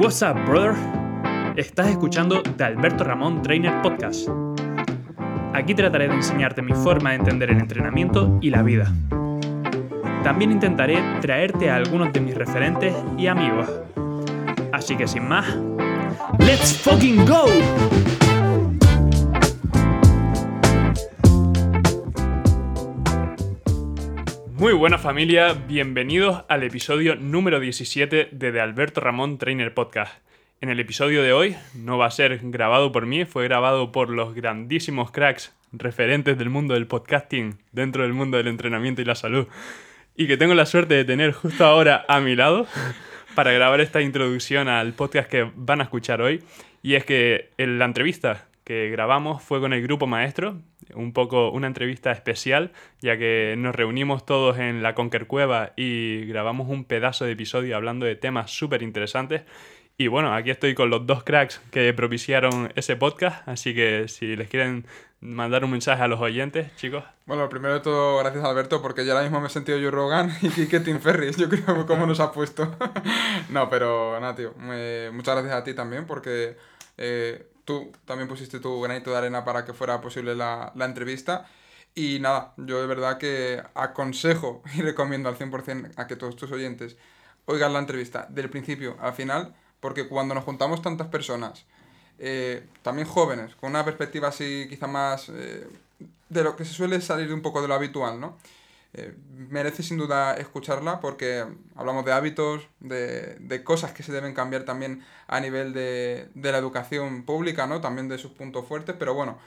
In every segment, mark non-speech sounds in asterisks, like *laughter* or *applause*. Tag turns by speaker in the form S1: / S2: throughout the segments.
S1: What's up, brother? Estás escuchando The Alberto Ramón Trainer Podcast. Aquí trataré de enseñarte mi forma de entender el entrenamiento y la vida. También intentaré traerte a algunos de mis referentes y amigos. Así que sin más, ¡Let's fucking go! Muy buena familia, bienvenidos al episodio número 17 de The Alberto Ramón Trainer Podcast. En el episodio de hoy no va a ser grabado por mí, fue grabado por los grandísimos cracks referentes del mundo del podcasting dentro del mundo del entrenamiento y la salud. Y que tengo la suerte de tener justo ahora a mi lado para grabar esta introducción al podcast que van a escuchar hoy. Y es que en la entrevista que grabamos fue con el grupo maestro, un poco una entrevista especial, ya que nos reunimos todos en la Conquer Cueva y grabamos un pedazo de episodio hablando de temas súper interesantes. Y bueno, aquí estoy con los dos cracks que propiciaron ese podcast, así que si les quieren mandar un mensaje a los oyentes, chicos.
S2: Bueno, primero de todo, gracias Alberto, porque yo ahora mismo me he sentido Joe Rogan *laughs* y Kike Tim Ferris, yo creo cómo *laughs* nos ha puesto. *laughs* no, pero nada, tío, muchas gracias a ti también, porque eh, tú también pusiste tu granito de arena para que fuera posible la, la entrevista. Y nada, yo de verdad que aconsejo *laughs* y recomiendo al 100% a que todos tus oyentes oigan la entrevista del principio al final, porque cuando nos juntamos tantas personas, eh, también jóvenes, con una perspectiva así quizá más eh, de lo que se suele salir un poco de lo habitual, ¿no? Eh, merece sin duda escucharla porque hablamos de hábitos, de, de, cosas que se deben cambiar también a nivel de, de, la educación pública, ¿no? También de sus puntos fuertes, pero bueno,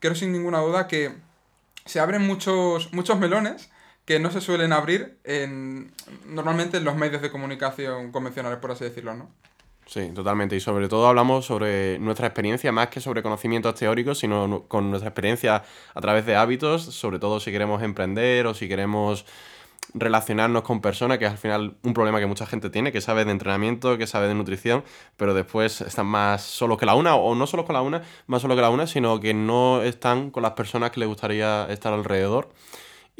S2: creo sin ninguna duda que se abren muchos, muchos melones que no se suelen abrir en, normalmente en los medios de comunicación convencionales, por así decirlo, ¿no?
S3: Sí, totalmente. Y sobre todo hablamos sobre nuestra experiencia, más que sobre conocimientos teóricos, sino con nuestra experiencia a través de hábitos, sobre todo si queremos emprender o si queremos relacionarnos con personas, que es al final un problema que mucha gente tiene, que sabe de entrenamiento, que sabe de nutrición, pero después están más solos que la una, o no solo con la una, más solo que la una, sino que no están con las personas que les gustaría estar alrededor.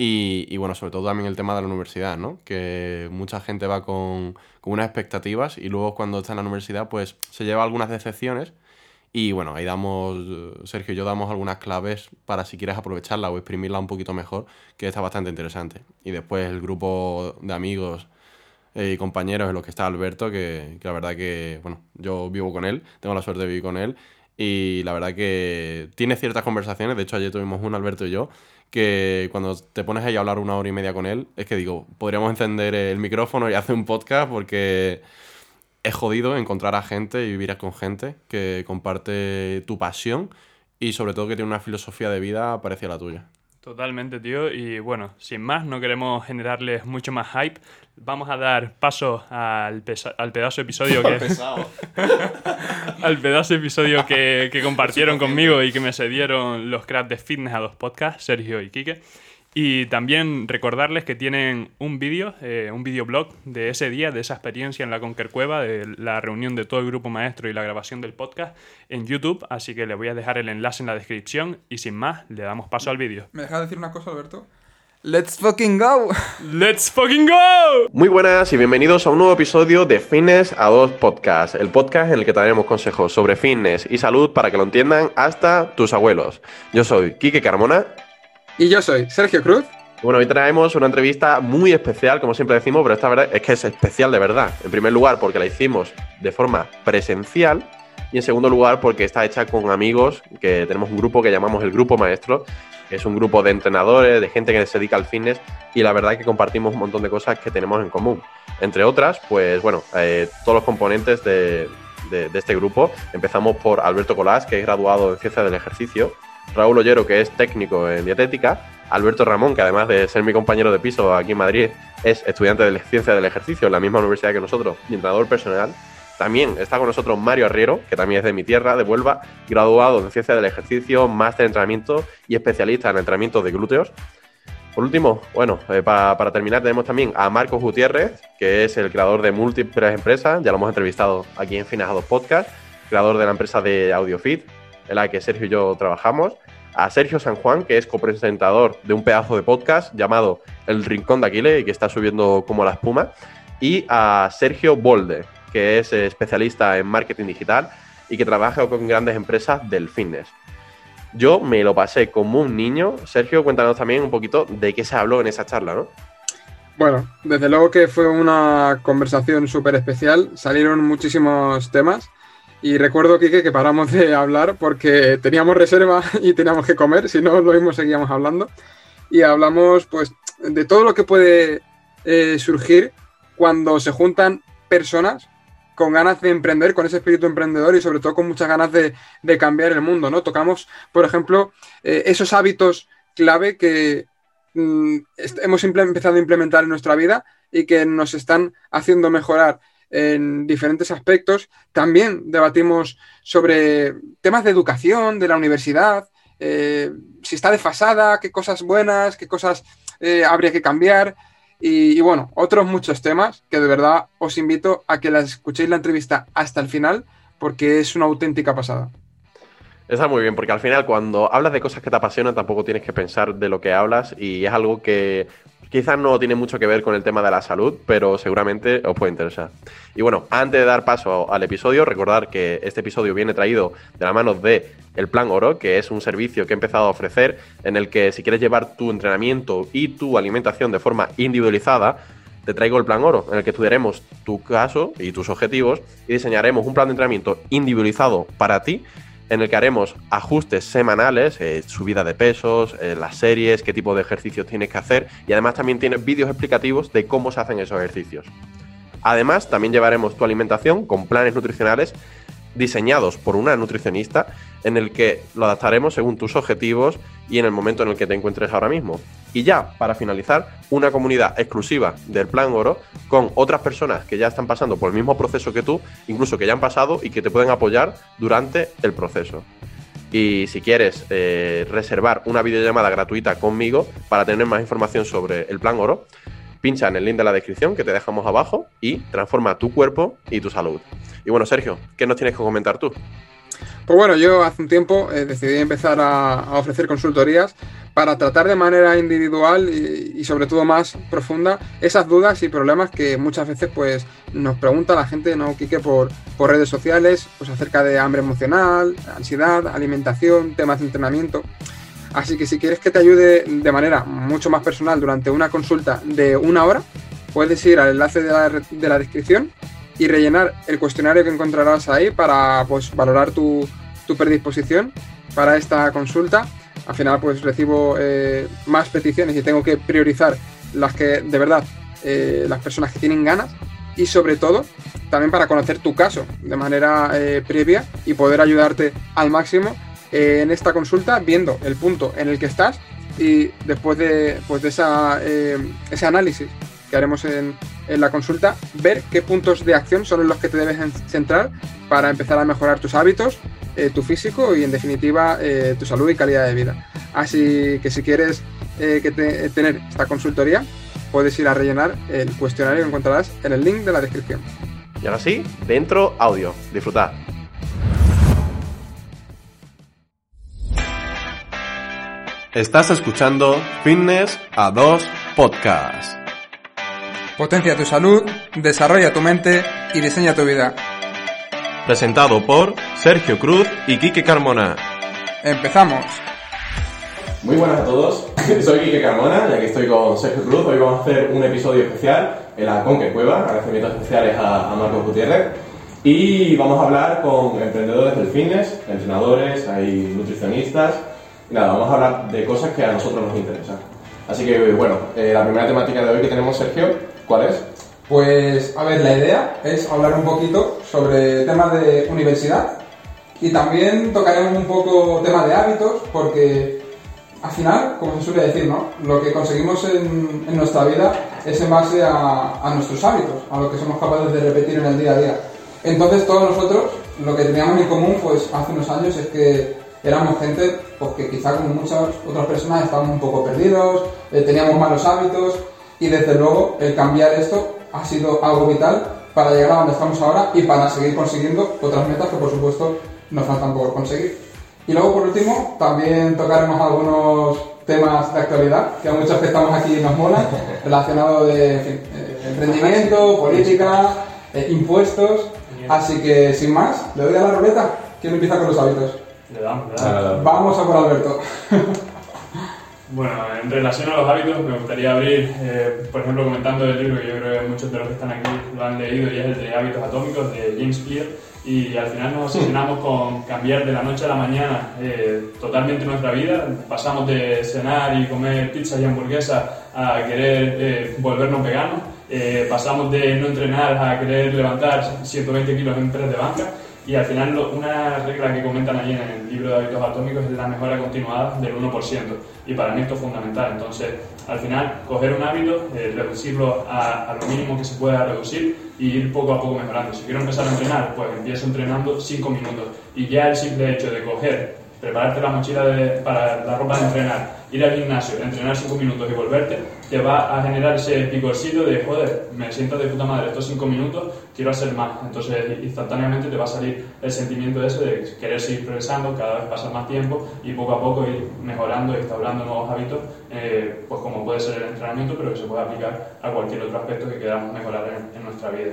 S3: Y, bueno, sobre todo también el tema de la universidad, ¿no? Que mucha gente va con, unas expectativas y luego cuando está en la universidad pues se lleva algunas decepciones y bueno, ahí damos, Sergio y yo damos algunas claves para si quieres aprovecharla o exprimirla un poquito mejor, que está bastante interesante. Y después el grupo de amigos y compañeros en los que está Alberto, que, que la verdad que, bueno, yo vivo con él, tengo la suerte de vivir con él y la verdad que tiene ciertas conversaciones, de hecho ayer tuvimos un Alberto y yo, que cuando te pones ahí a hablar una hora y media con él, es que digo, podríamos encender el micrófono y *laughs* hacer un podcast porque es jodido encontrar a gente y vivir con gente que comparte tu pasión y sobre todo que tiene una filosofía de vida parecida a la tuya.
S1: Totalmente, tío. Y bueno, sin más, no queremos generarles mucho más hype. Vamos a dar paso al, *laughs* *laughs* al pedazo de episodio que... al pedazo episodio que, que *laughs* compartieron conmigo y que me cedieron los cracks de Fitness a dos podcasts, Sergio y Quique. Y también recordarles que tienen un vídeo, eh, un videoblog de ese día, de esa experiencia en la Conquer Cueva, de la reunión de todo el grupo maestro y la grabación del podcast en YouTube. Así que les voy a dejar el enlace en la descripción. Y sin más, le damos paso al vídeo.
S2: ¿Me dejas decir una cosa, Alberto? ¡Let's fucking go! *laughs*
S1: ¡Let's fucking go!
S3: Muy buenas y bienvenidos a un nuevo episodio de Fitness a dos Podcast, el podcast en el que daremos consejos sobre fitness y salud para que lo entiendan hasta tus abuelos. Yo soy Quique Carmona
S2: y yo soy Sergio Cruz.
S3: Bueno, hoy traemos una entrevista muy especial, como siempre decimos, pero esta verdad es que es especial de verdad. En primer lugar, porque la hicimos de forma presencial. Y en segundo lugar, porque está hecha con amigos, que tenemos un grupo que llamamos el Grupo Maestro, es un grupo de entrenadores, de gente que se dedica al fitness, y la verdad es que compartimos un montón de cosas que tenemos en común. Entre otras, pues bueno, eh, todos los componentes de, de, este grupo. Empezamos por Alberto Colás, que es graduado en Ciencias del Ejercicio, Raúl Ollero, que es técnico en dietética, Alberto Ramón, que además de ser mi compañero de piso aquí en Madrid, es estudiante de ciencia del ejercicio en la misma universidad que nosotros y entrenador personal. También está con nosotros Mario Arriero, que también es de mi tierra, de Huelva, graduado en ciencia del ejercicio, máster en entrenamiento y especialista en entrenamiento de glúteos. Por último, bueno, eh, para terminar tenemos también a Marcos Gutiérrez, que es el creador de múltiples empresas, ya lo hemos entrevistado aquí en Finajados Podcast, creador de la empresa de AudioFit, en la que Sergio y yo trabajamos, a Sergio San Juan, que es copresentador de un pedazo de podcast llamado El Rincón de Aquiles que está subiendo como la espuma, y a Sergio Bolde, que es especialista en marketing digital y que trabaja con grandes empresas del fitness. Yo me lo pasé como un niño. Sergio, cuéntanos también un poquito de qué se habló en esa charla, ¿no?
S2: Bueno, desde luego que fue una conversación súper especial. Salieron muchísimos temas. Y recuerdo, Kike, que paramos de hablar porque teníamos reserva *laughs* y teníamos que comer, si no, lo mismo seguíamos hablando. Y hablamos, pues, de todo lo que puede eh, surgir cuando se juntan personas con ganas de emprender, con ese espíritu emprendedor y sobre todo con muchas ganas de, cambiar el mundo, ¿no? Tocamos, por ejemplo, eh, esos hábitos clave que mm, hemos empezado a implementar en nuestra vida y que nos están haciendo mejorar en diferentes aspectos. También debatimos sobre temas de educación, de la universidad, eh, si está desfasada, qué cosas buenas, qué cosas eh, habría que cambiar. Y, bueno, otros muchos temas que de verdad os invito a que las escuchéis la entrevista hasta el final porque es una auténtica pasada.
S3: Está muy bien, porque al final cuando hablas de cosas que te apasionan tampoco tienes que pensar de lo que hablas y es algo que quizás no tiene mucho que ver con el tema de la salud, pero seguramente os puede interesar. Y bueno, antes de dar paso al episodio, recordar que este episodio viene traído de la mano de el Plan Oro, que es un servicio que he empezado a ofrecer en el que si quieres llevar tu entrenamiento y tu alimentación de forma individualizada, te traigo el Plan Oro, en el que estudiaremos tu caso y tus objetivos y diseñaremos un plan de entrenamiento individualizado para ti en el que haremos ajustes semanales, eh, subida de pesos, eh, las series, qué tipo de ejercicios tienes que hacer y además también tienes vídeos explicativos de cómo se hacen esos ejercicios. Además, también llevaremos tu alimentación con planes nutricionales diseñados por una nutricionista en el que lo adaptaremos según tus objetivos y en el momento en el que te encuentres ahora mismo. Y ya, para finalizar, una comunidad exclusiva del Plan Oro con otras personas que ya están pasando por el mismo proceso que tú, incluso que ya han pasado y que te pueden apoyar durante el proceso. Y si quieres eh, reservar una videollamada gratuita conmigo para tener más información sobre el Plan Oro, pincha en el link de la descripción que te dejamos abajo y transforma tu cuerpo y tu salud. Y bueno, Sergio, ¿qué nos tienes que comentar tú?
S2: Pues bueno, yo hace un tiempo eh, decidí empezar a, ofrecer consultorías para tratar de manera individual y, sobre todo más profunda esas dudas y problemas que muchas veces pues nos pregunta la gente, ¿no, Quique? Por, por redes sociales, pues acerca de hambre emocional, ansiedad, alimentación, temas de entrenamiento. Así que si quieres que te ayude de manera mucho más personal durante una consulta de una hora, puedes ir al enlace de la, de la descripción y rellenar el cuestionario que encontrarás ahí para pues, valorar tu, predisposición para esta consulta. Al final pues recibo eh, más peticiones y tengo que priorizar las que de verdad eh, las personas que tienen ganas y sobre todo también para conocer tu caso de manera eh, previa y poder ayudarte al máximo en esta consulta viendo el punto en el que estás y después de, pues, de esa, ese análisis que haremos en, en la consulta, ver qué puntos de acción son los que te debes centrar para empezar a mejorar tus hábitos, eh, tu físico y en definitiva eh, tu salud y calidad de vida. Así que si quieres eh, que tener esta consultoría, puedes ir a rellenar el cuestionario que encontrarás en el link de la descripción.
S3: Y ahora sí, dentro audio. Disfrutad. Estás escuchando Fitness a 2 Podcast.
S2: Potencia tu salud, desarrolla tu mente y diseña tu vida.
S3: Presentado por Sergio Cruz y Quique Carmona.
S2: Empezamos.
S3: Muy buenas a todos, *laughs* soy Quique Carmona y aquí estoy con Sergio Cruz. Hoy vamos a hacer un episodio especial en la Conque Cueva, agradecimientos especiales a, a Marcos Gutiérrez. Y vamos a hablar con emprendedores del fitness, entrenadores, hay nutricionistas. Nada, vamos a hablar de cosas que a nosotros nos interesan. Así que, bueno, eh, la primera temática de hoy que tenemos, Sergio, ¿Cuál es?
S2: Pues, a ver, la idea es hablar un poquito sobre temas de universidad y también tocaremos un poco temas de hábitos porque al final, como se suele decir, ¿no? Lo que conseguimos en, nuestra vida es en base a, nuestros hábitos, a lo que somos capaces de repetir en el día a día. Entonces todos nosotros lo que teníamos en común pues hace unos años es que éramos gente pues, que quizá como muchas otras personas estábamos un poco perdidos, eh, teníamos malos hábitos y desde luego el cambiar esto ha sido algo vital para llegar a donde estamos ahora y para seguir consiguiendo otras metas que por supuesto nos faltan por conseguir. Y luego por último también tocaremos algunos temas de actualidad que a muchos que estamos aquí nos molan, *laughs* relacionados de eh, emprendimiento, política, eh, impuestos. Así que, sin más, le doy a la ruleta. ¿Quién empieza con los hábitos?
S1: Le damos, le damos.
S2: Vamos a por Alberto. *laughs*
S1: Bueno, en relación a los hábitos, me gustaría abrir, eh, por ejemplo, comentando el libro que yo creo que muchos de los que están aquí lo han leído y es el de Hábitos Atómicos de James Clear. Y al final nos obsesionamos con cambiar de la noche a la mañana eh, totalmente nuestra vida. Pasamos de cenar y comer pizza y hamburguesas a querer eh, volvernos veganos. Eh, pasamos de no entrenar a querer levantar 120 kilos en press de banca. Y al final una regla que comentan allí en el libro de hábitos atómicos es la mejora continuada del 1%. Y para mí esto es fundamental. Entonces, al final, coger un hábito, eh, reducirlo a, a lo mínimo que se pueda reducir y ir poco a poco mejorando. Si quiero empezar a entrenar, pues empiezo entrenando 5 minutos. Y ya el simple hecho de coger, prepararte la mochila de- para la ropa de entrenar, ir al gimnasio, entrenar 5 minutos y volverte, te va a generar ese picorcillo de, joder, me siento de puta madre estos 5 minutos, quiero hacer más. Entonces, instantáneamente te va a salir el sentimiento ese de querer seguir progresando, cada vez pasar más tiempo y poco a poco ir mejorando, instaurando nuevos hábitos, eh, pues como puede ser el entrenamiento, pero que se puede aplicar a cualquier otro aspecto que queramos mejorar en nuestra vida.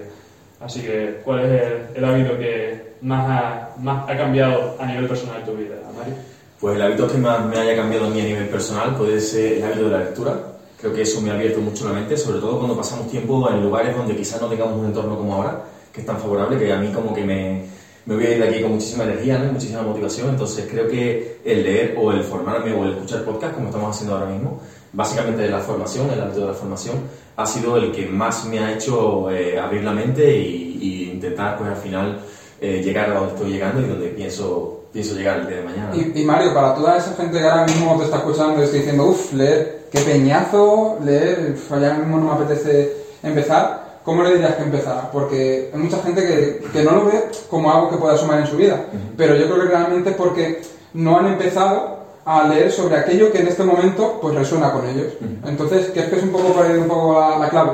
S1: Así que, ¿cuál es el, el hábito que más ha, más ha cambiado a nivel personal tu vida, Mario?
S4: Pues el hábito que más me haya cambiado a mí a nivel personal puede ser el hábito de la lectura. Creo que eso me ha abierto mucho la mente, sobre todo cuando pasamos tiempo en lugares donde quizás no tengamos un entorno como ahora, que es tan favorable, que a mí como que me, me voy a ir de aquí con muchísima energía, ¿no? Muchísima motivación. Entonces creo que el leer o el formarme o el escuchar podcast, como estamos haciendo ahora mismo, básicamente de la formación, el hábito de la formación, ha sido el que más me ha hecho eh, abrir la mente y, y intentar pues al final eh, llegar a donde estoy llegando y donde pienso, pienso llegar el día de mañana.
S2: Y, y Mario, para toda esa gente que ahora mismo te está escuchando y está diciendo, uff, leer, qué peñazo, leer, ya mismo no me apetece empezar, ¿cómo le dirías que empezara? Porque hay mucha gente que, que no lo ve como algo que pueda sumar en su vida, pero yo creo que realmente es porque no han empezado a leer sobre aquello que en este momento pues resuena con ellos. Entonces, ¿crees que es un poco ahí un poco la, la clave?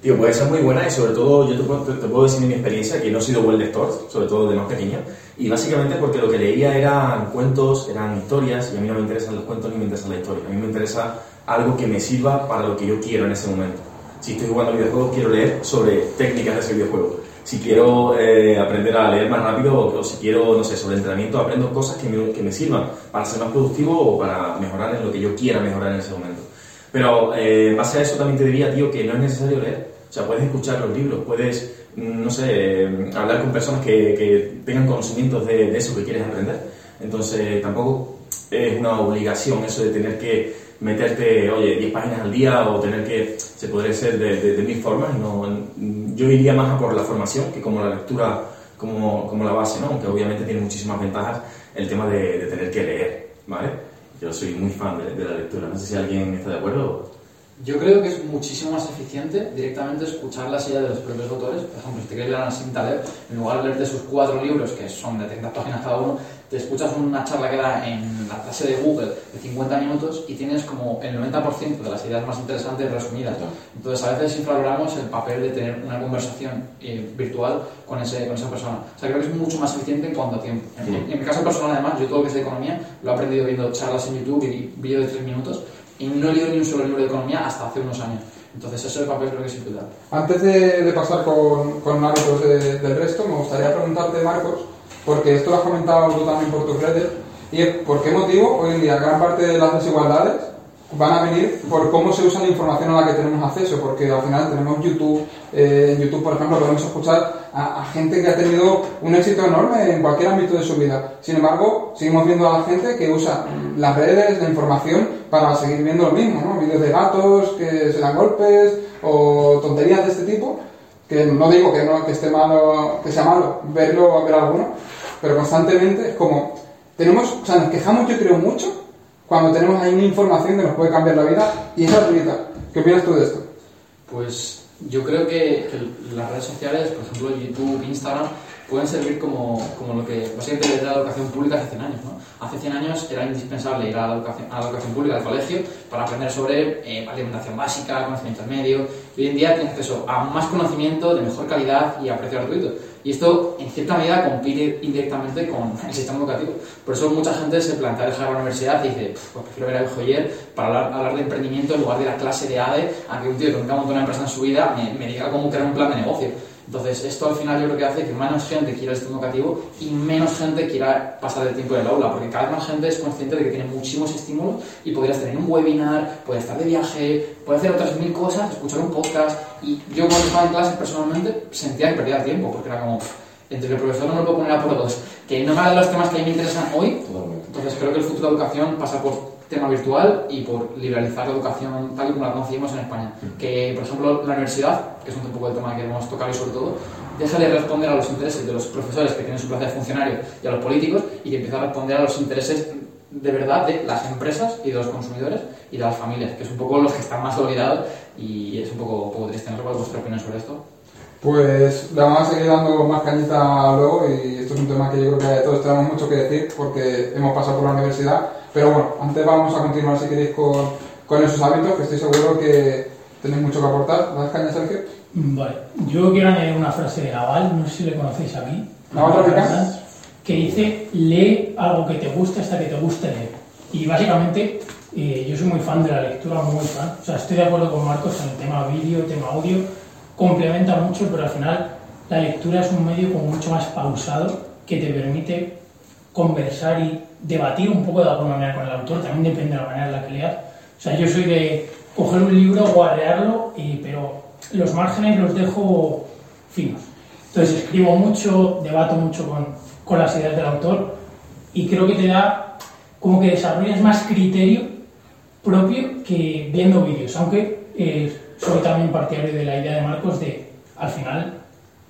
S4: Tío, esa es muy buena y sobre todo yo te puedo, te, te puedo decir de mi experiencia que no he sido buen lector, sobre todo de más pequeño, y básicamente porque lo que leía eran cuentos, eran historias, y a mí no me interesan los cuentos ni me interesa la historia, a mí me interesa algo que me sirva para lo que yo quiero en ese momento. Si estoy jugando videojuegos, quiero leer sobre técnicas de ese videojuego. Si quiero eh, aprender a leer más rápido o, o si quiero, no sé, sobre entrenamiento, aprendo cosas que me, que me sirvan para ser más productivo o para mejorar en lo que yo quiera mejorar en ese momento. Pero eh, en base a eso también te diría, tío, que no es necesario leer. O sea, puedes escuchar los libros, puedes, mm, no sé, eh, hablar con personas que, que tengan conocimientos de, de eso que quieres aprender. Entonces, tampoco es una obligación eso de tener que meterte, oye, 10 páginas al día o tener que, se podría ser de, de, de mil formas. No, yo iría más a por la formación que como la lectura como, como la base, ¿no? Aunque obviamente tiene muchísimas ventajas el tema de, de tener que leer, ¿vale? Yo soy muy fan de la lectura. No sé si alguien está de acuerdo.
S5: Yo creo que es muchísimo más eficiente directamente escuchar las ideas de los propios autores. Por ejemplo, si te quieres leer a Nassim Taleb, en lugar de leerte sus cuatro libros, que son de 30 páginas cada uno, te escuchas una charla que da en la clase de Google de 50 minutos y tienes como el 90% de las ideas más interesantes resumidas. Entonces, a veces infravaloramos el papel de tener una conversación eh, virtual con, ese, con esa persona. O sea, creo que es mucho más eficiente en cuanto a tiempo. En,
S4: Sí.
S5: en mi caso personal, además, yo todo lo que es de economía lo he aprendido viendo charlas en YouTube y vídeos de 3 minutos y no he leído ni un solo libro de economía hasta hace unos años. Entonces, eso de papel creo que es vital.
S2: Antes de, de pasar con, con hábitos de- del resto, me gustaría preguntarte, Marcos, porque esto lo has comentado tú también por tus redes, y es por qué motivo hoy en día gran parte de las desigualdades van a venir por cómo se usa la información a la que tenemos acceso, porque al final tenemos YouTube, eh, en YouTube, por ejemplo, podemos escuchar a, gente que ha tenido un éxito enorme en cualquier ámbito de su vida. Sin embargo, seguimos viendo a la gente que usa las redes, la información, para seguir viendo lo mismo, ¿no? Vídeos de gatos que se dan golpes o tonterías de este tipo, que no digo que, no, que esté malo, que sea malo verlo ver alguno, pero constantemente es como, tenemos, o sea, nos quejamos yo creo mucho cuando tenemos ahí una información que nos puede cambiar la vida y es gratuita. ¿Qué opinas tú de esto?
S5: Pues yo creo que, que las redes sociales, por ejemplo YouTube, Instagram, pueden servir como, como lo que básicamente era la educación pública hace 100 años. ¿no? Hace 100 años era indispensable ir a la educación, a la educación pública, al colegio, para aprender sobre eh, alimentación básica, conocimiento medio. Y hoy en día tienes acceso a más conocimiento de mejor calidad y a precio gratuito. Y esto, en cierta medida, compite indirectamente con *laughs* el sistema educativo. Por eso mucha gente se plantea dejar la universidad y dice, "Pff, pues prefiero ver a Joyer para hablar, hablar de emprendimiento en lugar de la clase de ADE a que un tío que nunca montó una empresa en su vida me, me diga cómo crear un plan de negocio. Entonces, esto al final yo creo que hace que menos gente quiera el sistema educativo y menos gente quiera pasar el tiempo en el aula, porque cada vez más gente es consciente de que tiene muchísimos estímulos y podrías tener un webinar, puedes estar de viaje, puedes hacer otras mil cosas, escuchar un podcast. Y yo cuando estaba en clase personalmente sentía que perdía tiempo, porque era como, entre que el profesor no me lo puedo poner a por dos, que no me de los temas que a mí me interesan hoy, entonces creo que el futuro de la educación pasa por tema virtual y por liberalizar la educación tal y como la conocimos en España. Que, por ejemplo, la universidad, que es un poco el tema que hemos tocado y sobre todo, deja de responder a los intereses de los profesores que tienen su plaza de funcionario y a los políticos y que empieza a responder a los intereses de verdad de las empresas y de los consumidores y de las familias, que es un poco los que están más olvidados y es un poco, un poco triste. No sé cuál es vuestra opinión sobre esto.
S2: Pues le vamos a seguir dando más cañita luego y esto es un tema que yo creo que todos tenemos mucho que decir porque hemos pasado por la universidad. Pero bueno, antes vamos a continuar si queréis con, con esos hábitos que estoy seguro que tenéis mucho que aportar. ¿Das caña, Sergio?
S6: Vale, yo quiero añadir una frase de Naval, no sé si le conocéis aquí.
S2: ¿Naval Ravikant?
S6: Que dice, lee algo que te guste hasta que te guste leer. Y básicamente, eh, yo soy muy fan de la lectura, muy fan. O sea, estoy de acuerdo con Marcos en el tema vídeo, tema audio complementa mucho, pero al final la lectura es un medio como mucho más pausado que te permite conversar y debatir un poco de alguna manera con el autor, también depende de la manera en la que leas. O sea, yo soy de coger un libro, guardearlo, y, pero los márgenes los dejo finos. Entonces escribo mucho, debato mucho con, con las ideas del autor y creo que te da como que desarrollas más criterio propio que viendo vídeos, aunque eh, soy también partidario de la idea de Marcos de, al final,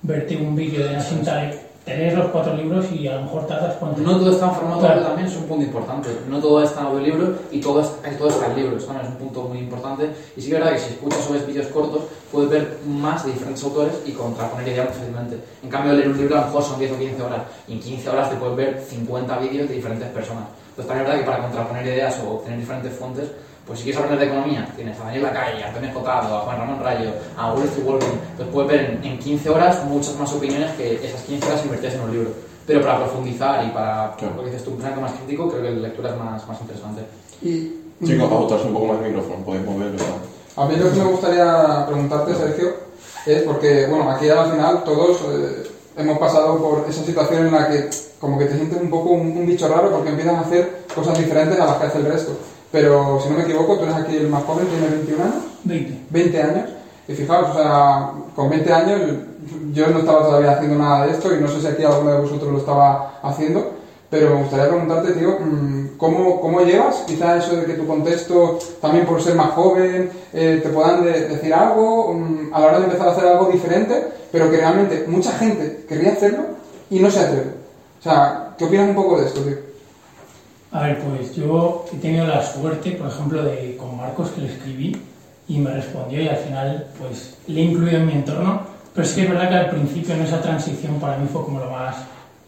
S6: verte un vídeo de una cinta tener los cuatro libros y a lo mejor tardas cuánto.
S5: No todo está en formato audio también, es un punto importante. No todo está en audiolibro y todo, es, todo está en libros, también es un punto muy importante. Y sí que es verdad que si escuchas o ves vídeos cortos, puedes ver más de diferentes autores y contraponer ideas muy fácilmente. En cambio, leer un libro a lo mejor son 10 o 15 horas y en 15 horas te puedes ver 50 vídeos de diferentes personas. Entonces también es verdad que para contraponer ideas o obtener diferentes fuentes pues si quieres aprender de economía, tienes a Daniel Lacalle, a Antonio Escotado, a Juan Ramón Rayo, a Ulrich Wolfing. Entonces puedes ver en, 15 horas muchas más opiniones que esas 15 horas invertidas en un libro. Pero para profundizar y para lo que dices tú, un pensamiento más crítico, creo que la lectura es más, más interesante.
S2: Y,
S3: Chicos, para botarse un poco más el micrófono, podéis moverlo.
S2: A mí lo que me gustaría preguntarte, Sergio, es porque, bueno, aquí al final todos eh, hemos pasado por esa situación en la que como que te sientes un poco un, un bicho raro porque empiezas a hacer cosas diferentes a las que hace el resto. Pero si no me equivoco, tú eres aquí el más joven, tienes 21 años.
S6: 20.
S2: 20 años. Y fijaos, o sea, con 20 años yo no estaba todavía haciendo nada de esto y no sé si aquí alguno de vosotros lo estaba haciendo, pero me gustaría preguntarte, tío, mm, ¿cómo, cómo llevas quizá eso de que tu contexto, también por ser más joven, eh, te puedan decir algo mm, a la hora de empezar a hacer algo diferente, pero que realmente mucha gente querría hacerlo y no se atreve? O sea, ¿qué opinas un poco de esto, tío?
S6: A ver, pues yo he tenido la suerte, por ejemplo, de con Marcos que le escribí y me respondió y al final pues le he incluido en mi entorno, pero sí que es verdad que al principio en esa transición para mí fue como lo más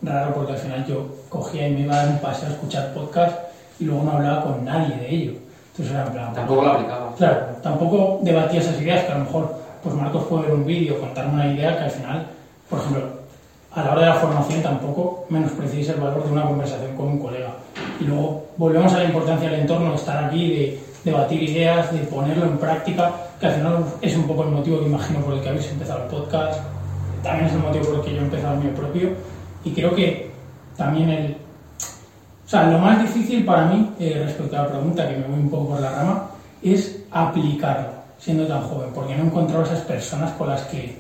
S6: raro porque al final yo cogía y me iba a dar un paseo a escuchar podcast y luego no hablaba con nadie de ello. Entonces era en plan...
S5: Tampoco lo aplicaba.
S6: Claro, tampoco debatía esas ideas que a lo mejor pues Marcos puede ver un vídeo, contarme una idea que al final, por ejemplo, a la hora de la formación tampoco menospreciéis el valor de una conversación con un colega y luego volvemos a la importancia del entorno, de estar aquí, de debatir ideas, de ponerlo en práctica, que al final es un poco el motivo que imagino por el que habéis empezado el podcast, también es el motivo por el que yo he empezado el mío propio, y creo que también el... O sea, lo más difícil para mí, eh, respecto a la pregunta, que me voy un poco por la rama, es aplicarlo, siendo tan joven, porque no he encontrado esas personas con las que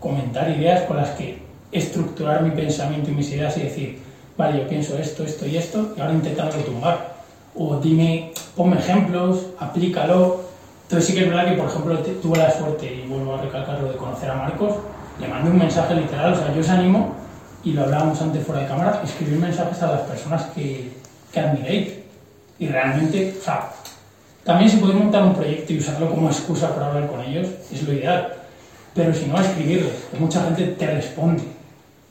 S6: comentar ideas, con las que estructurar mi pensamiento y mis ideas y decir, vale, yo pienso esto, esto y esto, y ahora intentando tumbar. O dime, ponme ejemplos, aplícalo. Entonces sí que es verdad que, por ejemplo, tuve la suerte, y vuelvo a recalcarlo, de conocer a Marcos, le mandé un mensaje literal, o sea, yo os animo, y lo hablábamos antes fuera de cámara, escribir mensajes a las personas que, que admiréis. Y realmente, o sea, también si podéis montar un proyecto y usarlo como excusa para hablar con ellos, es lo ideal. Pero si no, escribirles, que mucha gente te responde.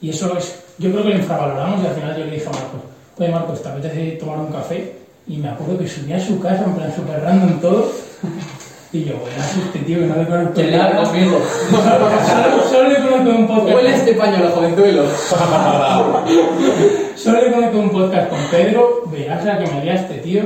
S6: Y eso es yo creo que lo infravaloramos y al final yo le dije a Marcos, oye Marcos, ¿te apetece tomar un café? Y me acuerdo que subí a su casa, en plan super random todo. Y yo, bueno, este tío que no le conozco
S5: nada. conmigo. *laughs*
S6: solo, le conozco un podcast.
S5: Huele este pañuelo, jovenzuelo. *laughs*
S6: solo le conozco un podcast con Pedro. Verás la que me dio este tío.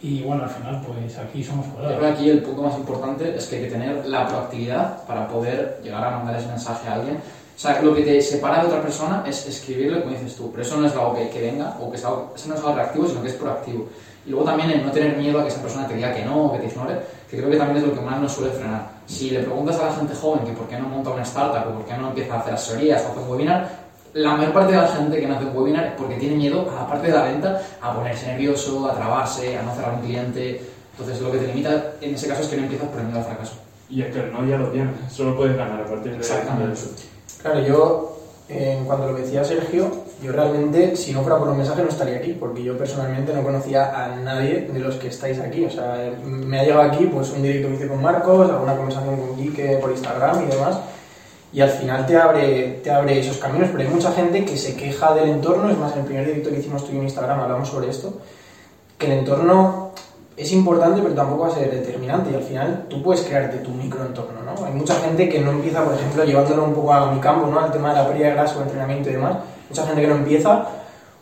S6: Y bueno, al final, pues aquí somos
S5: Yo creo que
S6: colegas.
S5: aquí el punto más importante es que hay que tener la proactividad para poder llegar a mandar ese mensaje a alguien. O sea, lo que te separa de otra persona es escribirle como dices tú, pero eso no es algo que, que venga o que es algo, eso no es algo reactivo, sino que es proactivo. Y luego también el no tener miedo a que esa persona te diga que no o que te ignore, que creo que también es lo que más nos suele frenar. Si le preguntas a la gente joven que por qué no monta una startup o por qué no empieza a hacer asesorías o hacer un webinar, la mayor parte de la gente que no hace un webinar es porque tiene miedo, a la parte de la venta, a ponerse nervioso, a trabarse, a no cerrar un cliente. Entonces lo que te limita en ese caso es que no empiezas por el miedo al fracaso.
S1: Y es que el no ya lo tienes, solo puedes ganar a partir de
S5: Exactamente.
S1: de.
S7: Claro, yo, eh, en cuanto a lo que decía Sergio, yo realmente, si no fuera por un mensaje, no estaría aquí, porque yo personalmente no conocía a nadie de los que estáis aquí. O sea, eh, me ha llegado aquí pues un directo que hice con Marcos, alguna conversación con Quique por Instagram y demás, y al final te abre, te abre esos caminos, pero hay mucha gente que se queja del entorno, es más, en el primer directo que hicimos tú y en Instagram hablamos sobre esto, que el entorno es importante, pero tampoco va a ser determinante. Y al final tú puedes crearte tu microentorno, ¿no? Hay mucha gente que no empieza, por ejemplo, llevándolo un poco a mi campo, ¿no? Al tema de la pérdida de grasa o entrenamiento y demás. Mucha gente que no empieza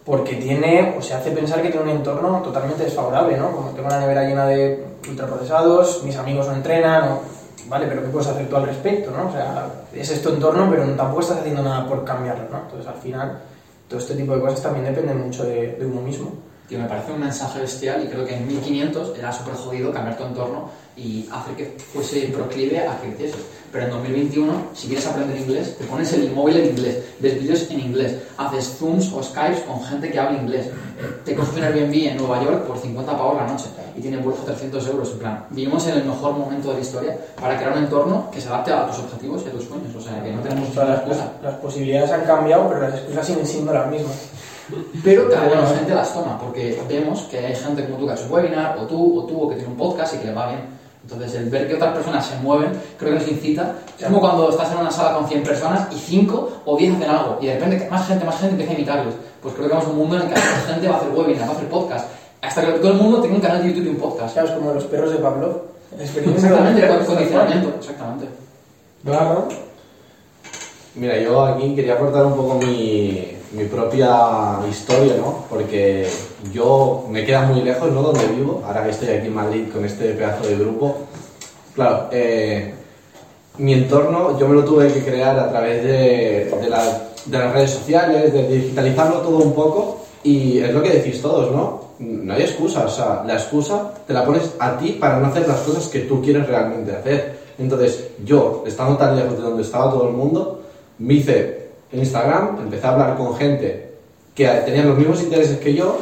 S7: porque tiene o se hace pensar que tiene un entorno totalmente desfavorable, ¿no? Como tengo una nevera llena de ultraprocesados, mis amigos no entrenan, o- vale, pero ¿qué puedes hacer tú al respecto, ¿no? O sea, es tu entorno, pero tampoco estás haciendo nada por cambiarlo, ¿no? Entonces, al final, todo este tipo de cosas también dependen mucho de, de uno mismo.
S5: Tío, me parece un mensaje bestial y creo que en 1500 era súper jodido cambiar tu entorno y hacer que fuese proclive a que creciese. Pero en 2021, si quieres aprender inglés, te pones el móvil en inglés, ves vídeos en inglés, haces Zooms o Skypes con gente que habla inglés, te coges un Airbnb en Nueva York por 50 pavos la noche y tiene vuelos a 300 euros. En plan, vivimos en el mejor momento de la historia para crear un entorno que se adapte a tus objetivos y a tus sueños. O sea, que no tenemos
S7: Todas las, las- las posibilidades han cambiado, pero las excusas siguen siendo las mismas.
S5: Pero cada vez menos gente las toma, porque vemos que hay gente como tú que ha hecho un webinar, o tú, o tú, o que tiene un podcast y que le va bien. Entonces, el ver que otras personas se mueven, creo que nos incita. Es como cuando estás en una sala con 100 personas y 5 o 10 hacen algo, y de repente que más gente, más gente empieza a imitarlos. Pues creo que vamos a un mundo en el que más gente va a hacer webinar, va a hacer podcast, hasta que todo el mundo tenga un canal de YouTube y un podcast.
S7: Claro, es como los perros de Pavlov.
S5: Exactamente, con condicionamiento, exactamente.
S7: Claro.
S8: Mira, yo aquí quería aportar un poco mi, mi propia historia, ¿no? Porque yo me queda muy lejos, ¿no? Donde vivo, ahora que estoy aquí en Madrid con este pedazo de grupo. Claro, eh, mi entorno yo me lo tuve que crear a través de, de, la- de las redes sociales, de digitalizarlo todo un poco y es lo que decís todos, ¿no? No hay excusa, o sea, la excusa te la pones a ti para no hacer las cosas que tú quieres realmente hacer. Entonces, yo, estando tan lejos de donde estaba todo el mundo, me hice Instagram, empecé a hablar con gente que tenían los mismos intereses que yo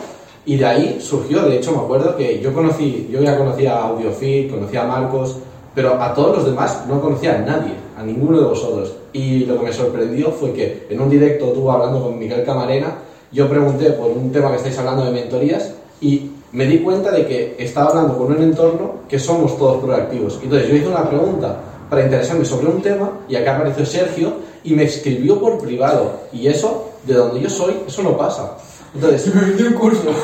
S8: y de ahí surgió, de hecho me acuerdo que yo conocí, yo ya conocía a Audiofit, conocía a Marcos, pero a todos los demás no conocía a nadie, a ninguno de vosotros. Y lo que me sorprendió fue que en un directo tú hablando con Miguel Camarena, yo pregunté por un tema que estáis hablando de mentorías y me di cuenta de que estaba hablando con un entorno que somos todos proactivos. Entonces yo hice una pregunta para interesarme sobre un tema y acá apareció Sergio y me escribió por privado. Y eso, de donde yo soy, eso no pasa. Entonces, *laughs*
S2: Me vendí un curso. *laughs*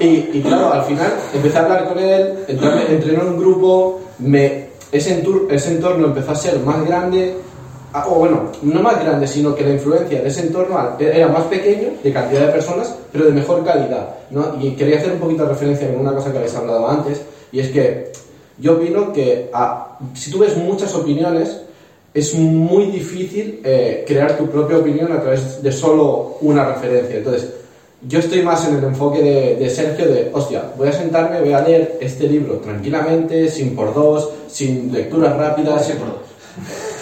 S8: Y, y claro, al final empecé a hablar con él, entré, entré en un grupo, me, ese, entur- ese entorno empezó a ser más grande, o bueno, no más grande, sino que la influencia de ese entorno era más pequeño, de cantidad de personas, pero de mejor calidad. ¿no? Y quería hacer un poquito de referencia con una cosa que habéis hablado antes, y es que yo opino que si tú ves muchas opiniones, es muy difícil eh, crear tu propia opinión a través de solo una referencia. Entonces, yo estoy más en el enfoque de, de Sergio de, hostia, voy a sentarme, voy a leer este libro tranquilamente, sin por dos, sin lecturas rápidas.
S5: Así por dos.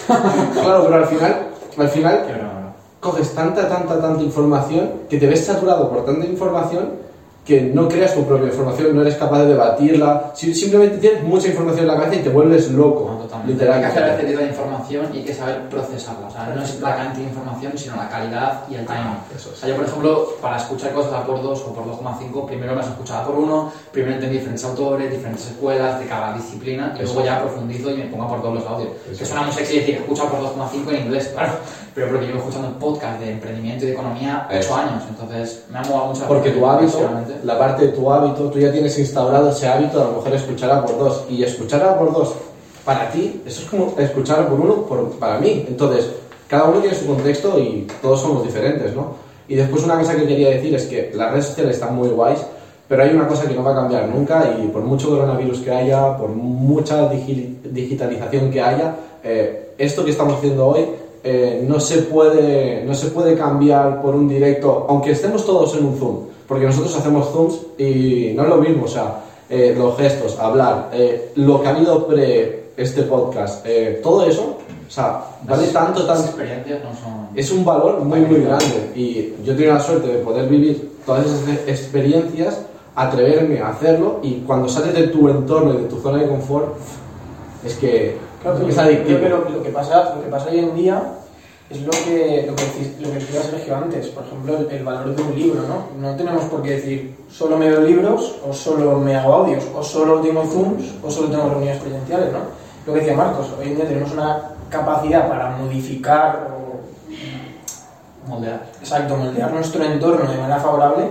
S5: *laughs*
S8: Claro, pero al final, al final coges tanta, tanta, tanta información que te ves saturado por tanta información que no creas tu propia información, no eres capaz de debatirla, si- simplemente tienes mucha información en la cabeza y te vuelves loco,
S5: totalmente. Hay que hacer
S8: literalmente.
S5: de información y hay que saber procesarla. O sea, no es la cantidad de información, sino la calidad y el timing.
S8: Eso
S5: O sea, yo, por ejemplo, para escuchar cosas a por 2 o por 2,5, primero me las escuchaba por uno, primero entendí diferentes autores, diferentes escuelas de cada disciplina y
S8: Eso.
S5: luego ya profundizo y me pongo por todos los audios.
S8: Eso.
S5: Que suena muy sexy decir escucha por 2,5 en inglés, *laughs* claro. Pero porque llevo escuchando podcast de emprendimiento y de economía 8
S8: Eso.
S5: años, entonces me ha molado mucho.
S8: Porque tu hábito. La parte de tu hábito, tú ya tienes instaurado ese hábito a lo mejor escuchar a por dos. Y escuchar a por dos, para ti, eso es como escuchar por uno por, para mí. Entonces, cada uno tiene su contexto y todos somos diferentes, ¿no? Y después una cosa que quería decir es que las redes sociales están muy guays, pero hay una cosa que no va a cambiar nunca y por mucho coronavirus que haya, por mucha digi- digitalización que haya, eh, esto que estamos haciendo hoy eh, no, se puede, no se puede cambiar por un directo, aunque estemos todos en un Zoom, porque nosotros hacemos Zooms y no es lo mismo, o sea, eh, los gestos, hablar, eh, lo que ha habido pre este podcast, eh, todo eso, o sea, vale tanto,
S5: Las
S8: tanto,
S5: experiencias no son...
S8: es un valor muy muy grande. Y yo tengo la suerte de poder vivir todas esas e- experiencias, atreverme a hacerlo y cuando sales de tu entorno y de tu zona de confort es que
S7: Claro,
S8: es
S7: yo
S8: adictivo.
S7: creo que lo, lo que pasa, lo que pasa hoy en día es lo que, lo que, lo que decía Sergio antes, por ejemplo, el, el valor de un libro, ¿no? No tenemos por qué decir solo me veo libros, o solo me hago audios, o solo tengo Zooms, o solo tengo reuniones presenciales, ¿no? Lo que decía Marcos, hoy en día tenemos una capacidad para modificar o
S5: moldear.
S7: exacto, moldear nuestro entorno de manera favorable,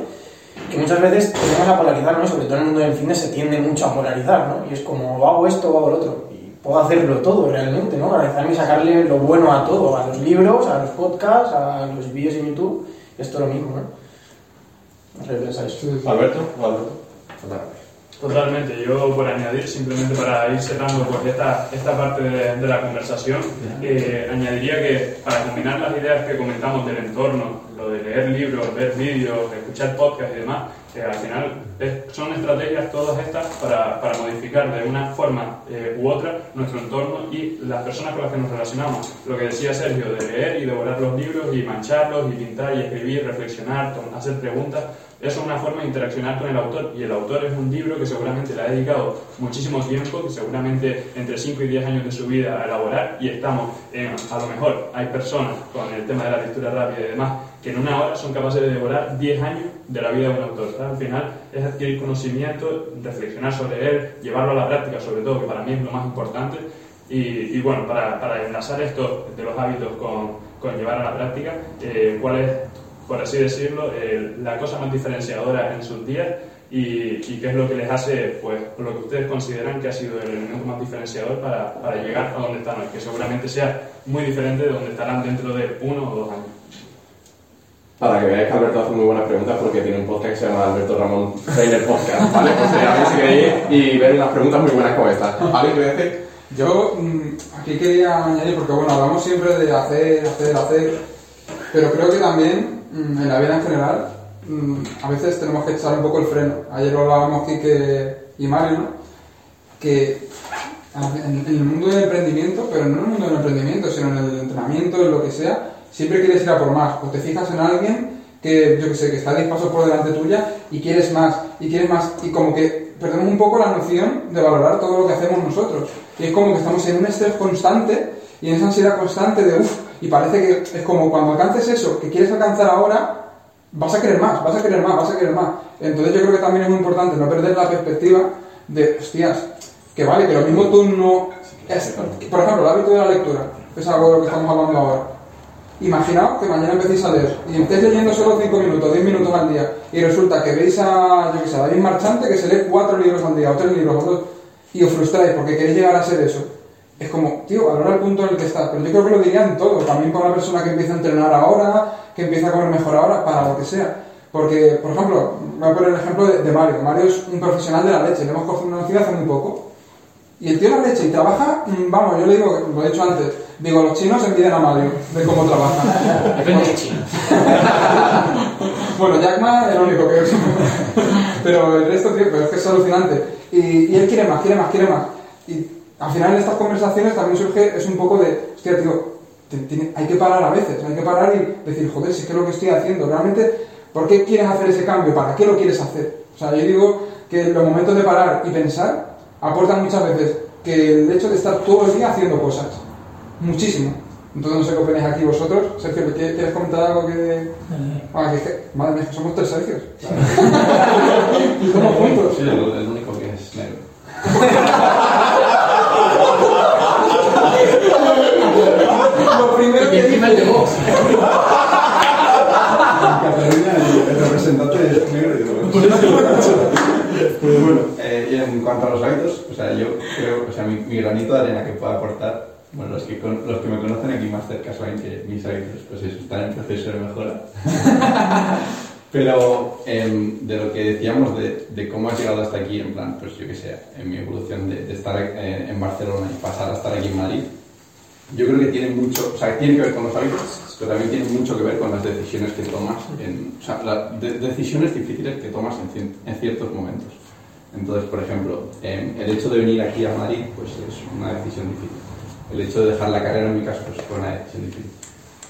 S7: que muchas veces tendemos a polarizar, ¿no? Sobre todo en el mundo del cine se tiende mucho a polarizar, ¿no? Y es como, o hago esto o hago lo otro. Puedo hacerlo todo realmente, ¿no? Analizarme y sacarle lo bueno a todo, a los libros, a los podcasts, a los vídeos en YouTube, esto es lo mismo, ¿no?
S8: Alberto, ¿O Alberto?
S1: Totalmente, yo por añadir, simplemente para ir cerrando pues, esta, esta parte de, de la conversación, eh, añadiría que para combinar las ideas que comentamos del entorno, lo de leer libros, ver vídeos, escuchar podcasts y demás, que al final es- son estrategias todas estas para, para modificar de una forma eh, u otra nuestro entorno y las personas con las que nos relacionamos. Lo que decía Sergio, de leer y devorar los libros y mancharlos y pintar y escribir, reflexionar, hacer preguntas, eso es una forma de interaccionar con el autor y el autor es un libro que seguramente le ha dedicado muchísimo tiempo, que seguramente entre 5 y 10 años de su vida a elaborar y estamos, en, a lo mejor hay personas con el tema de la lectura rápida y demás que en una hora son capaces de devorar 10 años de la vida de un autor. Al final es adquirir conocimiento, reflexionar sobre él, llevarlo a la práctica sobre todo, que para mí es lo más importante. Y, bueno, para, enlazar esto de los hábitos con, con llevar a la práctica, eh, ¿cuál es por así decirlo, la cosa más diferenciadora en sus días y, y qué es lo que les hace, pues, lo que ustedes consideran que ha sido el elemento más diferenciador para, para llegar a donde están hoy, que seguramente sea muy diferente de donde estarán dentro de uno o dos años.
S3: Para que veáis que Alberto hace muy buenas preguntas porque tiene un podcast que se llama Alberto Ramón Trainer Podcast, ¿vale? Sería ver si queréis y ver unas preguntas muy buenas como esta. ¿Vale? ¿Qué decir?
S2: Yo mm, aquí quería añadir, porque bueno, hablamos siempre de hacer, hacer, hacer, pero creo que también mm, en la vida en general mm, a veces tenemos que echar un poco el freno. Ayer lo hablábamos Kike y Mario, ¿no? Que en el mundo del emprendimiento, pero no en el mundo del emprendimiento, sino en el entrenamiento, en lo que sea, siempre quieres ir a por más. O te fijas en alguien que, yo que sé, que está 10 pasos por delante tuya y quieres más, y quieres más, y como que perdemos un poco la noción de valorar todo lo que hacemos nosotros. Y es como que estamos en un estrés constante y en esa ansiedad constante de uff, y parece que es como cuando alcances eso que quieres alcanzar ahora, vas a querer más, vas a querer más, vas a querer más. Entonces yo creo que también es muy importante no perder la perspectiva de, hostias, que vale, que lo mismo tú no... es- por ejemplo, el hábito de la lectura, es algo de lo que estamos hablando ahora. Imaginaos que mañana empecéis a leer y estéis leyendo solo 5 minutos, 10 minutos al día y resulta que veis a, yo que sé, a David Marchante que se lee 4 libros al día o 3 libros o 2 y os frustráis porque queréis llegar a ser eso. Es como, tío, valora el punto en el que estás. Pero yo creo que lo dirían todo, también para una persona que empieza a entrenar ahora, que empieza a comer mejor ahora, para lo que sea. Porque, por ejemplo, voy a poner el ejemplo de, de Mario. Mario es un profesional de la leche, le hemos conocido hace muy poco. Y el tío la leche y trabaja, mm, vamos, yo le digo, lo he dicho antes, digo, los chinos envidian a Mario de cómo trabaja.
S5: Depende de China. *laughs*
S2: bueno, Jack Ma es el único que Pero el resto, tío, pero es que es alucinante. Y, y él quiere más, quiere más, quiere más. Y al final en estas conversaciones también surge, es un poco de, hostia, tío, te- tiene- hay que parar a veces, hay que parar y decir, joder, si es que es lo que estoy haciendo, realmente, ¿por qué quieres hacer ese cambio? ¿Para qué lo quieres hacer? O sea, yo digo que los momentos de parar y pensar aportan muchas veces que el hecho de estar todo el día haciendo cosas. Muchísimo. Entonces no sé qué opináis aquí vosotros. Sergio, ¿quieres quieres comentar algo que...? Ah, que, es que- madre mía, que somos tres Sergios. *laughs* y somos juntos.
S9: Sí, el, el único que es negro.
S2: Lo primero que
S5: encima el de Vox.
S9: En Cataluña el, representante es negro y de Vox. *laughs* Pues bueno, eh, en cuanto a los hábitos, o sea, yo creo, o sea, mi, mi granito de arena que puedo aportar Bueno, los que, con- los que me conocen aquí más cerca saben que mis hábitos pues eso, están en proceso de mejora. *laughs* Pero em, de lo que decíamos de, de cómo has llegado hasta aquí, en plan, pues yo que sé, en mi evolución de, de estar eh, en Barcelona y pasar a estar aquí en Madrid, yo creo que tiene mucho, o sea, tiene que ver con los hábitos, pero también tiene mucho que ver con las decisiones que tomas, en, o sea, las de- decisiones difíciles que tomas en, en ciertos momentos. Entonces, por ejemplo, em, el hecho de venir aquí a Madrid, pues es una decisión difícil. El hecho de dejar la carrera en mi caso, pues fue una decisión difícil.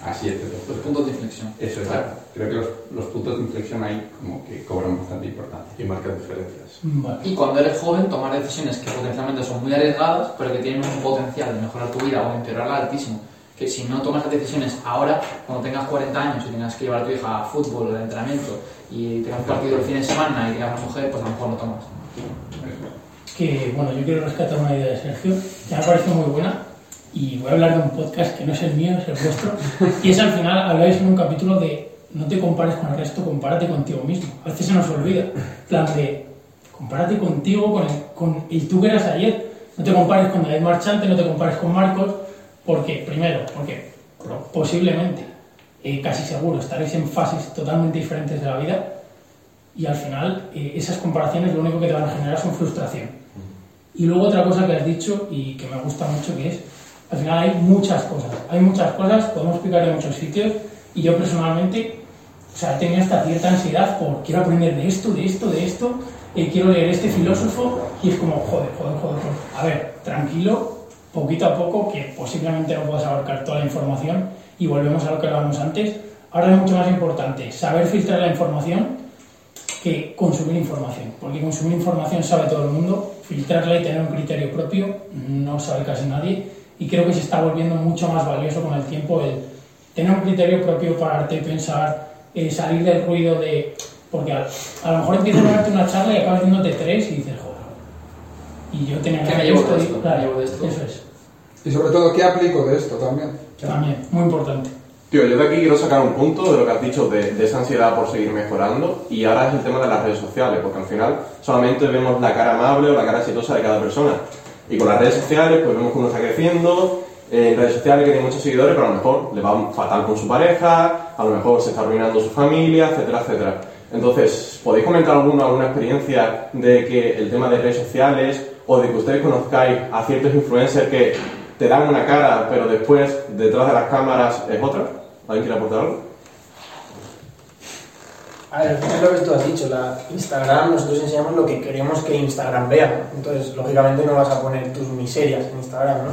S9: Así es,
S5: Los puntos de inflexión.
S9: eso es
S5: Claro.
S9: Creo que los, los puntos de inflexión ahí como que cobran bastante importancia.
S3: Y marcas diferencias.
S6: Vale.
S5: Y cuando eres joven, tomar decisiones que potencialmente son muy arriesgadas, pero que tienen un potencial de mejorar tu vida o empeorarla altísimo. Que si no tomas las decisiones ahora, cuando tengas 40 años y tengas que llevar a tu hija a fútbol, al entrenamiento, y tengas un partido el fin de semana y tengas una mujer, pues a lo mejor no tomas.
S6: Que, bueno, yo quiero rescatar una idea de Sergio, que me ha parecido muy buena, y voy a hablar de un podcast que no es el mío, es el vuestro, y es al final, habláis en un capítulo de no te compares con el resto, compárate contigo mismo. A veces se nos olvida, plan de compárate contigo, con el, con el tú que eras ayer. No te compares con David Marchante, no te compares con Marcos, porque, primero, porque posiblemente, eh, casi seguro, estaréis en fases totalmente diferentes de la vida, y al final eh, esas comparaciones lo único que te van a generar son frustración. Y luego otra cosa que has dicho y que me gusta mucho que es, al final hay muchas cosas, hay muchas cosas, podemos explicar en muchos sitios y yo personalmente, o sea, he tenido esta cierta ansiedad por quiero aprender de esto, de esto, de esto, eh, quiero leer este filósofo y es como, joder, joder, joder, joder. A ver, tranquilo, poquito a poco, que posiblemente no puedas abarcar toda la información y volvemos a lo que hablábamos antes. Ahora es mucho más importante saber filtrar la información que consumir información, porque consumir información sabe todo el mundo, filtrarla y tener un criterio propio no sabe casi nadie, y creo que se está volviendo mucho más valioso con el tiempo el tener un criterio propio, pararte, pensar, eh, salir del ruido de... Porque a, a lo mejor empiezas a darte una charla y acabas viéndote tres y dices, joder. Y yo tenía
S5: ¿Qué
S6: que
S5: me
S6: hacer
S5: llevo
S6: esto,
S5: de
S6: y-
S5: esto?
S6: claro,
S5: ¿Qué me llevo de esto?
S6: Eso es,
S2: Y sobre todo, ¿qué aplico de esto también?
S6: también, muy importante.
S3: Tío, yo de aquí quiero sacar un punto de lo que has dicho de, de esa ansiedad por seguir mejorando y ahora es el tema de las redes sociales, porque al final solamente vemos la cara amable o la cara exitosa de cada persona. Y con las redes sociales pues vemos que uno está creciendo, eh, en redes sociales que tiene muchos seguidores, pero a lo mejor le va fatal con su pareja, a lo mejor se está arruinando su familia, etcétera, etcétera. Entonces, ¿podéis comentar alguna, alguna experiencia de que el tema de redes sociales o de que ustedes conozcáis a ciertos influencers que te dan una cara, pero después detrás de las cámaras es otra? ¿Alguien quiere aportar algo?
S7: A ver, es lo que tú has dicho, la Instagram, nosotros enseñamos lo que queremos que Instagram vea. Entonces, lógicamente no vas a poner tus miserias en Instagram, ¿no?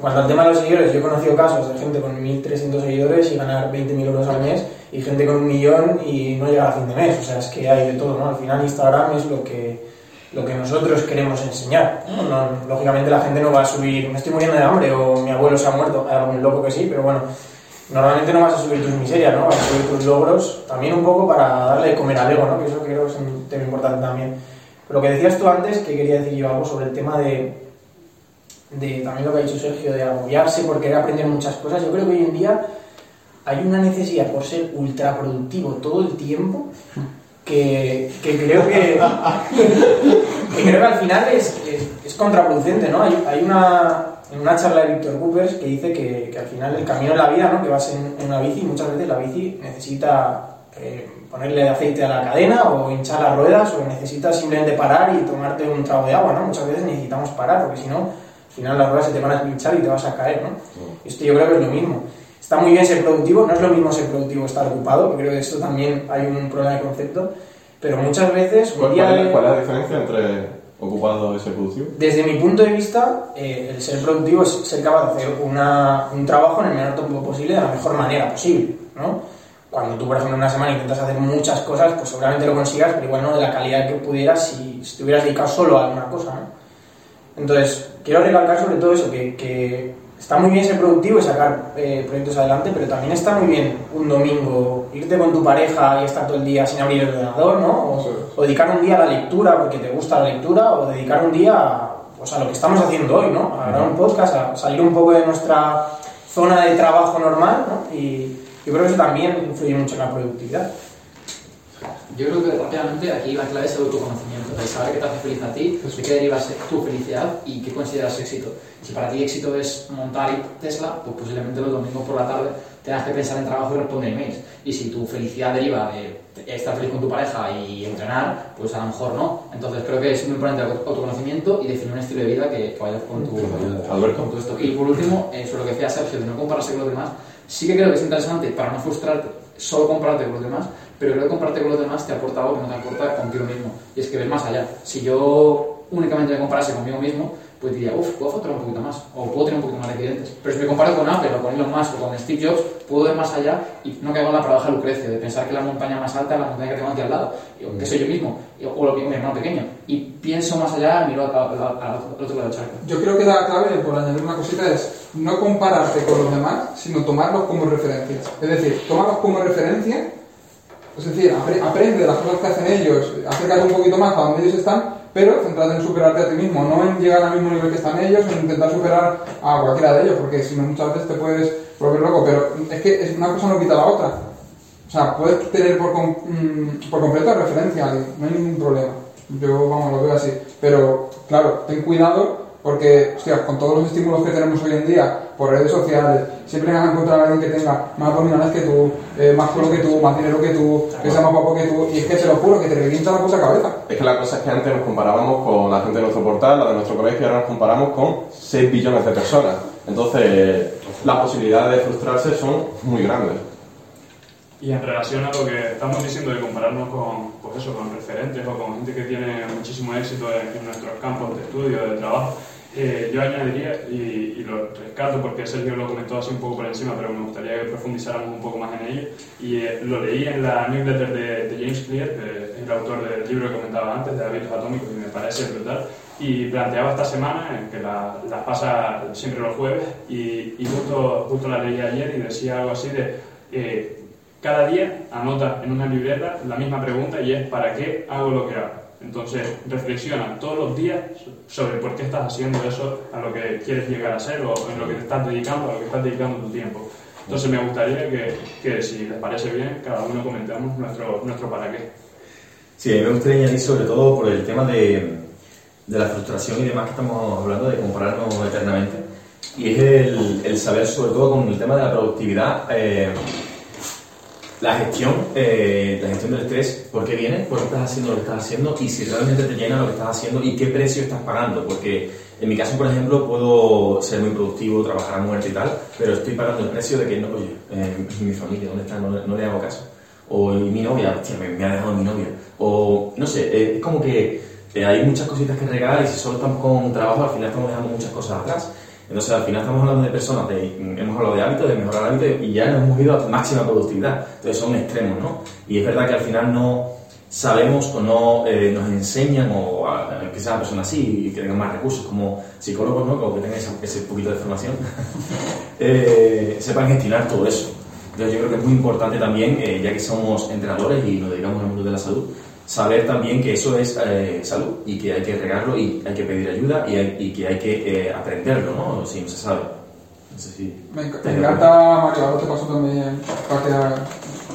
S7: Cuanto al tema de los seguidores, yo he conocido casos de gente con 1.300 seguidores y ganar 20.000 euros al mes, y gente con un millón y no llegar a fin de mes. O sea, es que hay de todo, ¿no? Al final Instagram es lo que, lo que nosotros queremos enseñar. No- lógicamente la gente no va a subir, me estoy muriendo de hambre o mi abuelo se ha muerto, hay algún loco que sí, pero bueno, normalmente no vas a subir tus miserias, ¿no? Vas a subir tus logros, también un poco para darle de comer al ego, ¿no? Que eso creo que es un tema importante también. Pero lo que decías tú antes, que quería decir yo algo sobre el tema de, de también lo que ha dicho Sergio, de agobiarse por querer aprender muchas cosas. Yo creo que hoy en día hay una necesidad por ser ultra productivo todo el tiempo que, que creo que, *laughs* que creo que al final es, es, es contraproducente, ¿no? Hay, hay una, en una charla de Víctor Coopers que dice que, que al final el camino de la vida, ¿no? Que vas en, en una bici, muchas veces la bici necesita eh, ponerle aceite a la cadena o hinchar las ruedas o necesitas simplemente parar y tomarte un trago de agua, ¿no? Muchas veces necesitamos parar porque si no, al final las ruedas se te van a pinchar y te vas a caer, ¿no? Esto yo creo que es lo mismo. Está muy bien ser productivo, no es lo mismo ser productivo estar ocupado, creo que esto también hay un problema de concepto, pero muchas veces
S3: ¿Cuál, cuál es,
S7: de-
S3: cuál es la diferencia entre ocupado y ser productivo?
S7: desde mi punto de vista, eh, el ser productivo es ser capaz de hacer una- un trabajo en el menor tiempo posible de la mejor manera posible, ¿no? Cuando tú, por ejemplo, en una semana intentas hacer muchas cosas, pues seguramente lo consigas, pero igual no de la calidad que pudieras si, si te hubieras dedicado solo a alguna cosa, ¿no? Entonces, quiero recalcar sobre todo eso, que, que está muy bien ser productivo y sacar eh, proyectos adelante, pero también está muy bien un domingo irte con tu pareja y estar todo el día sin abrir el ordenador, ¿no? O,
S2: Sí.
S7: o dedicar un día a la lectura porque te gusta la lectura, o dedicar un día a, pues, a lo que estamos haciendo hoy, ¿no? A grabar un podcast, a salir un poco de nuestra zona de trabajo normal, ¿no? Y yo creo que eso también influye mucho en la productividad.
S5: Yo creo que rápidamente aquí la clave es el autoconocimiento, el saber qué te hace feliz a ti, de qué deriva tu felicidad y qué consideras éxito. Si para ti éxito es montar Tesla, pues posiblemente los domingos por la tarde tengas que pensar en trabajo y responder emails. Y si tu felicidad deriva de estar feliz con tu pareja y entrenar, pues a lo mejor no. Entonces creo que es muy importante el autoconocimiento y definir un estilo de vida que, vaya con tu, con tu esto. Y por último, eh, sobre lo que decía Sergio, de no compararse con los demás, sí que creo que es interesante para no frustrarte solo compararte con los demás, pero creo que compararte con los demás te aporta algo que no te aporta contigo mismo. Y es que ves más allá. Si yo únicamente me comparase conmigo mismo, pues diría, uff, puedo facturar un poquito más, o puedo tener un poquito más de clientes. Pero si me comparo con Apple, o con Elon Musk, o con Steve Jobs, puedo ver más allá y no caigo en la paradoja Lucrecia, de pensar que la montaña más alta es la montaña que tengo aquí al lado, que soy yo mismo, o lo que mi hermano pequeño. Y pienso más allá, miro al otro lado del charco.
S2: Yo creo que la clave, por añadir una cosita, es no compararte con los demás, sino tomarlos como referencia. Es decir, tomarlos como referencia, es decir, aprende de las cosas que hacen ellos, acércate un poquito más a donde ellos están pero centrarte en superarte a ti mismo, no en llegar al mismo nivel que están ellos en intentar superar a cualquiera de ellos, porque si no muchas veces te puedes volver loco, pero es que una cosa no quita la otra. O sea, puedes tener por, mm, por completo referencia, no hay ningún problema. Yo, vamos, lo veo así. Pero, claro, ten cuidado porque, hostia, con todos los estímulos que tenemos hoy en día, por redes sociales, siempre vas a encontrar a alguien que tenga más abdominales que tú, eh, más culo que tú, más dinero que tú, que sea más guapo que tú, y es que te lo juro, que te revienta la puta cabeza.
S3: Es que la cosa es que antes nos comparábamos con la gente de nuestro portal, la de nuestro colegio, y ahora nos comparamos con 6 billones de personas. Entonces, las posibilidades de frustrarse son muy grandes.
S1: Y en relación a lo que estamos diciendo de compararnos con, pues eso, con referentes o con gente que tiene muchísimo éxito en, en nuestros campos de estudio, de trabajo, eh, yo añadiría, y, lo rescato porque Sergio lo comentó así un poco por encima, pero me gustaría que profundizáramos un poco más en ello, y eh, lo leí en la newsletter de, James Clear, que el autor del libro que comentaba antes, de hábitos atómicos, y me parece brutal, y planteaba esta semana, que la, la pasa siempre los jueves, y, y justo, justo, la leí ayer y decía algo así de... Eh, cada día anota en una libreta la misma pregunta y es ¿para qué hago lo que hago? Entonces, reflexiona todos los días sobre por qué estás haciendo eso a lo que quieres llegar a ser o en lo que te estás dedicando, a lo que estás dedicando tu tiempo. Entonces, me gustaría que, que si les parece bien, cada uno comentemos nuestro, nuestro para qué.
S4: Sí, a mí me gustaría añadir sobre todo por el tema de, de la frustración y demás que estamos hablando, de compararnos eternamente. Y es el, el saber, sobre todo con el tema de la productividad, eh, la gestión, eh, la gestión del estrés, ¿por qué viene? ¿Por qué estás haciendo lo que estás haciendo? Y si realmente te llena lo que estás haciendo y qué precio estás pagando. Porque en mi caso, por ejemplo, puedo ser muy productivo, trabajar a muerte y tal, pero estoy pagando el precio de que, no, oye, eh, mi familia, ¿dónde está? No, le hago caso. O mi novia, hostia, me, ha dejado mi novia. O, no sé, eh, es como que hay muchas cositas que regalar y si solo estamos con trabajo, al final estamos dejando muchas cosas atrás. Entonces, al final estamos hablando de personas, hemos hablado de hábitos, de mejorar hábitos y ya nos hemos ido a máxima productividad. Entonces, son extremos, ¿no? Y es verdad que al final no sabemos o no eh, nos enseñan, o a, que sean personas así y que tengan más recursos como psicólogos, ¿no? Como que tengan ese, poquito de formación, *laughs* eh, sepan gestionar todo eso. Entonces, yo creo que es muy importante también, eh, ya que somos entrenadores y nos dedicamos al mundo de la salud, saber también que eso es eh, salud y que hay que regarlo y hay que pedir ayuda y, que hay que eh, aprenderlo, ¿no? Si no se sabe.
S2: me, encanta, Mario, te paso también para que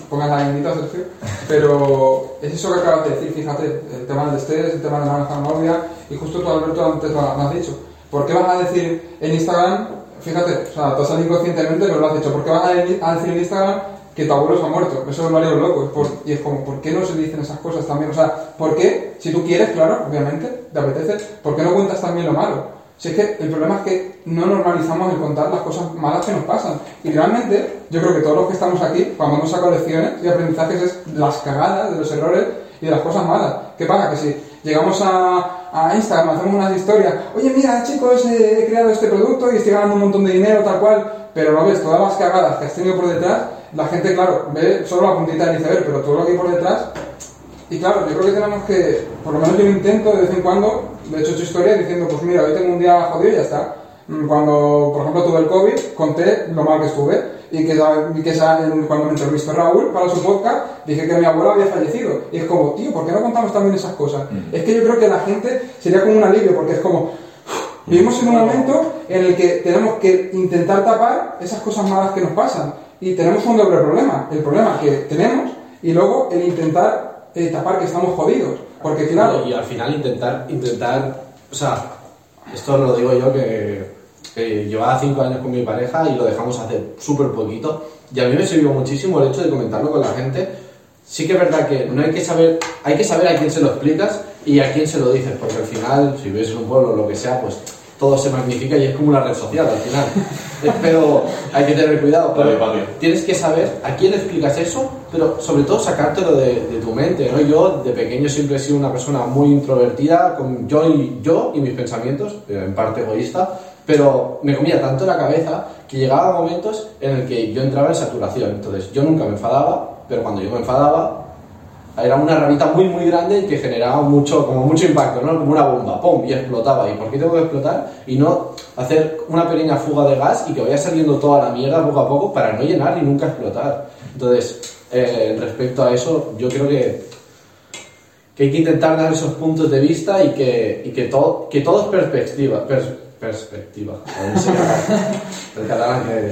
S2: pongas la guindita, Sergio. Pero es eso que acabas de decir, fíjate, el tema del estrés, el tema de la novia, y justo tú, Alberto, antes lo has dicho. ¿Por qué vas a decir en Instagram, fíjate, o sea, tú has salido inconscientemente, pero lo has dicho, ¿por qué vas a decir en Instagram que tu abuelo se ha muerto. Eso lo haría un loco. y es como, ¿por qué no se dicen esas cosas también? O sea, ¿por qué? Si tú quieres, claro, obviamente, te apetece, ¿por qué no cuentas también lo malo? Si es que el problema es que no normalizamos el contar las cosas malas que nos pasan. Y realmente, yo creo que todos los que estamos aquí, cuando hemos sacado lecciones y aprendizajes, es las cagadas de los errores y de las cosas malas. ¿Qué pasa? Que si llegamos a, a Instagram, hacemos unas historias, oye, mira, chicos, he creado este producto y estoy ganando un montón de dinero, tal cual, pero no ves todas las cagadas que has tenido por detrás, la gente, claro, ve solo la puntita del iceberg, pero todo lo que hay por detrás. Y claro, yo creo que tenemos que, por lo menos yo intento de vez en cuando, de hecho, he hecho historias diciendo, pues mira, hoy tengo un día jodido y ya está. Mm, cuando, por ejemplo, tuve el COVID, conté lo mal que estuve y que, que cuando me entrevistó Raúl para su podcast, dije que mi abuela había fallecido. Y es como, tío, ¿por qué no contamos también esas cosas? Mm. Es que yo creo que la gente sería como un alivio, porque es como, vivimos en un momento en el que tenemos que intentar tapar esas cosas malas que nos pasan. Y tenemos un doble problema. El problema que tenemos y luego el intentar
S7: eh, tapar que estamos jodidos. Porque claro,
S8: Y al final intentar, intentar, o sea, esto lo digo yo que, llevaba cinco años con mi pareja y lo dejamos hacer súper poquito. Y a mí me sirvió muchísimo el hecho de comentarlo con la gente. Sí que es verdad que no hay que saber, hay que saber a quién se lo explicas y a quién se lo dices, porque al final, si vives en un pueblo o lo que sea, pues todo se magnifica y es como una red social al final. Pero hay que tener cuidado. Pero
S3: Vale, vale.
S8: tienes que saber a quién le explicas eso, pero sobre todo sacártelo de, de tu mente, ¿no? Yo de pequeño siempre he sido una persona muy introvertida, con yo y, yo y mis pensamientos, eh, en parte egoísta, pero me comía tanto la cabeza que llegaba momentos en el que yo entraba en saturación. Entonces yo nunca me enfadaba, pero cuando yo me enfadaba era una ramita muy muy grande y que generaba mucho como mucho impacto no como una bomba pum y explotaba. Y por qué tengo que explotar y no hacer una pequeña fuga de gas y que vaya saliendo toda la mierda poco a poco para no llenar y nunca explotar. Entonces eh, respecto a eso yo creo que que hay que intentar dar esos puntos de vista y que, y que, todo, que todo es perspectiva pers- perspectiva. A ver si me- el catalán que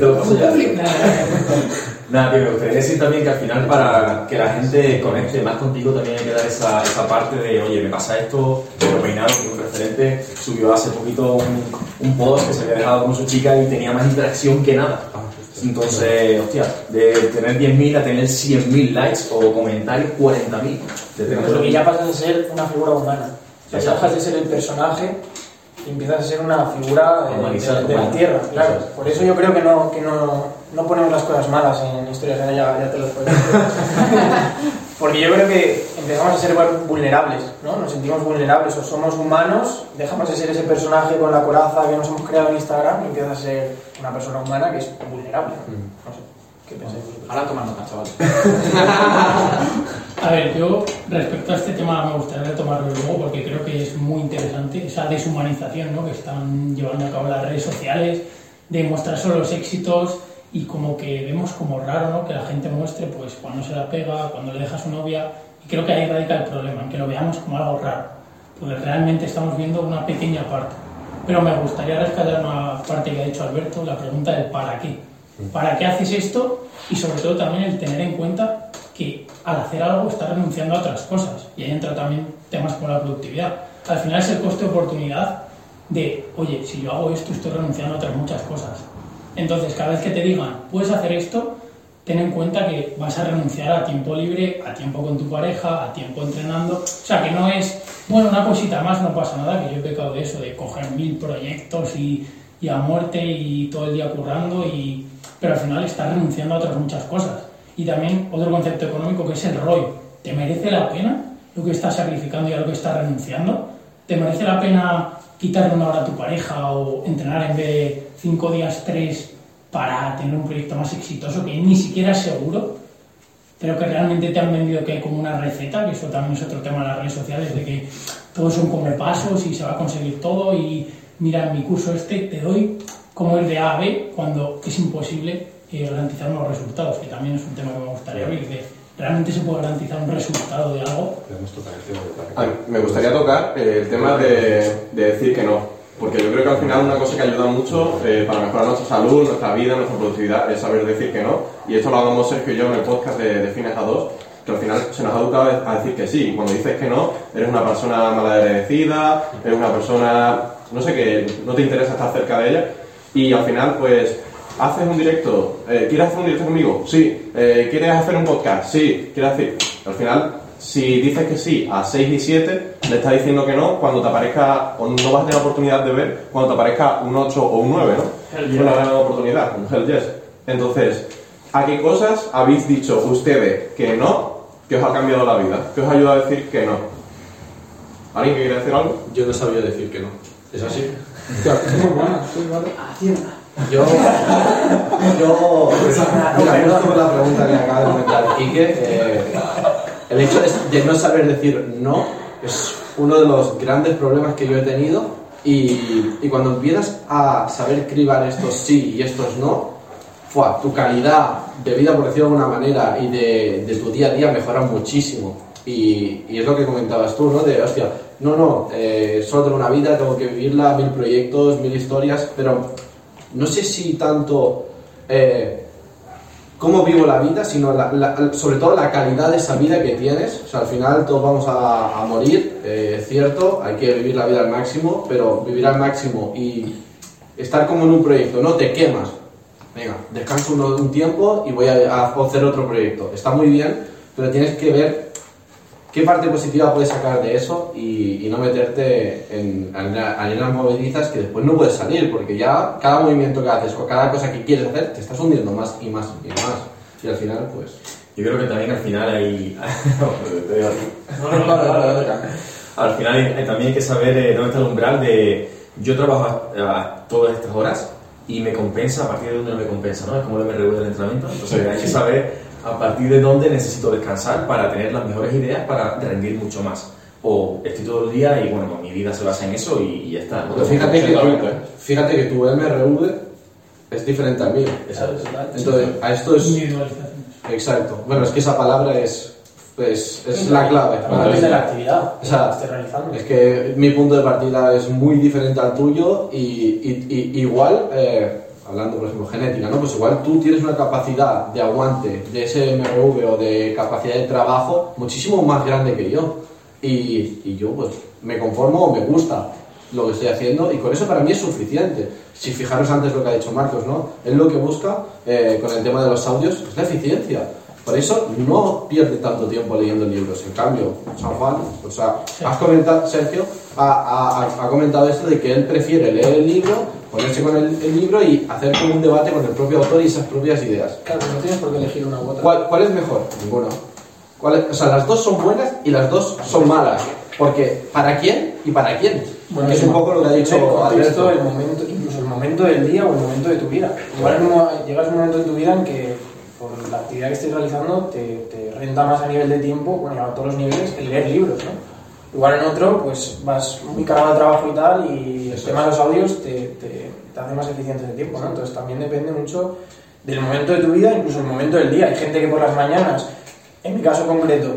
S8: *laughs*
S4: Lo. Nada, tío, me gustaría decir también que al final para que la gente conecte más contigo también hay que dar esa, esa parte de, oye, me pasa esto, pero Peinado, que un referente, subió hace poquito un, un post que se había dejado con su chica y tenía más interacción que nada. Entonces, hostia, de tener 10.000 a tener 100.000 likes o comentarios 40.000. De tener
S7: Porque ya pasas a ser una figura humana. O sea, dejas de ser el personaje y empiezas a ser una figura eh, de, de la tierra, claro.
S4: Eso es.
S7: Por eso yo creo que no, que no, no ponemos las cosas malas en historias, ya, ya te lo puedo. *laughs* Porque yo creo que empezamos a ser vulnerables, ¿no? Nos sentimos vulnerables o somos humanos, dejamos de ser ese personaje con la coraza que nos hemos creado en Instagram y empiezas a ser una persona humana que es vulnerable. No sé, ¿qué pensáis vosotros?
S5: Ahora toma nota, chaval. *laughs*
S6: A ver, yo respecto a este tema me gustaría retomarlo luego porque creo que es muy interesante esa deshumanización ¿no? que están llevando a cabo las redes sociales, de mostrar solo los éxitos y como que vemos como raro ¿no? que la gente muestre pues cuando se la pega, cuando le deja a su novia y creo que ahí radica el problema, en que lo veamos como algo raro, porque realmente estamos viendo una pequeña parte. Pero me gustaría rescatar una parte que ha dicho Alberto, la pregunta del para qué. ¿Para qué haces esto? Y sobre todo también el tener en cuenta que al hacer algo estás renunciando a otras cosas. Y ahí entra también temas como la productividad. Al final es el coste de oportunidad de, oye, si yo hago esto estoy renunciando a otras muchas cosas. Entonces, cada vez que te digan, puedes hacer esto, ten en cuenta que vas a renunciar a tiempo libre, a tiempo con tu pareja, a tiempo entrenando. O sea, que no es, bueno, una cosita más, no pasa nada, que yo he pecado de eso, de coger mil proyectos y, y a muerte y todo el día currando, y, pero al final estás renunciando a otras muchas cosas. Y también otro concepto económico que es el rollo. ¿Te merece la pena lo que estás sacrificando y a lo que estás renunciando? ¿Te merece la pena quitarle una hora a tu pareja o entrenar en vez de cinco días, tres para tener un proyecto más exitoso que ni siquiera es seguro, pero que realmente te han vendido que hay como una receta, que eso también es otro tema de las redes sociales, de que todos son como pasos y se va a conseguir todo y mira, en mi curso este te doy como ir de A a B cuando es imposible eh, garantizar unos resultados, que también es un tema que me gustaría abrir, de realmente se puede garantizar un resultado de algo
S3: me gustaría tocar eh, el tema de, de decir que no, porque yo creo que al final una cosa que ayuda mucho eh, para mejorar nuestra salud, nuestra vida, nuestra productividad es saber decir que no. Y esto lo hablamos Sergio y yo en el podcast de, de Fines a 2, que al final se nos ha educado a decir que sí. Cuando dices que no, eres una persona malagradecida, eres una persona, no sé, que no te interesa estar cerca de ella. Y al final, pues, haces un directo, eh, ¿quieres hacer un directo conmigo? Sí. Eh, ¿Quieres hacer un podcast? Sí. ¿Quieres decir? Al final, si dices que sí a 6 y 7, le estás diciendo que no cuando te aparezca, o no vas a tener oportunidad de ver cuando te aparezca un 8 o un 9, ¿no?
S6: Hell
S3: Es
S6: yes.
S3: una gran oportunidad, un hell yes. Entonces, ¿a qué cosas habéis dicho ustedes que no, que os ha cambiado la vida? ¿Que os ayuda a decir que no? ¿Alguien que quiere decir algo?
S8: yo no sabía decir que no es así
S2: Muy buena.
S8: Yo, yo, justo con la pregunta que acaba de comentar Quique, eh, el hecho de, de no saber decir no es uno de los grandes problemas que yo he tenido y, y cuando empiezas a saber cribar estos sí y estos no, ¡fua! tu calidad de vida, por decirlo de alguna manera, y de, de tu día a día mejora muchísimo. Y, y es lo que comentabas tú, ¿no? De, hostia, no, no, eh, solo tengo una vida, tengo que vivirla, mil proyectos, mil historias, pero no sé si tanto eh, cómo vivo la vida, sino la- la- sobre todo la calidad de esa vida que tienes. O sea, al final todos vamos a, a morir, eh, es cierto, hay que vivir la vida al máximo, pero vivir al máximo y estar como en un proyecto, no te quemas. Venga, descanso uno- un tiempo y voy a, a hacer otro proyecto. Está muy bien, pero tienes que ver qué parte positiva puedes sacar de eso y, y no meterte en arena- arenas movedizas que después no puedes salir, porque ya cada movimiento que haces o cada cosa que quieres hacer te estás hundiendo más y más y más. Y al final, pues.
S4: Yo creo que también al final hay... *laughs* *laughs* Al final hay- también hay que saber eh, dónde está el umbral de yo trabajo a, a todas estas horas y me compensa a partir de dónde no me compensa, ¿no? Es como el MRV del entrenamiento. Entonces hay que saber a partir de dónde necesito descansar para tener las mejores ideas para rendir mucho más. O estoy todo el día y bueno, mi vida se basa en eso y, y ya está. ¿no?
S8: Pero fíjate que, tu, fíjate que tu MRV es diferente al mío.
S4: Exacto.
S8: Entonces, a esto es. Exacto. Bueno, es que esa palabra es, es, es la clave. Para
S7: depende de la actividad
S8: O sea,
S7: que estés realizando.
S8: Es que mi punto de partida es muy diferente al tuyo y, y- y- igual, eh, hablando por ejemplo genética, ¿no? Pues igual tú tienes una capacidad de aguante de ese MRV o de capacidad de trabajo muchísimo más grande que yo. Y, y yo pues me conformo o me gusta lo que estoy haciendo y con eso para mí es suficiente. Si fijaros antes lo que ha dicho Marcos, ¿no? Él lo que busca eh, con el tema de los audios es la eficiencia. Por eso no pierde tanto tiempo leyendo libros. En cambio, San Juan, o sea, has comentado, Sergio, ha, ha- ha comentado esto de que él prefiere leer el libro, ponerse con el, el libro y hacer como un debate con el propio autor y esas propias ideas.
S7: Claro, no tienes por qué elegir una u otra.
S8: ¿Cuál, cuál es mejor? Ninguna. ¿Cuál es- o sea, las dos son buenas y las dos son malas. Porque, ¿para quién y para quién?
S7: Bueno,
S8: es un poco lo que ha dicho Alberto.
S7: el momento, incluso el momento del día o el momento de tu vida. Igual mo- llegas a un momento de tu vida en que por la actividad que estés realizando te, te renta más a nivel de tiempo, bueno, a todos los niveles, el leer libros, ¿no? Igual en otro, pues vas muy cargado de trabajo y tal, y el tema de los audios te, te, te hace más eficiente de tiempo, ¿no? Entonces también depende mucho del momento de tu vida, incluso el momento del día. Hay gente que por las mañanas, en mi caso concreto,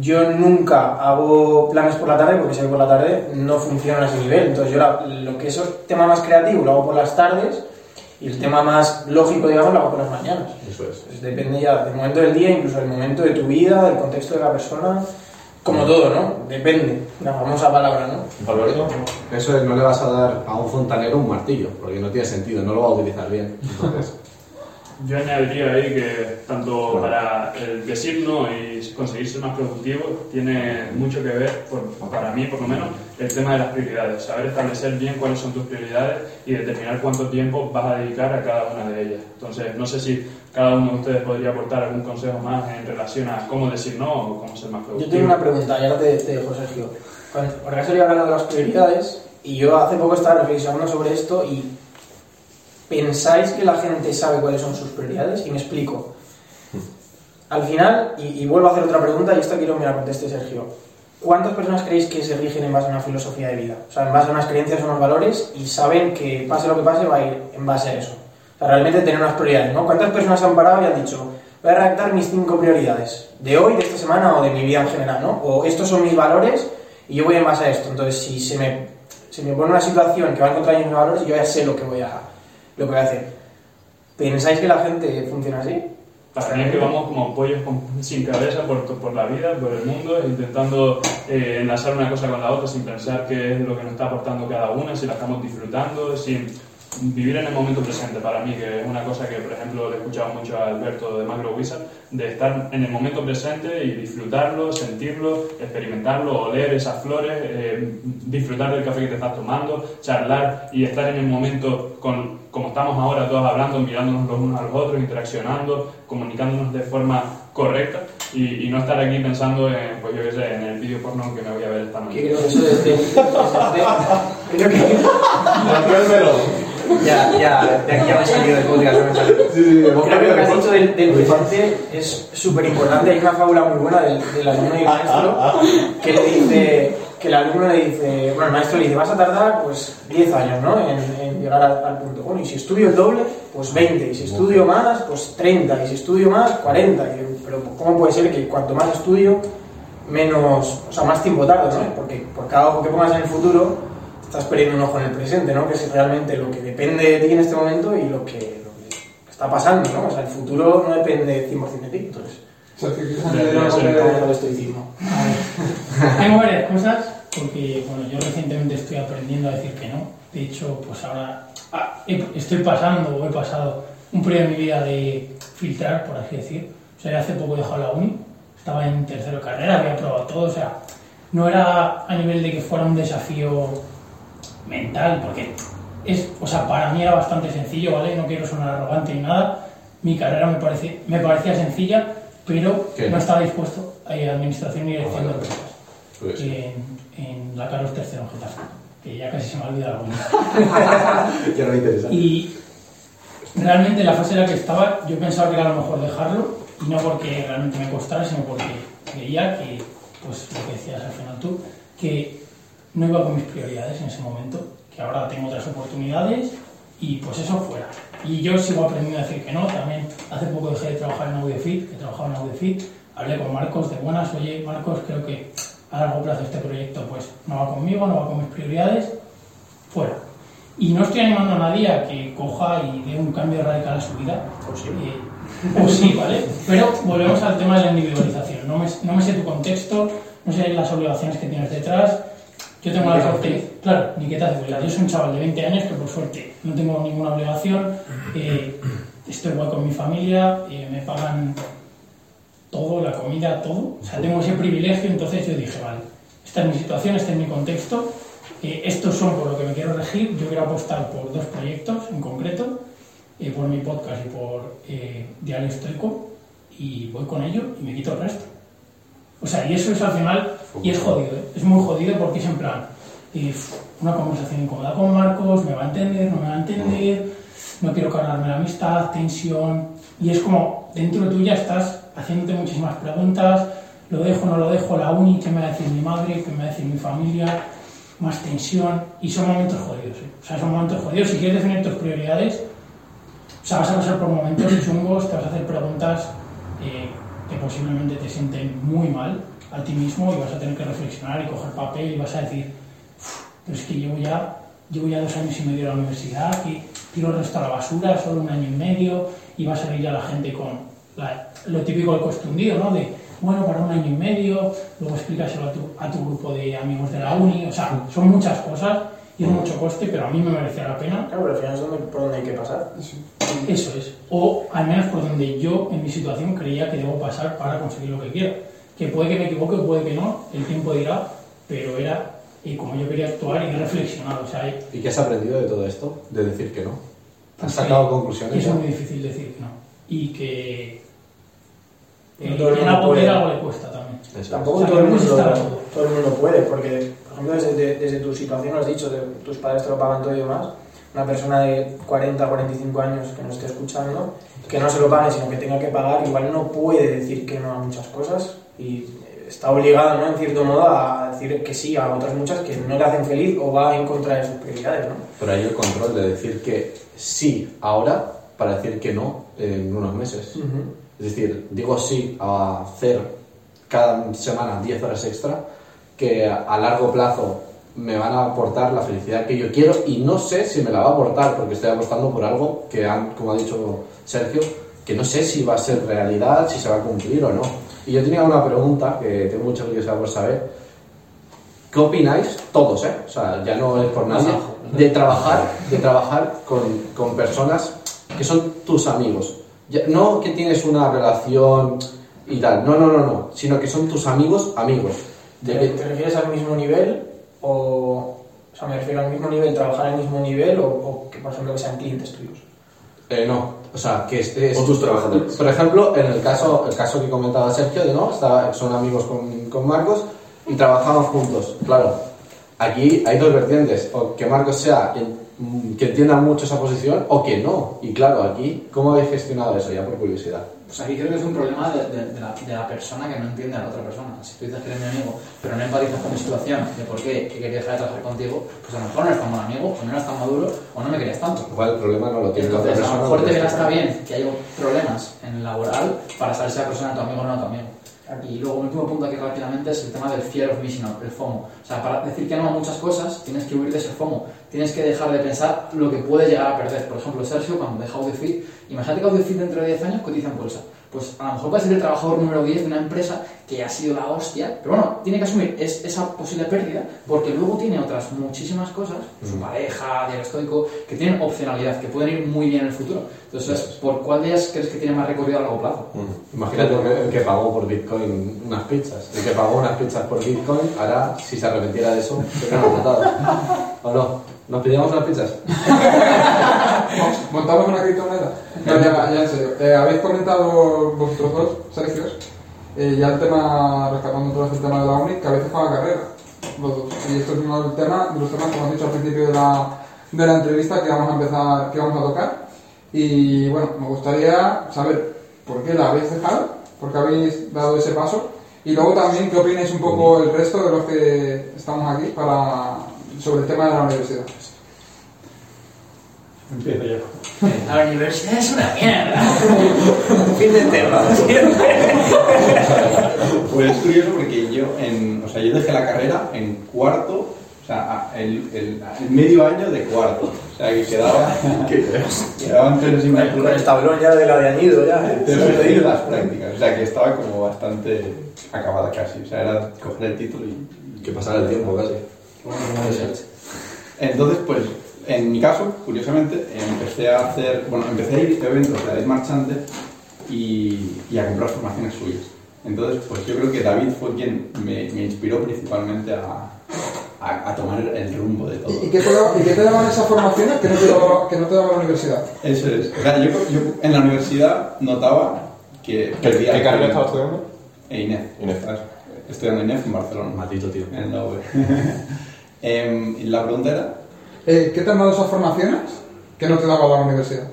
S7: yo nunca hago planes por la tarde porque sé que por la tarde no funciona a ese nivel. Entonces yo la- lo que es el tema más creativo lo hago por las tardes y el tema más lógico, digamos, lo hago por las mañanas.
S8: Eso es.
S7: Pues depende ya del momento del día, incluso del momento de tu vida, del contexto de la persona, como todo, ¿no? Depende, la famosa palabra, ¿no?
S4: Alberto.
S8: Eso es, no le vas a dar a un fontanero un martillo, porque no tiene sentido, no lo va a utilizar bien. Entonces, *laughs*
S1: Yo añadiría ahí que tanto para el decir no y conseguir ser más productivo tiene mucho que ver, por- para mí por lo menos, el tema de las prioridades. Saber establecer bien cuáles son tus prioridades y determinar cuánto tiempo vas a dedicar a cada una de ellas. Entonces, no sé si cada uno de ustedes podría aportar algún consejo más en relación a cómo decir no o cómo ser más
S7: Yo
S1: productivo.
S7: tengo una pregunta, y ahora te, te dejo, Sergio. Cuando, porque has hablando de las prioridades, y yo hace poco estaba reflexionando sobre esto, y ¿pensáis que la gente sabe cuáles son sus prioridades? Y me explico. Al final, y, y vuelvo a hacer otra pregunta, y esta quiero que me la conteste Sergio. ¿Cuántas personas creéis que se rigen en base a una filosofía de vida? O sea, en base a unas creencias, unos valores, y saben que pase lo que pase, va a ir en base a eso. O sea, realmente tener unas prioridades, ¿no? ¿Cuántas personas han parado y han dicho, voy a redactar mis cinco prioridades de hoy, de esta semana o de mi vida en general, ¿no? O estos son mis valores y yo voy en base a esto. Entonces, si se me, se me pone una situación que va en contra de mis valores, yo ya sé lo que voy a, lo que voy a hacer. ¿Pensáis que la gente funciona así?
S1: Para mí es que vamos como pollos con- sin cabeza por, por la vida, por el mundo, intentando eh, enlazar una cosa con la otra sin pensar qué es lo que nos está aportando cada una, si la estamos disfrutando, sin vivir en el momento presente para mí, que es una cosa que, por ejemplo, le he escuchado mucho a Alberto de Macro Wizard, de estar en el momento presente y disfrutarlo, sentirlo, experimentarlo, oler esas flores, eh, disfrutar del café que te estás tomando, charlar y estar en el momento con, como estamos ahora todos hablando, mirándonos los unos a los otros, interaccionando, comunicándonos de forma correcta y, y no estar aquí pensando en, pues yo qué sé, en el vídeo porno que me voy a ver esta noche.
S7: creo que eso desde... desde- creo que... Ya, ya, de aquí ya me he salido del podcast. Creo que lo que has dicho del, del presente es súper importante. Hay una fábula muy buena del, del alumno y el maestro que le dice, que el alumno le dice, bueno, el maestro le dice, vas a tardar pues 10 años, ¿no? En, en llegar al, al punto. Bueno, y si estudio el doble, pues 20. Y si estudio más, pues 30. Y si estudio más, 40. Y pero ¿cómo puede ser que cuanto más estudio, menos, o sea, más tiempo tardo, ¿no? Porque por cada ojo que pongas en el futuro, estás perdiendo un ojo en el presente, ¿no? Que es realmente lo que depende de ti en este momento y lo que, lo que está pasando, ¿no? O sea, el futuro no depende 100% de ti, entonces.
S2: Sergio, ¿quieres
S7: No
S2: añadir
S7: no
S2: algo
S7: se me
S2: que-
S7: cae el estoicismo.
S6: Tengo varias cosas porque bueno, yo recientemente estoy aprendiendo a decir que no. De hecho, pues ahora ah, he- estoy pasando o he pasado un periodo de mi vida de filtrar, por así decir. O sea, hace poco he dejado la uni, estaba en tercero de carrera, había probado todo, o sea, no era a nivel de que fuera un desafío mental, porque es, o sea, para mí era bastante sencillo, ¿vale? No quiero sonar arrogante ni nada. Mi carrera me, parece, me parecía sencilla, pero
S8: ¿Qué?
S6: no estaba dispuesto a ir a administración y dirección
S8: Ah,
S6: de
S8: vale.
S6: empresas
S8: Pues,
S6: en, en la Carlos III en Getafe, que ya casi se me ha olvidado alguna. *laughs*
S8: ya no me interesa.
S6: Y realmente la fase en la que estaba, yo pensaba que era lo mejor dejarlo, y no porque realmente me costara, sino porque creía que, pues lo que decías al final tú, que no iba con mis prioridades en ese momento, que ahora tengo otras oportunidades y pues eso fuera. Y yo sigo aprendiendo a decir que no, también hace poco dejé de trabajar en AudioFit, que trabajaba en AudioFit, hablé con Marcos de buenas, oye Marcos, creo que a largo plazo este proyecto pues no va conmigo, no va con mis prioridades, fuera. Y no estoy animando a nadie a que coja y dé un cambio radical a su vida.
S7: O sí.
S6: Eh, o sí, ¿vale? Pero volvemos al tema de la individualización. No me, no me sé tu contexto, no sé las obligaciones que tienes detrás. Yo tengo la suerte, claro, ni que te hace. Yo soy un chaval de 20 años que por suerte no tengo ninguna obligación, eh, estoy igual con mi familia, eh, me pagan todo, la comida, todo. O sea, tengo ese privilegio, entonces yo dije, vale, esta es mi situación, este es mi contexto, eh, estos son por lo que me quiero regir, yo quiero apostar por dos proyectos en concreto, eh, por mi podcast y por Diario Estoico, y voy con ello y me quito el resto. O sea, y eso es al final, y es jodido, ¿eh? es muy jodido porque es en plan, eh, una conversación incómoda con Marcos, me va a entender, no me va a entender, no quiero cargarme la amistad, tensión, y es como, dentro tuya estás haciéndote muchísimas preguntas, lo dejo, no lo dejo, la uni, qué me va a decir mi madre, qué me va a decir mi familia, más tensión, y son momentos jodidos, ¿eh? o sea, son momentos jodidos, si quieres definir tus prioridades, o sea, vas a pasar por momentos chungos, te vas a hacer preguntas eh, que posiblemente te sienten muy mal a ti mismo y vas a tener que reflexionar y coger papel y vas a decir, "Uf, pero es que llevo ya, llevo ya dos años y medio en la universidad, que tiro el resto a la basura, solo un año y medio, y va a salir ya la gente con la- lo típico del costundido, ¿no? De, bueno, para un año y medio, luego explícaselo a tu, a tu grupo de amigos de la uni, o sea, son muchas cosas y es mucho coste, pero a mí me merecía la pena
S7: Claro, pero al final es donde, por donde hay que pasar.
S6: eso es. O al menos por donde yo en mi situación creía que debo pasar para conseguir lo que quiero. Que puede que me equivoque, puede que no, el tiempo dirá, pero era eh, como yo quería actuar y he reflexionado. O sea,
S8: ¿Y qué has aprendido de todo esto? De decir que no.
S6: Pues
S8: ¿Has sacado
S6: que-
S8: conclusiones?
S6: que es muy difícil decir que no. Y que
S7: No todo el mundo puede.
S6: algo le cuesta también.
S8: Eso
S7: Tampoco
S6: O sea,
S7: todo, el
S6: no
S7: mundo,
S6: todo.
S7: todo el mundo puede, porque, por ejemplo, desde, de- desde tu situación, lo has dicho, de, tus padres te lo pagan todo y demás, una persona de 40, 45 años que nos esté escuchando, que no se lo pague, sino que tenga que pagar, igual no puede decir que no a muchas cosas y está obligado, ¿no? En cierto modo, a decir que sí a otras muchas que no le hacen feliz o va en contra de sus prioridades, ¿no?
S8: Pero hay el control de decir que sí ahora para decir que no en unos meses. Es decir, digo sí a hacer cada semana 10 horas extra que a largo plazo me van a aportar la felicidad que yo quiero y no sé si me la va a aportar porque estoy apostando por algo que, han, como ha dicho Sergio, que no sé si va a ser realidad, si se va a cumplir o no. Y yo tenía una pregunta que tengo mucha curiosidad por saber. ¿Qué opináis todos, eh? O sea, ya no es por nadie, de trabajar, de trabajar con, con personas que son tus amigos? Ya- no que tienes una relación y tal, no, no, no, no, sino que son tus amigos, amigos. De
S7: ¿Te,
S8: que-
S7: te refieres al mismo nivel o, o sea, me refiero al mismo nivel, trabajar al mismo nivel o, o que, por ejemplo, que sean clientes tuyos?
S8: Eh, no, o sea, que estés...
S9: O tus trabajadores.
S8: Por ejemplo, en el caso, el caso que comentaba Sergio, de no, Está- son amigos con, con Marcos y trabajaban juntos. Claro, aquí hay dos vertientes, o que Marcos sea mm, que entienda mucho esa posición o que no. Y claro, aquí, ¿cómo habéis gestionado eso? Ya por curiosidad.
S5: Pues aquí creo que es un problema de, de- de la, de la persona que no entiende a la otra persona. Si tú dices que eres mi amigo, pero no empatizas con mi situación, de por qué que quería dejar de trabajar contigo, pues a lo mejor no eres tan buen amigo, o no eres tan maduro, o no me querías tanto.
S8: Igual el problema no lo tiene la otra
S5: Entonces, a
S8: persona.
S5: lo mejor te
S8: tienes
S5: verás bien que haya problemas en el laboral para saber si la persona es tu amigo o no es tu amigo. Y luego, un último punto aquí rápidamente es el tema del fear of missing out, el FOMO. O sea, para decir que no a muchas cosas, tienes que huir de ese FOMO. Tienes que dejar de pensar lo que puedes llegar a perder. Por ejemplo, Sergio, cuando deja Audifit, Imagínate que AudioFit dentro de 10 años cotiza en bolsa. Pues a lo mejor puede ser el trabajador número 10 de una empresa que ha sido la hostia, pero bueno, tiene que asumir es- esa posible pérdida porque luego tiene otras muchísimas cosas, su pareja, diario estoico, que tienen opcionalidad, que pueden ir muy bien en el futuro. Entonces, ¿por cuál de ellas crees que tiene más recorrido a largo plazo?
S8: Imagínate el- que pagó por Bitcoin unas pizzas. El que pagó unas pizzas por Bitcoin, ahora, si se arrepentiera de eso, se matado. ¿O no? ¿Nos pidamos unas pizzas? *laughs* *laughs*
S2: ¿Montamos una criptomoneda? No, *laughs* ya, ya en serio. Eh, Habéis comentado vosotros dos, Sergio, eh, ya el tema, rescatando todo este tema de la uni, que habéis dejado la carrera, los dos. Y esto es uno de los temas, de los temas que hemos dicho al principio de la, de la entrevista que vamos a empezar, que vamos a tocar. Y bueno, me gustaría saber por qué la habéis dejado, por qué habéis dado ese paso. Y luego también qué opináis un poco el resto de los que estamos aquí para, sobre el tema de la universidad.
S9: Empiezo yo. *laughs*
S10: La universidad es una mierda. *laughs* fin de tema, siempre. *laughs*
S9: Pues es curioso porque yo, en, o sea, yo dejé la carrera en cuarto, o sea, el, el- el medio año de cuarto. O sea, que quedaba, quedaban tres
S10: Con el
S9: asignaturas.
S10: tablón ya de la de añido, ya. ¿eh?
S9: Pero las prácticas, o sea, que estaba como bastante acabada casi. O sea, era coger el título y
S8: Que pasara el tiempo casi.
S9: Entonces, pues, en mi caso, curiosamente, empecé a hacer, bueno, empecé a ir a eventos de David Marchante y, y a comprar formaciones suyas. Entonces, pues yo creo que David fue quien me, me inspiró principalmente a, a- a tomar el rumbo de todo.
S2: ¿Y, y qué te daba- y qué te daban esas formaciones que no te daba, que no te daba la universidad?
S9: Eso es. O sea, yo, yo en la universidad notaba que
S3: ¿Qué,
S9: perdía
S3: qué
S9: el
S3: carrera estabas estudiando?
S9: INEF. ¿sabes? Estudiando en INEF en Barcelona.
S8: Matito, tío.
S9: En la *laughs* UB. Em, la pregunta era...
S2: Eh, ¿Qué te han dado esas formaciones que no te daba la universidad?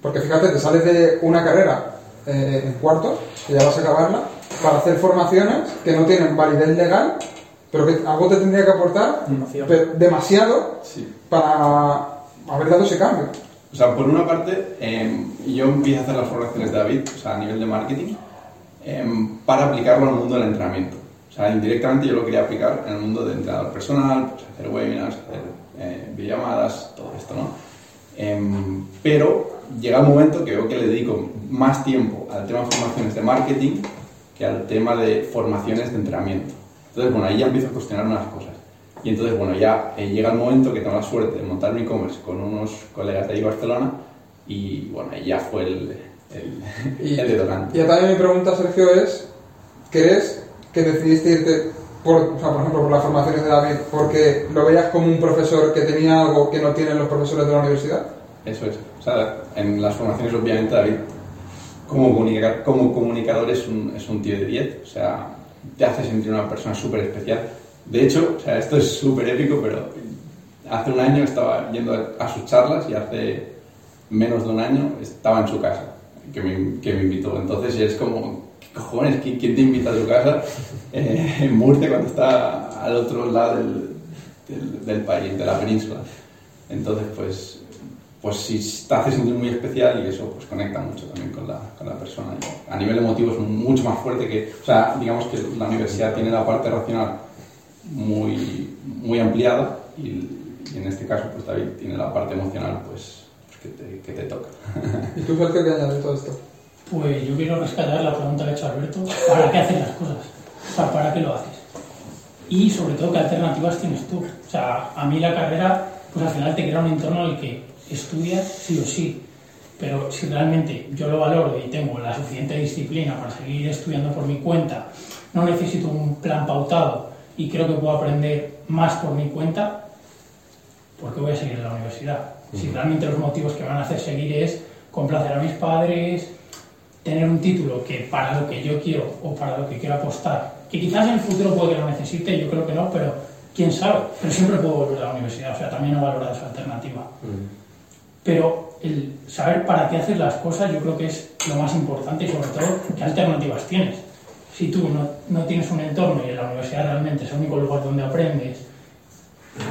S2: Porque fíjate, te sales de una carrera eh, en cuarto, que ya vas a acabarla, para hacer formaciones que no tienen validez legal, pero que algo te tendría que aportar demasiado
S9: Sí.
S2: para haber dado ese cambio.
S9: O sea, por una parte, em, yo empiezo a hacer las formaciones de David, o sea, a nivel de marketing, em, para aplicarlo al mundo del entrenamiento. O sea, indirectamente yo lo quería aplicar en el mundo del entrenador personal, pues hacer webinars, hacer eh, todo esto, ¿no? Em, pero llega el momento que veo que le dedico más tiempo al tema de formaciones de marketing que al tema de formaciones de entrenamiento. Entonces, bueno, ahí ya empiezo a cuestionar unas cosas. Y entonces, bueno, ya eh, llega el momento que tengo la suerte de montar mi e-commerce con unos colegas de ahí Barcelona y, bueno, ahí ya fue el, el,
S2: Y,
S9: el detonante.
S2: y también mi pregunta, Sergio, es, ¿crees que decidiste irte, por, o sea, por ejemplo, por las formaciones de David, porque lo veías como un profesor que tenía algo que no tienen los profesores de la universidad?
S9: Eso es. O sea, en las formaciones, obviamente, David, como, comunica- como comunicador, es un, es un tío de 10. O sea, te hace sentir una persona súper especial. De hecho, o sea, esto es súper épico, pero hace un año estaba yendo a, sus charlas y hace menos de un año estaba en su casa, que me, que me invitó. Entonces es como, ¿qué cojones? ¿Quién, te invita a su casa eh, en Murcia cuando está al otro lado del, del, país, de la península? Entonces, pues, pues sí te hace sentir muy especial y eso pues conecta mucho también con la, con la persona. A nivel emotivo es mucho más fuerte que, o sea, digamos que la universidad tiene la parte racional muy, muy ampliada y, y en este caso pues David tiene la parte emocional pues, que, te, que te toca.
S2: ¿Y tú, Sergio, qué añades todo esto?
S6: Pues yo quiero rescatar la pregunta que ha hecho Alberto. ¿Para qué haces las cosas? O sea, ¿para qué lo haces? Y sobre todo, ¿qué alternativas tienes tú? O sea, a mí la carrera, pues al final te crea un entorno en el que estudias sí o sí. Pero si realmente yo lo valoro y tengo la suficiente disciplina para seguir estudiando por mi cuenta, no necesito un plan pautado y creo que puedo aprender más por mi cuenta, ¿por qué voy a seguir en la universidad? Si realmente los motivos que me van a hacer seguir es complacer a mis padres, tener un título que para lo que yo quiero o para lo que quiero apostar, que quizás en el futuro puede que lo necesite, yo creo que no, pero quién sabe, pero siempre puedo volver a la universidad, o sea, también he valorado esa alternativa. Pero el saber para qué haces las cosas yo creo que es lo más importante y sobre todo qué alternativas tienes. Si tú no, no tienes un entorno y en la universidad realmente es el único lugar donde aprendes,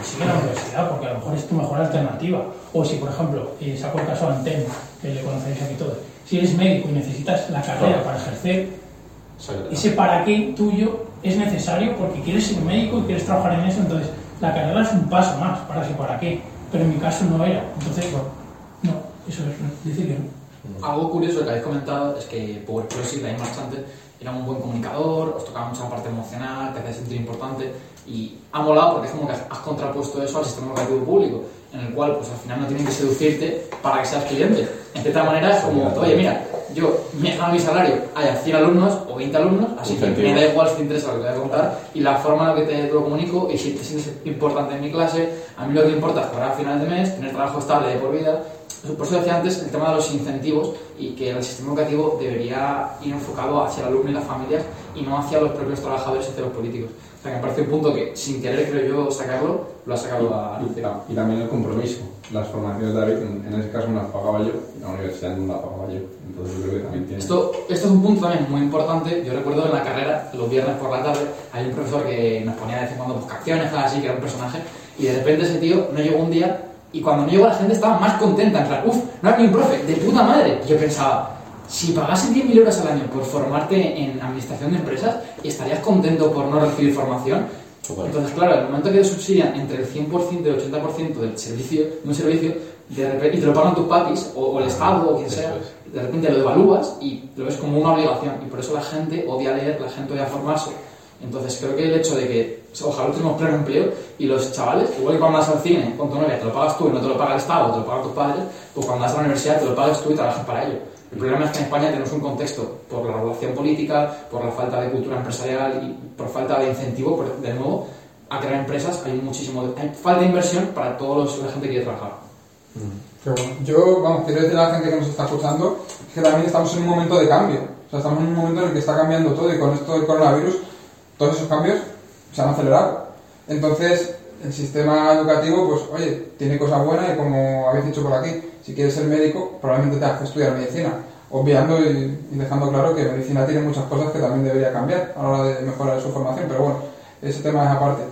S6: sigue la universidad porque a lo mejor es tu mejor alternativa. O si, por ejemplo, eh, saco el caso de Anten, que le conocéis aquí todos, si eres médico y necesitas la carrera para ejercer, ese para qué tuyo es necesario porque quieres ser médico y quieres trabajar en eso, entonces la carrera es un paso más para ese para qué, pero en mi caso no era, entonces bueno, no. Eso es, dice que no.
S5: Algo curioso que habéis comentado es que Power Closic, la marchante, era un buen comunicador, os tocaba mucha parte emocional, te hacía sentir importante y ha molado porque es como que has contrapuesto eso al sistema educativo público, en el cual pues al final no tienen que seducirte para que seas cliente. En cierta manera es como, oye mira, yo me gano mi salario, haya 100 alumnos o 20 alumnos, así que me da igual si te interesa lo que te voy a contar y la forma en la que te, lo comunico y si te sientes importante en mi clase, a mí lo que importa es cobrar a final de mes, tener trabajo estable de por vida por eso decía antes el tema de los incentivos y que el sistema educativo debería ir enfocado hacia el alumno y las familias y no hacia los propios trabajadores y hacia los políticos. O sea, que me parece un punto que, sin querer, creo yo, sacarlo, lo ha sacado a
S9: y, y también el compromiso. Las formaciones de David, en, ese caso no las pagaba yo, la universidad no las pagaba yo. Entonces yo creo que también tiene...
S5: Esto, esto es un punto también muy importante. Yo recuerdo en la carrera, los viernes por la tarde, hay un profesor que nos ponía de vez en cuando pues, canciones, así, que era un personaje, y de repente ese tío no llegó un día y cuando no llegó la gente estaba más contenta, en plan, uff, no hay ni un profe, de puta madre. Y yo pensaba, si pagasen 10.000 euros al año por formarte en administración de empresas, ¿estarías contento por no recibir formación? Entonces, claro, el momento que te subsidian entre el 100% y el 80% del servicio, de un servicio, de repente, y te lo pagan tus papis, o, o el Estado, o quien sea, de repente lo devalúas y lo ves como una obligación. Y por eso la gente odia leer, la gente odia formarse. Entonces creo que el hecho de que ojalá tuviéramos pleno empleo y los chavales, igual que cuando vas al cine con tu novia, te lo pagas tú y no te lo paga el Estado, te lo pagan tus padres, pues cuando vas a la universidad te lo pagas tú y trabajas para ello. El problema es que en España tenemos un contexto por la regulación política, por la falta de cultura empresarial y por falta de incentivo, por, de nuevo, a crear empresas, hay muchísimo hay falta de inversión para toda la gente que quiere trabajar.
S2: Yo, vamos, quiero decir a la gente que nos está escuchando que también estamos en un momento de cambio. O sea, estamos en un momento en el que está cambiando todo y con esto del coronavirus todos esos cambios se han acelerado. Entonces, el sistema educativo, pues, oye, tiene cosas buenas y como habéis dicho por aquí, si quieres ser médico, probablemente tengas que estudiar medicina, obviando y, dejando claro que medicina tiene muchas cosas que también debería cambiar a la hora de mejorar su formación, pero bueno, ese tema es aparte.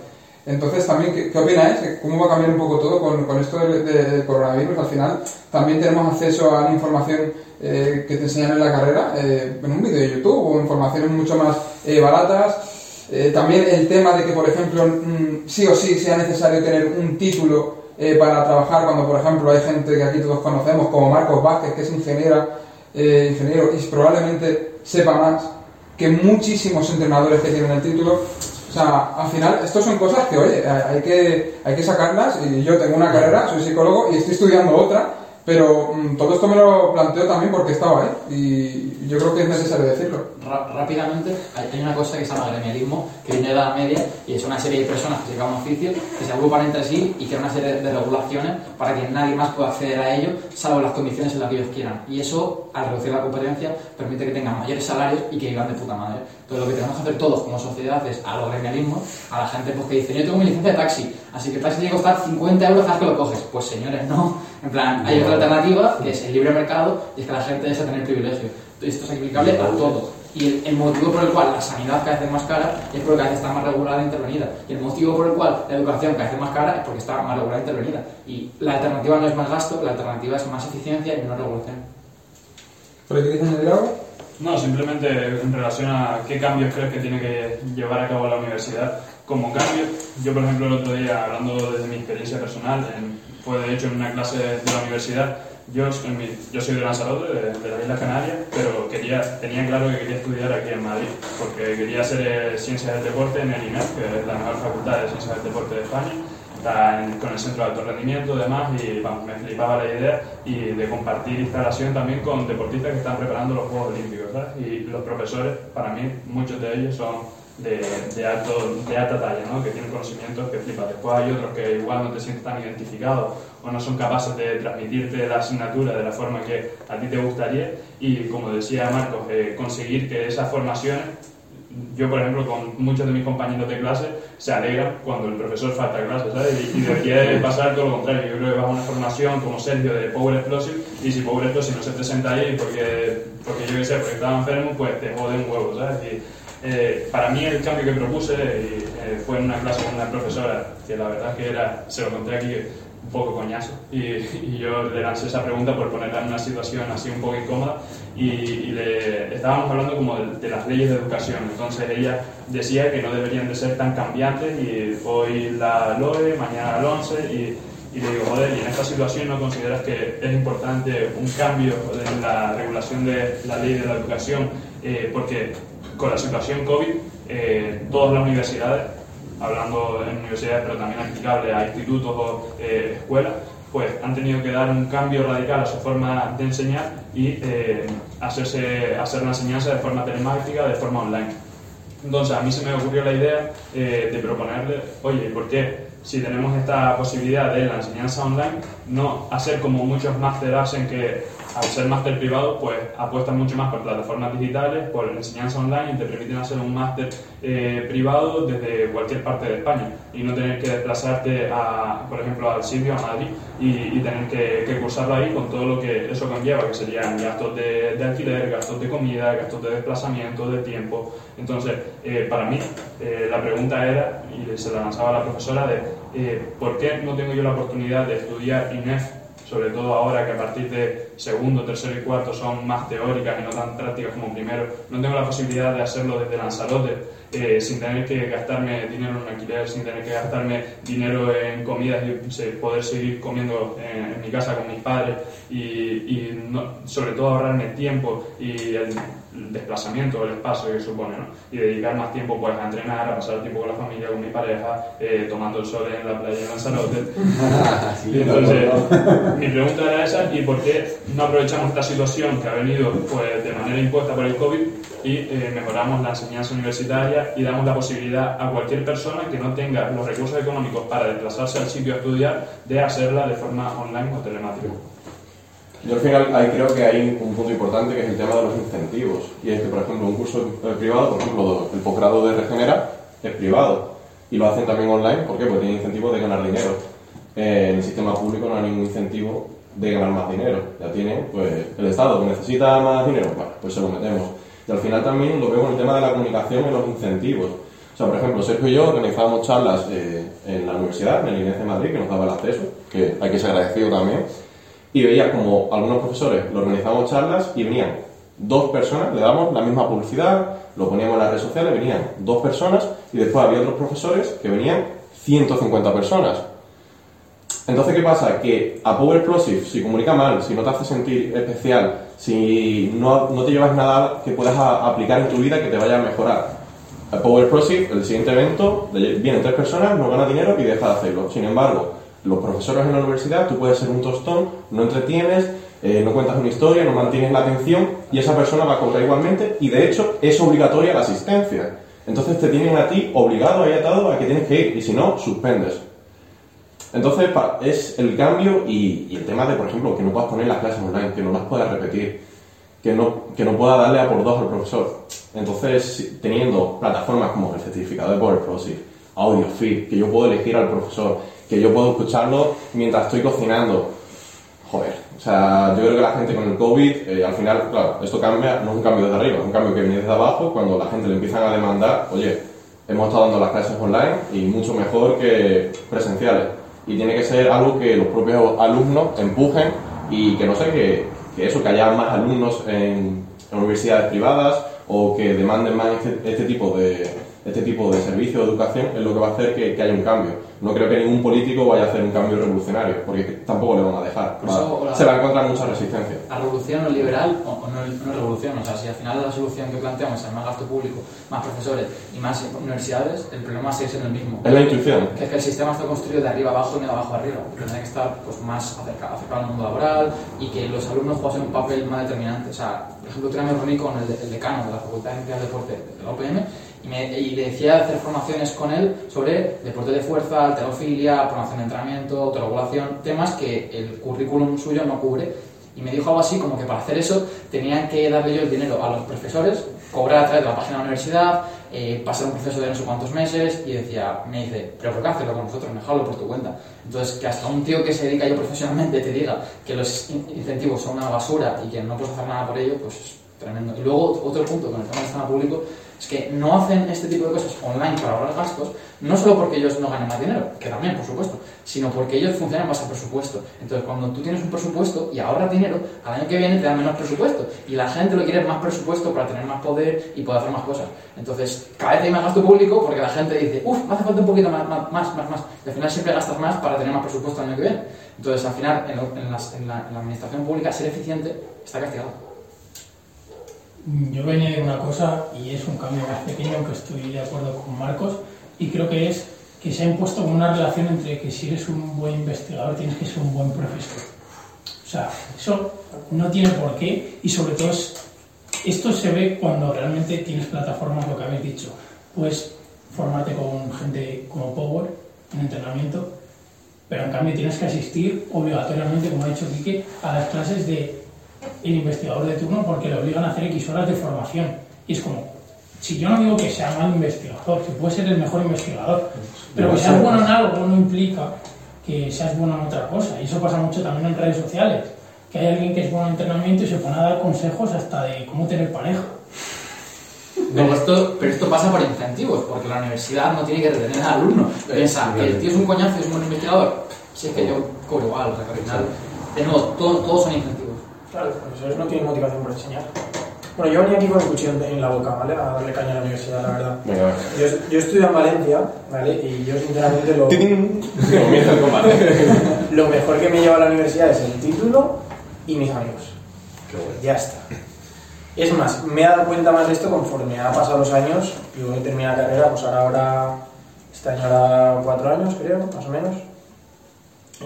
S2: Entonces, también, ¿qué, qué opináis? ¿Cómo va a cambiar un poco todo con, con esto del de, de coronavirus? Al final, también tenemos acceso a la información eh, que te enseñan en la carrera, eh, en un vídeo de YouTube o informaciones mucho más eh, baratas. Eh, también el tema de que, por ejemplo, mm, sí o sí sea necesario tener un título eh, para trabajar, cuando, por ejemplo, hay gente que aquí todos conocemos, como Marcos Vázquez, que es ingeniera, eh, ingeniero y probablemente sepa más que muchísimos entrenadores que tienen el título. O sea, al final, estas son cosas que, oye, hay que, hay que sacarlas. Y yo tengo una carrera, soy psicólogo y estoy estudiando otra, pero mm, todo esto me lo planteo también porque estaba ahí y yo creo que es necesario decirlo.
S5: Rápidamente, hay una cosa que se llama gremialismo, que viene de la Edad media y es una serie de personas que se llaman oficios, que se agrupan entre sí y crean una serie de regulaciones para que nadie más pueda acceder a ello, salvo las condiciones en las que ellos quieran. Y eso, al reducir la competencia, permite que tengan mayores salarios y que vivan de puta madre. Entonces, lo que tenemos que hacer todos como sociedad es a los gremialismos, a la gente pues, que dice: Yo tengo mi licencia de taxi, así que el taxi tiene que costar 50 euros cada vez que lo coges. Pues señores, no. En plan, hay otra alternativa que es el libre mercado y es que la gente desea tener privilegio. Esto es aplicable a todo. Y el, el motivo por el cual la sanidad cada vez es más cara es porque cada vez está más regulada e intervenida. Y el motivo por el cual la educación cada vez es más cara es porque está más regulada e intervenida. Y la alternativa no es más gasto, la alternativa es más eficiencia y menos regulación.
S2: ¿Pero queréis añadir algo?
S1: No, simplemente en relación a qué cambios crees que tiene que llevar a cabo la universidad. Como cambio, yo por ejemplo el otro día, hablando desde mi experiencia personal, en- fue de hecho en una clase de la universidad, yo, mi- yo soy de Lanzarote, de, de las Islas Canarias, pero quería, tenía claro que quería estudiar aquí en Madrid, porque quería hacer eh, Ciencias del Deporte en el INEF, que es la mejor facultad de Ciencias del Deporte de España, con el centro de alto rendimiento y demás, y me flipaba la idea y de compartir instalación también con deportistas que están preparando los Juegos Olímpicos, ¿sabes? Y los profesores, para mí, muchos de ellos son de, de, alto, de alta talla, ¿no? que tienen conocimientos que flipas. Después hay otros que igual no te sientes tan identificado o no son capaces de transmitirte la asignatura de la forma que a ti te gustaría y, como decía Marcos, eh, conseguir que esas formaciones yo, por ejemplo, con muchos de mis compañeros de clase, se alegran cuando el profesor falta clase, ¿sabes? Y, y debería de pasar todo lo contrario. Yo creo que vas a una formación como Sergio de Power Explosive y si Power Explosive no se presenta ahí porque, porque yo qué sé, porque estaba enfermo, pues te jode un huevo, ¿sabes? Y, eh, para mí el cambio que propuse y, eh, fue en una clase con una profesora que la verdad que era, se lo conté aquí, un poco coñazo. Y, y yo le lancé esa pregunta por ponerla en una situación así un poco incómoda y, y le estábamos hablando como de, de las leyes de educación. Entonces ella decía que no deberían de ser tan cambiantes y hoy la LOE, mañana la 11 y, y le digo, joder, y en esta situación no consideras que es importante un cambio en la regulación de la ley de la educación, eh, porque con la situación COVID, eh, todas las universidades, hablando en universidades, pero también aplicable a institutos o eh, escuelas, pues han tenido que dar un cambio radical a su forma de enseñar y eh, hacerse, hacer la enseñanza de forma telemática, de forma online. Entonces a mí se me ocurrió la idea eh, de proponerle, oye, ¿por qué si tenemos esta posibilidad de la enseñanza online, no hacer como muchos máster hacen que al ser máster privado, pues apuestan mucho más por plataformas digitales, por enseñanza online y te permiten hacer un máster eh, privado desde cualquier parte de España y no tener que desplazarte, a, por ejemplo, al sitio, a Madrid, y, tener que, cursarlo ahí con todo lo que eso conlleva, que serían gastos de, de alquiler, gastos de comida, gastos de desplazamiento, de tiempo. Entonces, eh, para mí, eh, la pregunta era, y se la lanzaba a la profesora, de eh, ¿por qué no tengo yo la oportunidad de estudiar INEF sobre todo ahora que a partir de segundo, tercero y cuarto son más teóricas y no tan prácticas como primero, no tengo la posibilidad de hacerlo desde Lanzarote eh, sin tener que gastarme dinero en alquiler, sin tener que gastarme dinero en comidas y poder seguir comiendo en, en mi casa con mis padres y, y no, sobre todo ahorrarme tiempo y el, desplazamiento, el espacio que supone, ¿no? Y dedicar más tiempo pues, a entrenar, a pasar tiempo con la familia, con mi pareja, eh, tomando el sol en la playa de Lanzarote. *laughs* y entonces, mi pregunta era esa, ¿y por qué no aprovechamos esta situación que ha venido pues, de manera impuesta por el COVID y eh, mejoramos la enseñanza universitaria y damos la posibilidad a cualquier persona que no tenga los recursos económicos para desplazarse al sitio a estudiar de hacerla de forma online o telemática?
S3: Yo al final ahí creo que hay un punto importante que es el tema de los incentivos. Y es que, por ejemplo, un curso privado, por ejemplo, el posgrado de Regenera es privado y lo hacen también online. ¿Por qué? Porque tienen incentivos de ganar dinero. Eh, en el sistema público no hay ningún incentivo de ganar más dinero. Ya tiene, pues, el Estado que necesita más dinero, bueno, pues se lo metemos. Y al final también lo vemos en el tema de la comunicación y los incentivos. O sea, por ejemplo, Sergio y yo organizábamos charlas eh, en la universidad, en el INEF de Madrid, que nos daba el acceso, que hay que ser agradecido también y veía como algunos profesores lo organizábamos charlas y venían dos personas, le damos la misma publicidad, lo poníamos en las redes sociales, venían dos personas y después había otros profesores que venían 150 personas. Entonces, ¿qué pasa? Que a Power Explosive, si comunica mal, si no te hace sentir especial, si no, no te llevas nada que puedas aplicar en tu vida que te vaya a mejorar, a Power Explosive, el siguiente evento, vienen tres personas, no gana dinero y deja de hacerlo. Sin embargo, los profesores en la universidad, tú puedes ser un tostón, no entretienes, eh, no cuentas una historia, no mantienes la atención y esa persona va a cobrar igualmente y de hecho es obligatoria la asistencia. Entonces te tienen a ti obligado y atado a que tienes que ir y si no, suspendes. Entonces es el cambio y, el tema de, por ejemplo, que no puedas poner las clases online, que no las puedas repetir, que no, que no pueda darle a por dos al profesor. Entonces, teniendo plataformas como el certificado de Power Explosive, Audio Feed, que yo puedo elegir al profesor, que yo puedo escucharlo mientras estoy cocinando. Joder, o sea, yo creo que la gente con el COVID, eh, al final, claro, esto cambia, no es un cambio desde arriba, es un cambio que viene desde abajo, cuando la gente le empiezan a demandar, oye, hemos estado dando las clases online y mucho mejor que presenciales. Y tiene que ser algo que los propios alumnos empujen y que no sé, que, que eso, que haya más alumnos en, en universidades privadas o que demanden más este, este tipo de, este tipo de servicio de educación es lo que va a hacer que, que haya un cambio no creo que ningún político vaya a hacer un cambio revolucionario, porque tampoco le van a dejar. Va, la, se va a encontrar mucha resistencia.
S5: La revolución no liberal o, o no, no, revolución. O sea, si al final la solución que planteamos es más gasto público, más profesores y más universidades, el problema sigue siendo el mismo.
S3: Es la intuición.
S5: Que es que el sistema está construido de arriba abajo y de abajo arriba. Tiene que estar pues, más acercado, acercado al mundo laboral y que los alumnos jueguen un papel más determinante. O sea, por ejemplo, yo me reuní con el, el decano de la Facultad de Ciencias de Deporte de la OPM y, me, y decía hacer formaciones con él sobre deporte de fuerza, alterofilia, promoción de entrenamiento, autorregulación, temas que el currículum suyo no cubre. Y me dijo algo así como que para hacer eso tenían que darle yo el dinero a los profesores, cobrar a través de la página de la universidad, eh, pasar un proceso de no sé cuántos meses y decía, me dice, pero ¿por qué hacerlo con nosotros? Mejorlo por tu cuenta. Entonces, que hasta un tío que se dedica yo profesionalmente te diga que los incentivos son una basura y que no puedes hacer nada por ello, pues tremendo. Y luego, otro punto con el tema del sistema público es que no hacen este tipo de cosas online para ahorrar gastos, no solo porque ellos no ganen más dinero, que también, por supuesto, sino porque ellos funcionan más a presupuesto. Entonces, cuando tú tienes un presupuesto y ahorras dinero, al año que viene te dan menos presupuesto. Y la gente lo quiere más presupuesto para tener más poder y poder hacer más cosas. Entonces, cada vez hay más gasto público porque la gente dice, uff, hace falta un poquito más, más, más, más. Y al final siempre gastas más para tener más presupuesto el año que viene. Entonces, al final, en, en la administración pública, ser eficiente está castigado.
S6: Yo voy a añadir una cosa y es un cambio más pequeño, aunque estoy de acuerdo con Marcos, y creo que es que se ha impuesto una relación entre que si eres un buen investigador tienes que ser un buen profesor. O sea, eso no tiene por qué y sobre todo es- esto se ve cuando realmente tienes plataformas, lo que habéis dicho. Puedes formarte con gente como Power en entrenamiento, pero en cambio tienes que asistir obligatoriamente, como ha dicho Quique, a las clases de el investigador de turno porque le obligan a hacer X horas de formación. Y es como, si yo no digo que sea mal investigador, que puede ser el mejor investigador, pero que seas bueno en algo no implica que seas bueno en otra cosa. Y eso pasa mucho también en redes sociales, que hay alguien que es bueno en entrenamiento y se pone a dar consejos hasta de cómo tener pareja.
S5: Pero esto, pero esto pasa por incentivos, porque la universidad no tiene que retener al alumno. Piensa que el tío es un coñazo y es un buen investigador. Si es que yo cobro igual, o sea que al final, de nuevo, todo- todos son incentivos.
S7: Claro, los profesores no tienen motivación por enseñar. Bueno, yo venía aquí con el cuchillo en- la boca, ¿vale? A darle caña a la universidad, la verdad.
S3: Venga.
S7: Yo, yo estudio en Valencia, ¿vale? Y yo sinceramente lo, *laughs* lo mejor que me lleva a la universidad es el título y mis amigos. Ya está. Es más, me he dado cuenta más de esto conforme han pasado los años. Yo he terminado la carrera, pues ahora, ahora este año ahora cuatro años, creo, más o menos.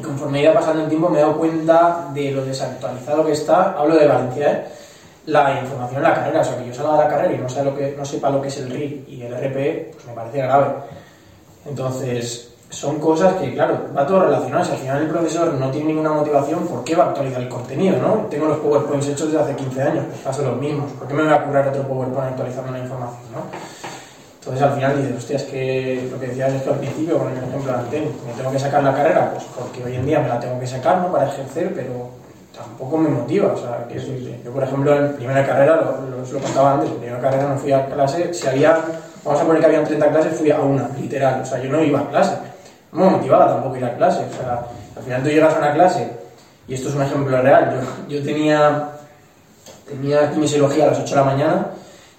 S7: Conforme iba pasando el tiempo me he dado cuenta de lo desactualizado que está, hablo de Valencia, ¿eh? la información en la carrera. O sea, que yo salga de la carrera y no, sea lo que, no sepa lo que es el RIC y el RP, pues me parece grave. Entonces, son cosas que, claro, va todo relacionado. Si al final el profesor no tiene ninguna motivación, ¿por qué va a actualizar el contenido, no? Tengo los PowerPoints hechos desde hace 15 años, pues paso los mismos. ¿Por qué me voy a curar otro PowerPoint actualizando la información, no? Entonces al final dices, hostia, es que lo que decías es que al principio, el ejemplo me tengo que sacar la carrera, pues porque hoy en día me la tengo que sacar, ¿no? Para ejercer, pero tampoco me motiva, o sea, que yo por ejemplo en primera carrera, lo, lo, lo contaba antes, en primera carrera no fui a clase, si había, vamos a poner que habían 30 clases, fui a una, literal, o sea, yo no iba a clase, no me motivaba tampoco ir a clase, o sea, al final tú llegas a una clase, y esto es un ejemplo real, yo, yo tenía, tenía kinesiología a las 8 de la mañana,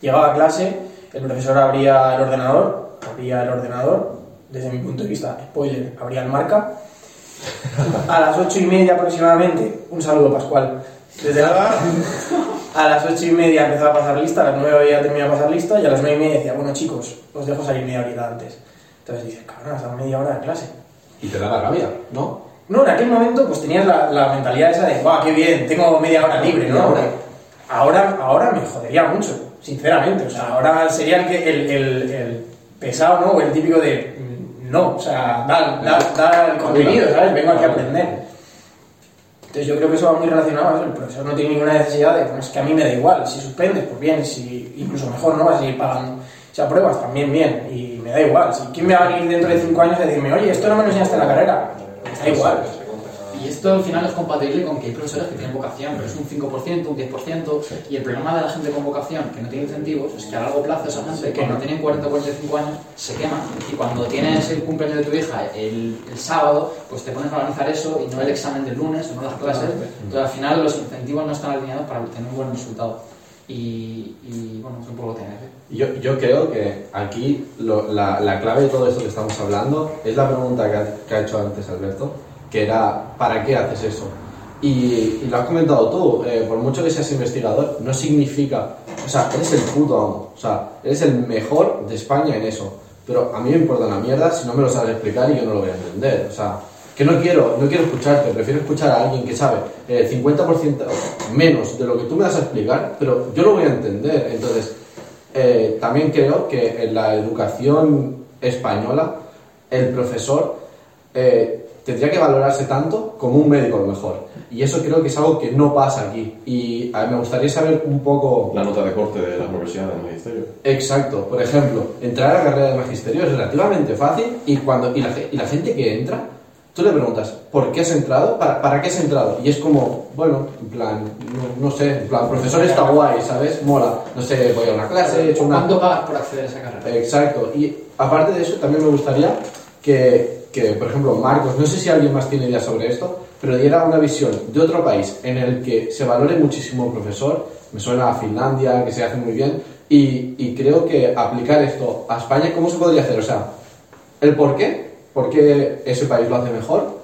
S7: llegaba a clase, el profesor abría el ordenador, abría el ordenador, desde mi punto de vista, spoiler, abría el marca. A las ocho y media aproximadamente, un saludo Pascual. Desde la- *laughs* a las ocho y media empezaba a pasar lista, a las nueve ya terminaba de pasar lista y a las nueve y media decía, bueno chicos, os dejo salir media horita antes. Entonces dices, cabrón, hasta media hora de clase.
S8: Y te da la rabia, ¿no?
S7: No, en aquel momento pues tenías la, la mentalidad esa de, guau, qué bien, tengo media hora libre, ¿no? Ahora, ahora me jodería mucho, sinceramente. O sea, ahora sería el, que- el, el, el pesado, ¿no? O el típico de, mm, no, o sea, da, da, da el contenido, ¿sabes? Vengo aquí a aprender. Entonces yo creo que eso va muy relacionado a eso. El profesor no tiene ninguna necesidad de, pues es que a mí me da igual. Si suspendes, pues bien. Si incluso mejor, ¿no? Vas a seguir pagando. Si apruebas, también bien. Y me da igual. Si, ¿Quién me va a venir dentro de cinco años a decirme, oye, esto no me lo enseñaste en la carrera? Me da igual.
S5: Y esto al final es compatible con que hay profesores que tienen vocación, pero es un 5%, un 10%, y el problema de la gente con vocación que no tiene incentivos es que a largo plazo esa gente, que no tienen 40 o 45 años, se quema, y cuando tienes el cumpleaños de tu hija el, el sábado, pues te pones a organizar eso y no el examen del lunes o no las clases, entonces al final los incentivos no están alineados para obtener un buen resultado. Y, y bueno, es un poco tiene ver.
S8: Yo, yo creo que aquí lo- la, la clave de todo esto que estamos hablando es la pregunta que ha, que ha hecho antes Alberto, que era ¿para qué haces eso? Y, y lo has comentado tú, eh, por mucho que seas investigador, no significa, o sea, eres el puto amo, o sea, eres el mejor de España en eso, pero a mí me importa una mierda si no me lo sabes explicar y yo no lo voy a entender, o sea, que no quiero, no quiero escucharte, prefiero escuchar a alguien que sabe el 50% menos de lo que tú me vas a explicar, pero yo lo voy a entender, entonces eh, también creo que en la educación española el profesor eh, tendría que valorarse tanto como un médico a lo mejor. Y eso creo que es algo que no pasa aquí. Y a mí me gustaría saber un poco...
S3: La nota de corte de la universidad del magisterio.
S8: Exacto. Por ejemplo, entrar a la carrera de magisterio es relativamente fácil y, cuando, y, la, y la gente que entra tú le preguntas, ¿por qué has entrado? ¿Para, ¿Para qué has entrado? Y es como, bueno, en plan, no, no sé, en plan, profesor está guay, ¿sabes? Mola. No sé, voy a una clase, he hecho una...
S5: ¿Cuánto pagas por acceder a esa carrera?
S8: Exacto. Y aparte de eso, también me gustaría que, que, por ejemplo, Marcos, no sé si alguien más tiene ideas sobre esto, pero diera una visión de otro país en el que se valore muchísimo el profesor. Me suena a Finlandia, que se hace muy bien. Y, y creo que aplicar esto a España, ¿cómo se podría hacer? O sea, el por qué, por qué ese país lo hace mejor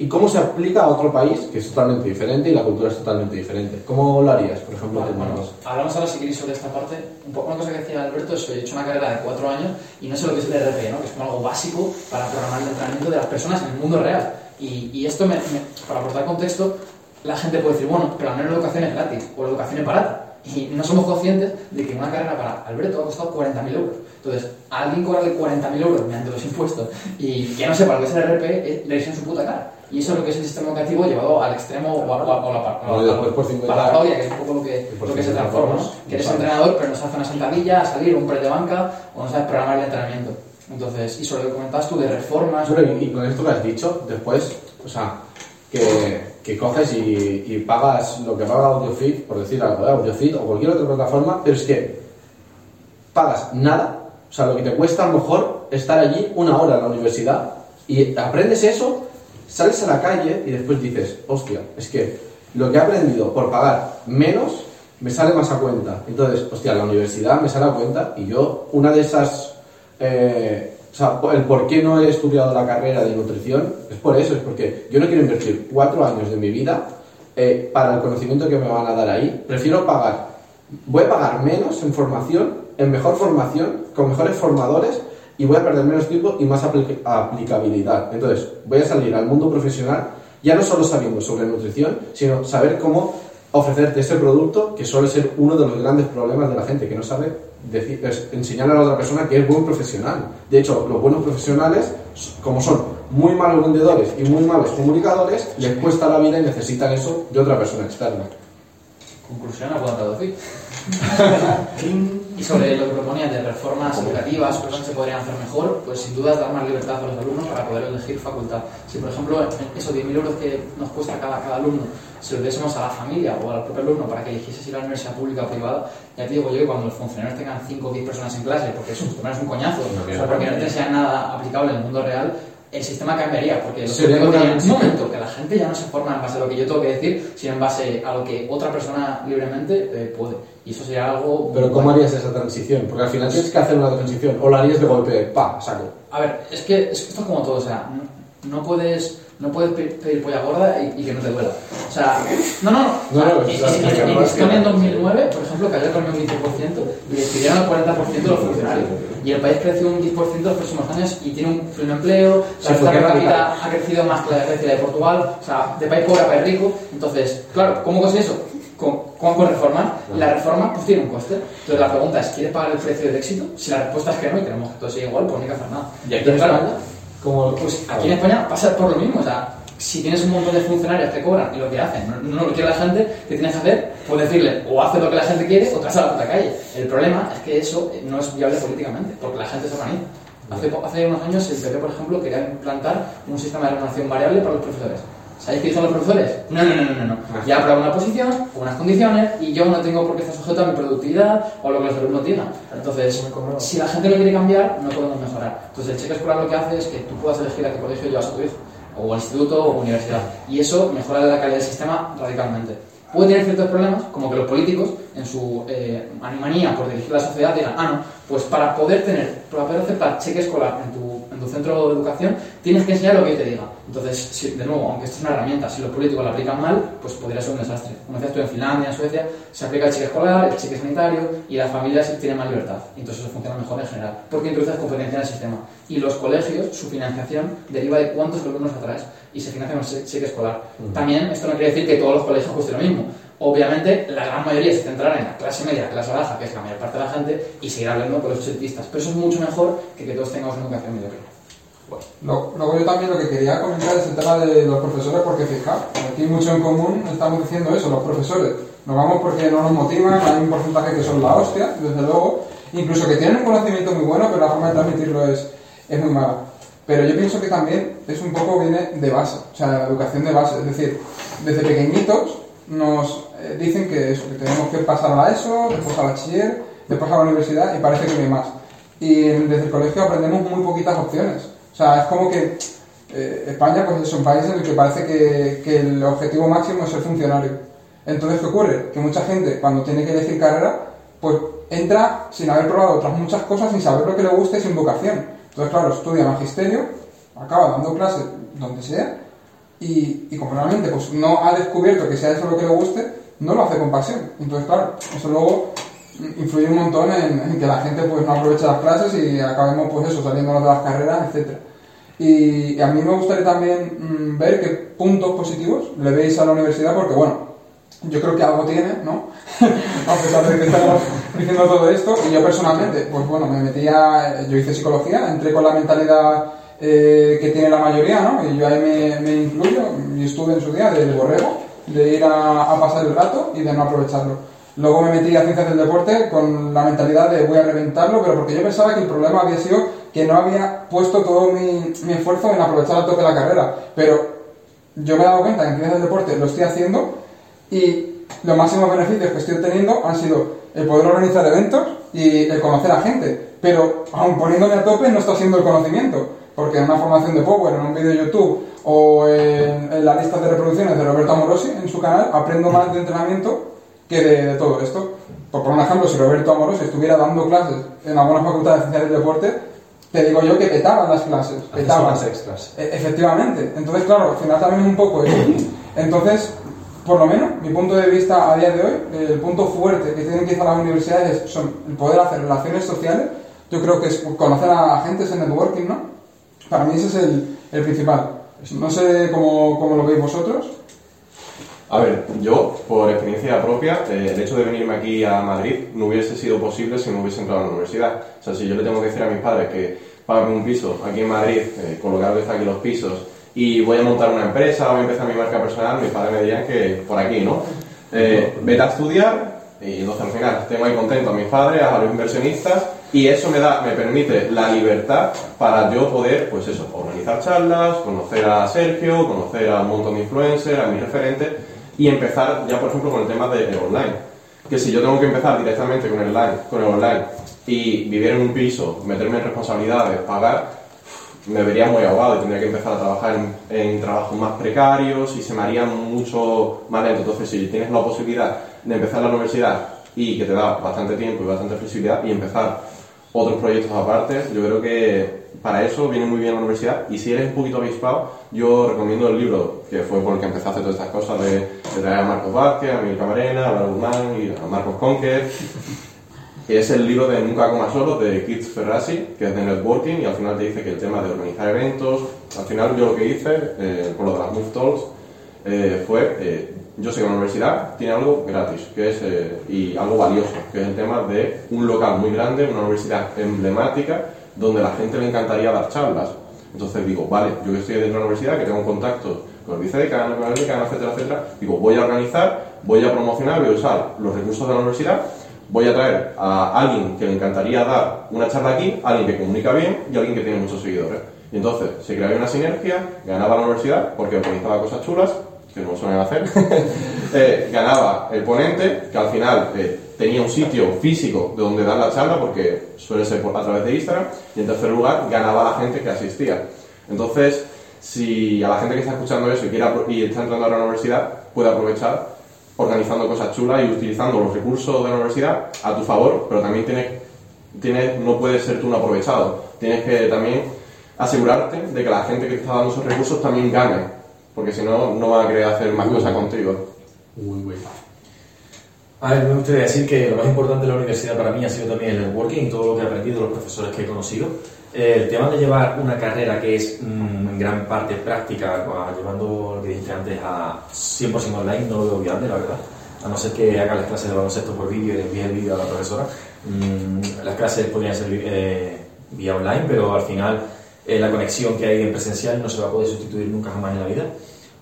S8: y cómo se aplica a otro país que es totalmente diferente y la cultura es totalmente diferente. ¿Cómo lo harías, por ejemplo,
S5: Vale, bueno, hablamos ahora si queréis sobre esta parte. Un poco una cosa que decía Alberto es que he hecho una carrera de cuatro años y no sé lo que es el RP, ¿no? que es como algo básico para programar el entrenamiento de las personas en el mundo real. Y, y esto, me, me- para aportar contexto, la gente puede decir, bueno, pero al menos la educación es gratis o la educación es barata. Y no somos conscientes de que una carrera para Alberto ha costado 40.000 euros. Entonces, a alguien cobrarle 40.000 euros mediante los impuestos y que no sepa lo que es el RP, eh, le dicen su puta cara. Y eso es lo que es el sistema educativo llevado al extremo o a, o a- la par- la-
S8: después por 50
S5: para la parodia, que es un poco lo que, lo que se
S8: 50
S5: transforma, ¿no? Que eres entrenador, pero no sabes hacer una sentadilla, a salir, un pre de banca, o no sabes programar el entrenamiento. Entonces, y sobre lo que comentabas tú de reformas...
S8: Pero, y, con esto que has dicho, después, o sea, que, que coges y, y pagas lo que paga AudioFit, por decir algo, ¿eh? AudioFit o cualquier otra plataforma, pero es que pagas nada, o sea, lo que te cuesta a lo mejor estar allí una hora en la universidad y aprendes eso, sales a la calle y después dices, hostia, es que lo que he aprendido por pagar menos me sale más a cuenta. Entonces, hostia, la universidad me sale a cuenta y yo, una de esas eh, o sea, el por qué no he estudiado la carrera de nutrición es por eso, es porque yo no quiero invertir cuatro años de mi vida eh, para el conocimiento que me van a dar ahí. Prefiero pagar, voy a pagar menos en formación, en mejor formación, con mejores formadores y voy a perder menos tiempo y más apli- aplicabilidad. Entonces, voy a salir al mundo profesional ya no solo sabiendo sobre nutrición, sino saber cómo ofrecerte ese producto que suele ser uno de los grandes problemas de la gente, que no sabe decir, es enseñar a la otra persona que es buen profesional. De hecho, los buenos profesionales, como son muy malos vendedores y muy malos comunicadores, les cuesta la vida y necesitan eso de otra persona externa.
S5: Conclusión, puedo traducir. Y sobre lo que proponía de reformas educativas, cosas que se podrían hacer mejor, pues sin duda dar más libertad a los alumnos para poder elegir facultad. Si, por ejemplo, esos 10.000 euros que nos cuesta cada, cada alumno, se lo diésemos a la familia o al propio alumno para que eligiese si la universidad pública o privada, ya te digo yo que cuando los funcionarios tengan 5 o 10 personas en clase, porque eso es un coñazo, o sea, porque no te enseñan nada aplicable en el mundo real, el sistema cambiaría, porque dirían, un momento, que la gente ya no se forma en base a lo que yo tengo que decir, sino en base a lo que otra persona libremente eh, puede. Y eso sería algo...
S8: Pero ¿cómo harías esa transición? Porque al final tienes que hacer una transición, o la harías de golpe, pa, saco.
S5: A ver, es que, es que esto es como todo, o sea, no, no puedes... No puedes pe- pedir polla gorda y, y que no te duela. O sea, no, no, no.
S8: No, no,
S5: O sea,
S8: es
S5: en- en- en- Estonia en 2009, por ejemplo, cayó con un 15% y despidieron al 40% de los funcionarios. Y el país creció un 10% en los próximos años y tiene un pleno empleo, la renta per cápita ha crecido más que la de Grecia y la de Portugal, o sea, de país pobre a país rico. Entonces, claro, ¿cómo consigues eso? Con, con, con reforma. Y la reforma pues tiene un coste. Entonces la pregunta es, ¿quieres pagar el precio del éxito? Si la respuesta es que no y queremos que todo siga igual, pues no hay que hacer nada.
S8: ¿Y aquí en
S5: Claro,
S8: España? ¿Cómo-
S5: pues aquí en España pasa por lo mismo, o sea, si tienes un montón de funcionarios que cobran y lo que hacen no, lo quiere la gente, ¿qué tienes que hacer? Pues decirle, o haces lo que la gente quiere o te vas a la puta calle. El problema es que eso eh, no es viable políticamente, porque la gente se organiza. Hace, hace unos años el PP, por ejemplo, quería implantar un sistema de remuneración variable para los profesores. ¿Sabéis qué dicen los profesores? No, no, no, no, no. no. Ya he aprobado una posición, unas condiciones, y yo no tengo por qué estar sujeto a mi productividad o a lo que los alumnos digan. Entonces, si la gente no quiere cambiar, no podemos mejorar. Entonces, el cheque escolar lo que hace es que tú puedas elegir a qué colegio llevas a tu hijo, o al instituto o universidad. Y eso mejora la calidad del sistema radicalmente. Puede tener ciertos problemas, como que los políticos, en su eh, animanía por dirigir la sociedad, digan, ah, no, pues para poder tener, para poder aceptar cheque escolar en tu, en tu centro de educación, tienes que enseñar lo que yo te diga. Entonces, si- de nuevo, aunque esto es una herramienta, si los políticos la aplican mal, pues podría ser un desastre. Como decías tú, en Finlandia, en Suecia, se aplica el cheque escolar, el cheque sanitario, y las familias tienen más libertad. Entonces eso funciona mejor en general, porque introduces competencia en el sistema. Y los colegios, su financiación deriva de cuántos alumnos atraes, y se financia con el cheque escolar. También, esto no quiere decir que todos los colegios cuesten lo mismo. Obviamente, la gran mayoría se centrará en la clase media, la clase baja, que es la mayor parte de la gente, y seguirá hablando con los osentistas. Pero eso es mucho mejor que que todos tengamos una educación mediocre.
S2: Lo- Luego yo también lo que quería comentar es el tema de los profesores, porque fijaos, aquí mucho en común estamos diciendo eso, los profesores. Nos vamos porque no nos motivan, hay un porcentaje que son la hostia, desde luego, incluso que tienen un conocimiento muy bueno, pero la forma de transmitirlo es, es muy mala. Pero yo pienso que también es un poco, viene de base, o sea, educación de base. Es decir, desde pequeñitos nos eh, dicen que eso, que tenemos que pasar a ESO, después a bachiller, después a la universidad y parece que no hay más. Y desde el colegio aprendemos muy poquitas opciones. O sea, es como que eh, España pues es un país en el que parece que, que el objetivo máximo es ser funcionario. Entonces, ¿qué ocurre? Que mucha gente cuando tiene que elegir carrera, pues entra sin haber probado otras muchas cosas, sin saber lo que le gusta y sin vocación. Entonces, claro, estudia magisterio, acaba dando clases donde sea, y, y como realmente pues, no ha descubierto que sea eso lo que le guste, no lo hace con pasión. Entonces, claro, eso luego influye un montón en, en que la gente pues no aproveche las clases y acabemos pues eso, saliendo de las carreras, etcétera. Y, y a mí me gustaría también mm, ver qué puntos positivos le veis a la universidad, porque bueno, yo creo que algo tiene, ¿no? *laughs* a pesar de que estamos diciendo todo esto. Y yo personalmente, pues bueno, me metía, yo hice psicología, entré con la mentalidad eh, que tiene la mayoría, ¿no? Y yo ahí me, me incluyo, y estuve en su día del borrego, de ir a, pasar el rato y de no aprovecharlo. Luego me metí a ciencias del deporte con la mentalidad de voy a reventarlo, pero porque yo pensaba que el problema había sido que no había puesto todo mi, mi esfuerzo en aprovechar al tope la carrera. Pero yo me he dado cuenta que en ciencias del deporte lo estoy haciendo y los máximos beneficios que estoy obteniendo han sido el poder organizar eventos y el conocer a gente. Pero aun poniéndome a tope no está siendo el conocimiento, porque en una formación de Power, en un vídeo de YouTube o en, en la lista de reproducciones de Roberto Amorosi en su canal, aprendo más de entrenamiento que de, de todo esto. Por poner un ejemplo, si Roberto Amorosi estuviera dando clases en alguna facultad de ciencias del deporte, te digo yo que petaban las clases, petaban.
S8: horas extras.
S2: E- Efectivamente. Entonces, claro, al final también un poco eso. Entonces, por lo menos, mi punto de vista a día de hoy, el punto fuerte que tienen que hacer las universidades es- son el poder hacer relaciones sociales. Yo creo que es conocer a gente, ese networking, ¿no? Para mí ese es el, el principal. No sé cómo, cómo lo veis vosotros.
S3: A ver, yo, por experiencia propia, eh, el hecho de venirme aquí a Madrid no hubiese sido posible si no hubiese entrado a la universidad. O sea, si yo le tengo que decir a mis padres que pagan un piso aquí en Madrid, eh, con lo caro que está aquí los pisos, y voy a montar una empresa, voy a empezar mi marca personal, mis padres me dirían que por aquí, ¿no? Eh, vete a estudiar, y entonces al final tengo ahí contento a mis padres, a los inversionistas, y eso me da, me permite la libertad para yo poder, pues eso, organizar charlas, conocer a Sergio, conocer a un montón de influencers, a mis referentes, y empezar ya, por ejemplo, con el tema de, online. Que si yo tengo que empezar directamente con el online, con el online y vivir en un piso, meterme en responsabilidades, pagar, me vería muy ahogado y tendría que empezar a trabajar en, en trabajos más precarios y se me haría mucho más lento. Entonces, si tienes la posibilidad de empezar la universidad y que te da bastante tiempo y bastante flexibilidad y empezar otros proyectos aparte, yo creo que para eso viene muy bien la universidad. Y si eres un poquito avispado, yo recomiendo el libro que fue por el que empecé a hacer todas estas cosas de, de traer a Marcos Vázquez, a Miguel Camarena, a Laura Guzmán y a Marcos Conker que es el libro de Nunca Coma Solo de Keith Ferrazzi, que es de networking y al final te dice que el tema de organizar eventos, al final yo lo que hice eh, con lo de las Move Talks eh, fue, eh, yo sé que la universidad tiene algo gratis que es, eh, y algo valioso, que es el tema de un local muy grande, una universidad emblemática, donde la gente le encantaría dar charlas. Entonces digo, vale, yo que estoy dentro de la universidad, que tengo contacto con el vicedecano, con el decano, etcétera, etcétera, digo, voy a organizar, voy a promocionar, voy a usar los recursos de la universidad voy a traer a alguien que le encantaría dar una charla aquí, alguien que comunica bien y alguien que tiene muchos seguidores. Y entonces se creaba una sinergia, ganaba la universidad porque organizaba cosas chulas, que no suelen hacer, *laughs* eh, ganaba el ponente, que al final eh, tenía un sitio físico de donde dar la charla, porque suele ser a través de Instagram, y en tercer lugar ganaba la gente que asistía. Entonces, si a la gente que está escuchando eso y, quiere y está entrando a la universidad, puede aprovechar organizando cosas chulas y utilizando los recursos de la universidad a tu favor, pero también tienes, tienes, no puedes ser tú un aprovechado. Tienes que también asegurarte de que la gente que te está dando esos recursos también gane, porque si no, no va a querer hacer más cosas contigo.
S4: A ver, me gustaría decir que lo más importante de la universidad para mí ha sido también el networking y todo lo que he aprendido de los profesores que he conocido. Eh, el tema de llevar una carrera que es mm, en gran parte práctica, llevando lo que dijiste antes a 100% online, no lo veo viable, la verdad. A no ser que haga las clases de baloncesto por vídeo y le envíe el vídeo a la profesora. Mm, las clases podrían ser eh, vía online, pero al final eh, la conexión que hay en presencial no se va a poder sustituir nunca jamás en la vida.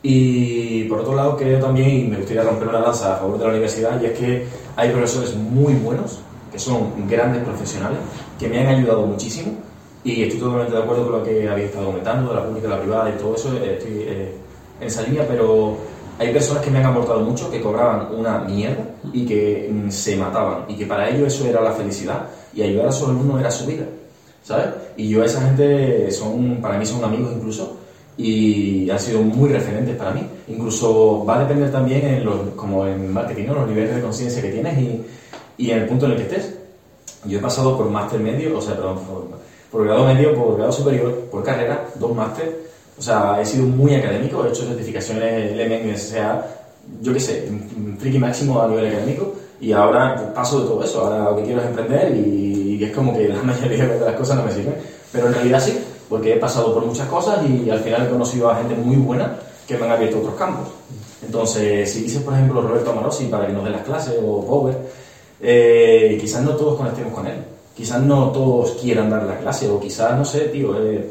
S4: Y por otro lado, creo también, y me gustaría romper una lanza a favor de la universidad, y es que hay profesores muy buenos, que son grandes profesionales, que me han ayudado muchísimo Y estoy totalmente de acuerdo con lo que habéis estado comentando, de la pública, la privada y todo eso, eh, estoy eh, en esa línea, pero hay personas que me han aportado mucho, que cobraban una mierda y que mm, se mataban, y que para ellos eso era la felicidad, y ayudar a esos alumnos era su vida, ¿sabes? Y yo esa gente, son para mí son amigos incluso, y han sido muy referentes para mí. Incluso va a depender también, en los, como en marketing, ¿no? los niveles de conciencia que tienes y, y en el punto en el que estés. Yo he pasado por máster medio, o sea, perdón, por, por grado medio, por grado superior, por carrera, dos máster. O sea, he sido muy académico, he hecho certificaciones LMN, SSA, yo qué sé, friki máximo a nivel académico. Y ahora paso de todo eso. Ahora lo que quiero es emprender y, y es como que la *laughs* mayoría de las cosas no me sirven. Pero en realidad sí, porque he pasado por muchas cosas y al final he conocido a gente muy buena que me han abierto otros campos. Entonces, si dices, por ejemplo, Roberto Amorosi para que nos dé las clases o Power, eh, quizás no todos conectemos con él. Quizás no todos quieran dar la clase o quizás, no sé, tío. eh,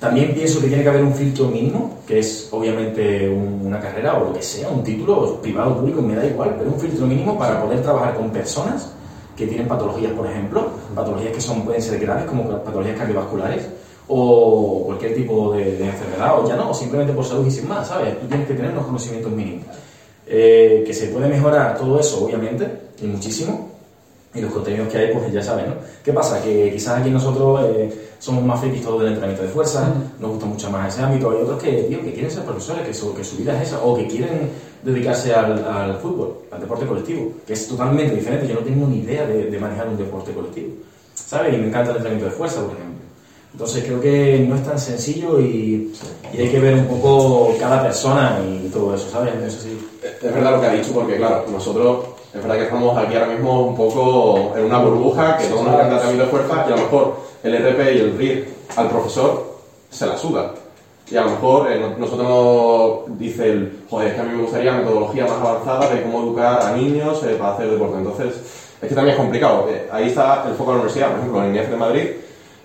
S4: también pienso que tiene que haber un filtro mínimo, que es obviamente un- una carrera o lo que sea, un título privado público, me da igual, pero un filtro mínimo para poder trabajar con personas que tienen patologías, por ejemplo, patologías que son, pueden ser graves, como patologías cardiovasculares, o cualquier tipo de, de enfermedad, o ya no, o simplemente por salud y sin más, ¿sabes? Tú tienes que tener unos conocimientos mínimos. Eh, que se puede mejorar todo eso, obviamente, y muchísimo, y los contenidos que hay, pues ya saben, ¿no? ¿Qué pasa? Que quizás aquí nosotros eh, somos más frikis todos del entrenamiento de fuerza, nos gusta mucho más ese ámbito, hay otros que, tío, que quieren ser profesores, que su, que su vida es esa, o que quieren dedicarse al, al fútbol, al deporte colectivo, que es totalmente diferente, yo no tengo ni idea de, de manejar un deporte colectivo, ¿sabes? Y me encanta el entrenamiento de fuerza, por ejemplo. Entonces creo que no es tan sencillo y, y hay que ver un poco cada persona y todo eso, ¿sabes? Eso sí.
S3: Es verdad lo que ha dicho, porque claro, nosotros es verdad que estamos aquí ahora mismo un poco en una burbuja, que todo nos encanta también de fuerza, y a lo mejor el RP y el RIR al profesor se la suda. Y a lo mejor eh, no- nosotros nos dice el, joder, es que a mí me gustaría metodología más avanzada de cómo educar a niños eh, para hacer deporte. Entonces, es que también es complicado. Eh, ahí está el foco de la universidad, por ejemplo, en INEF de Madrid,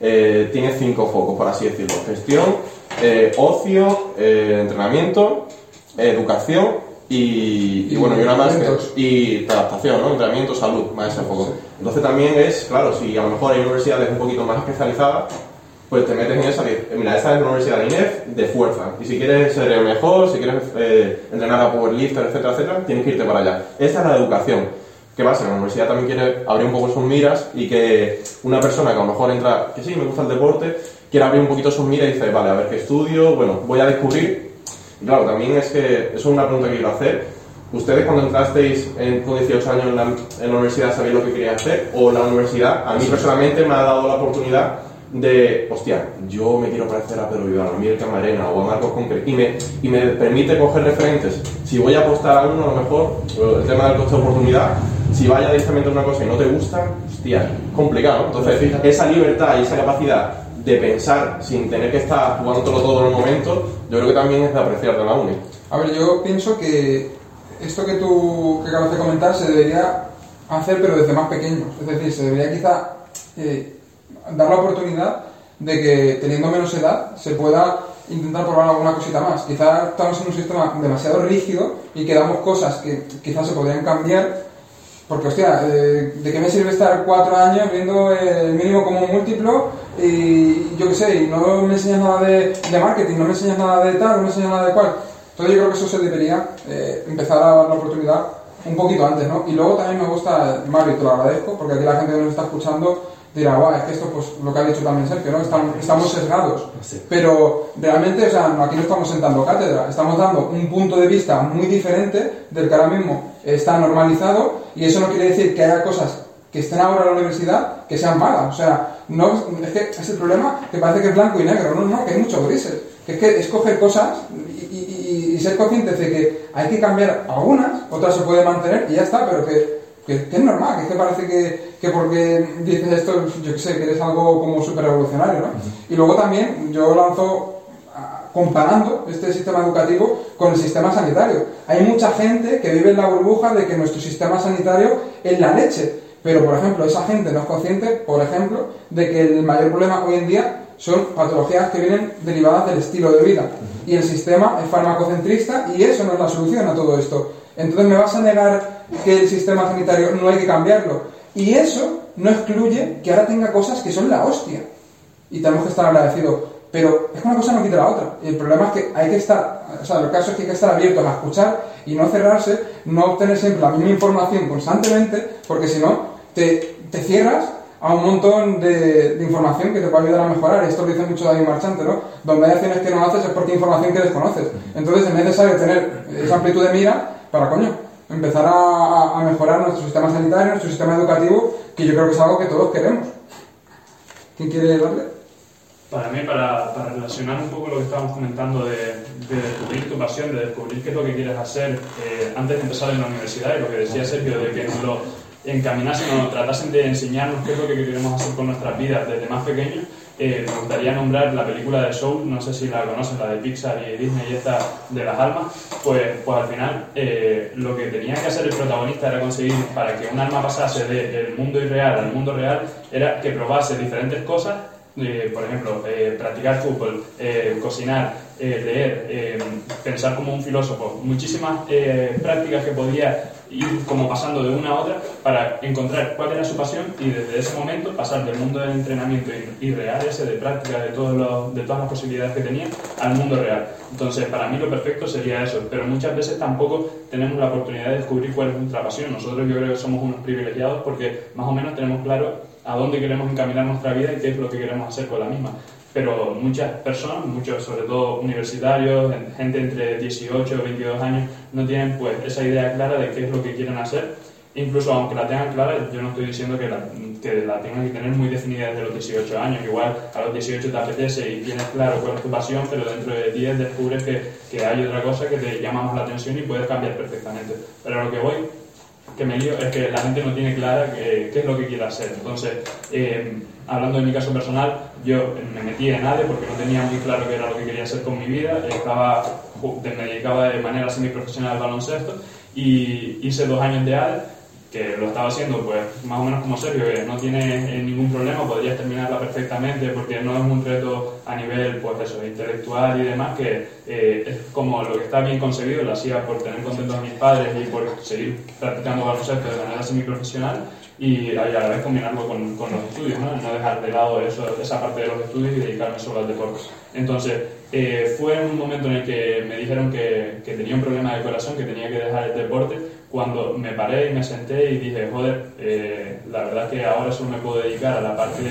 S3: eh, tiene cinco focos, por así decirlo. Gestión, ocio, entrenamiento, educación y, y, bueno, y una más que- y adaptación, ¿no? Entrenamiento, salud, más ese foco. Entonces también es, claro, si a lo mejor hay universidades un poquito más especializadas, pues te metes en esa que, mira, esta es una universidad de INEF de fuerza. Y si quieres ser el mejor, si quieres eh, entrenar a powerlifter, etcétera, etcétera, tienes que irte para allá. Esta es la educación. ¿Qué pasa? La universidad también quiere abrir un poco sus miras y que una persona que a lo mejor entra, que sí, me gusta el deporte, quiere abrir un poquito sus miras y dice, vale, a ver qué estudio, bueno, voy a descubrir. Claro, también es que, eso es una pregunta que quiero hacer. ¿Ustedes cuando entrasteis en, con 18 años en la, en la universidad sabéis lo que queríais hacer? ¿O la universidad, a mí personalmente, me ha dado la oportunidad de, hostia, yo me quiero parecer a Pedro Vivar, a Miguel Camarena o a Marcos Conquer y me, y me permite coger referentes. Si voy a apostar a uno, a lo mejor, el tema del coste de oportunidad, si vaya directamente a una cosa y no te gusta, hostia, complicado. Entonces, esa libertad y esa capacidad de pensar sin tener que estar jugándolo todo en el momento, yo creo que también es de apreciar de la uni.
S2: A ver, yo pienso que esto que tú que acabas de comentar se debería hacer, pero desde más pequeños. Es decir, se debería quizá eh, dar la oportunidad de que teniendo menos edad se pueda intentar probar alguna cosita más. Quizá estamos en un sistema demasiado rígido y que damos cosas que quizás se podrían cambiar. Porque, hostia, eh, ¿de qué me sirve estar cuatro años viendo el mínimo como múltiplo y yo qué sé, y no me enseñas nada de, de marketing, no me enseñas nada de tal, no me enseñas nada de cual? Entonces yo creo que eso se debería eh, empezar a dar la oportunidad un poquito antes, ¿no? Y luego también me gusta, Mario, y te lo agradezco, porque aquí la gente que nos está escuchando dirá, guau, es que esto, pues lo que ha dicho también Sergio, ¿no? Estamos, estamos sesgados. Pero realmente, o sea, aquí no estamos sentando cátedra, estamos dando un punto de vista muy diferente del que ahora mismo está normalizado, y eso no quiere decir que haya cosas que estén ahora en la universidad que sean malas. O sea, no, es que es el problema que parece que es blanco y negro, no, no, que hay muchos grises. Que es que escoger cosas y, y- y ser conscientes de que hay que cambiar algunas, otras se puede mantener y ya está, pero que, que- que es normal, que es que parece que, que porque dices esto, yo qué sé, que eres algo como súper revolucionario, ¿no? Y luego también yo lanzo ah, comparando este sistema educativo con el sistema sanitario. Hay mucha gente que vive en la burbuja de que nuestro sistema sanitario es la leche, pero por ejemplo, esa gente no es consciente, por ejemplo, de que el mayor problema hoy en día son patologías que vienen derivadas del estilo de vida. Y el sistema es farmacocentrista y eso no es la solución a todo esto. Entonces me vas a negar que el sistema sanitario no hay que cambiarlo. Y eso no excluye que ahora tenga cosas que son la hostia. y tenemos que estar agradecidos. Pero es que una cosa no quita la otra. El problema es que hay que estar, o sea, el caso es que hay que estar abiertos a escuchar y no cerrarse, no obtener siempre la misma información constantemente, porque si no, te, te cierras a un montón de, de información que te puede ayudar a mejorar. Esto lo dice mucho David Marchante, ¿no? Donde hay acciones que no haces es porque hay información que desconoces. Entonces es necesario tener esa amplitud de mira para, coño, empezar a, a mejorar nuestro sistema sanitario, nuestro sistema educativo, que yo creo que es algo que todos queremos. ¿Quién quiere darle?
S1: Para mí, para, para relacionar un poco lo que estábamos comentando de, de descubrir tu pasión, de descubrir qué es lo que quieres hacer eh, antes de empezar en la universidad, y lo que decía Sergio, de que nos lo encaminásen o tratasen de enseñarnos qué es lo que queremos hacer con nuestras vidas desde más pequeños, eh, me gustaría nombrar la película de Soul, no sé si la conocen, la de Pixar y Disney y esta de las almas, pues, pues al final eh, lo que tenía que hacer el protagonista era conseguir para que un alma pasase del mundo irreal al mundo real, era que probase diferentes cosas eh, por ejemplo, eh, practicar fútbol, eh, cocinar, eh, leer, eh, pensar como un filósofo, muchísimas eh, prácticas que podía ir como pasando de una a otra para encontrar cuál era su pasión y desde ese momento pasar del mundo del entrenamiento irreal, ese de práctica de, todos los, de todas las posibilidades que tenía, al mundo real. Entonces, para mí lo perfecto sería eso, pero muchas veces tampoco tenemos la oportunidad de descubrir cuál es nuestra pasión. Nosotros yo creo que somos unos privilegiados porque más o menos tenemos claro a dónde queremos encaminar nuestra vida y qué es lo que queremos hacer con la misma. Pero muchas personas, muchos sobre todo universitarios, gente entre 18 y 22 años, no tienen pues esa idea clara de qué es lo que quieren hacer. Incluso aunque la tengan clara, yo no estoy diciendo que la, que la tengan que tener muy definida desde los 18 años. Igual a los 18 te apetece y tienes claro cuál es tu pasión, pero dentro de 10 descubres que, que hay otra cosa que te llama más la atención y puedes cambiar perfectamente. Pero a lo que voy que me lío es que la gente no tiene clara qué, qué es lo que quiere hacer. Entonces, eh, hablando de mi caso personal, yo me metí en ADE porque no tenía muy claro qué era lo que quería hacer con mi vida. Estaba, me dedicaba de manera semiprofesional al baloncesto y hice dos años de ADE que lo estaba haciendo pues más o menos como Sergio, que no tiene eh, ningún problema, podrías terminarla perfectamente porque no es un reto a nivel pues eso, intelectual y demás, que eh, es como lo que está bien concebido, lo hacía por tener contentos a mis padres y por seguir practicando baloncesto de manera semiprofesional y a la vez combinarlo con, con los estudios, ¿no? no dejar de lado eso, esa parte de los estudios y dedicarme solo al deporte. Entonces, eh, fue un momento en el que me dijeron que, que tenía un problema de corazón, que tenía que dejar el deporte, cuando me paré y me senté y dije, joder, eh, la verdad que ahora solo me puedo dedicar a la parte,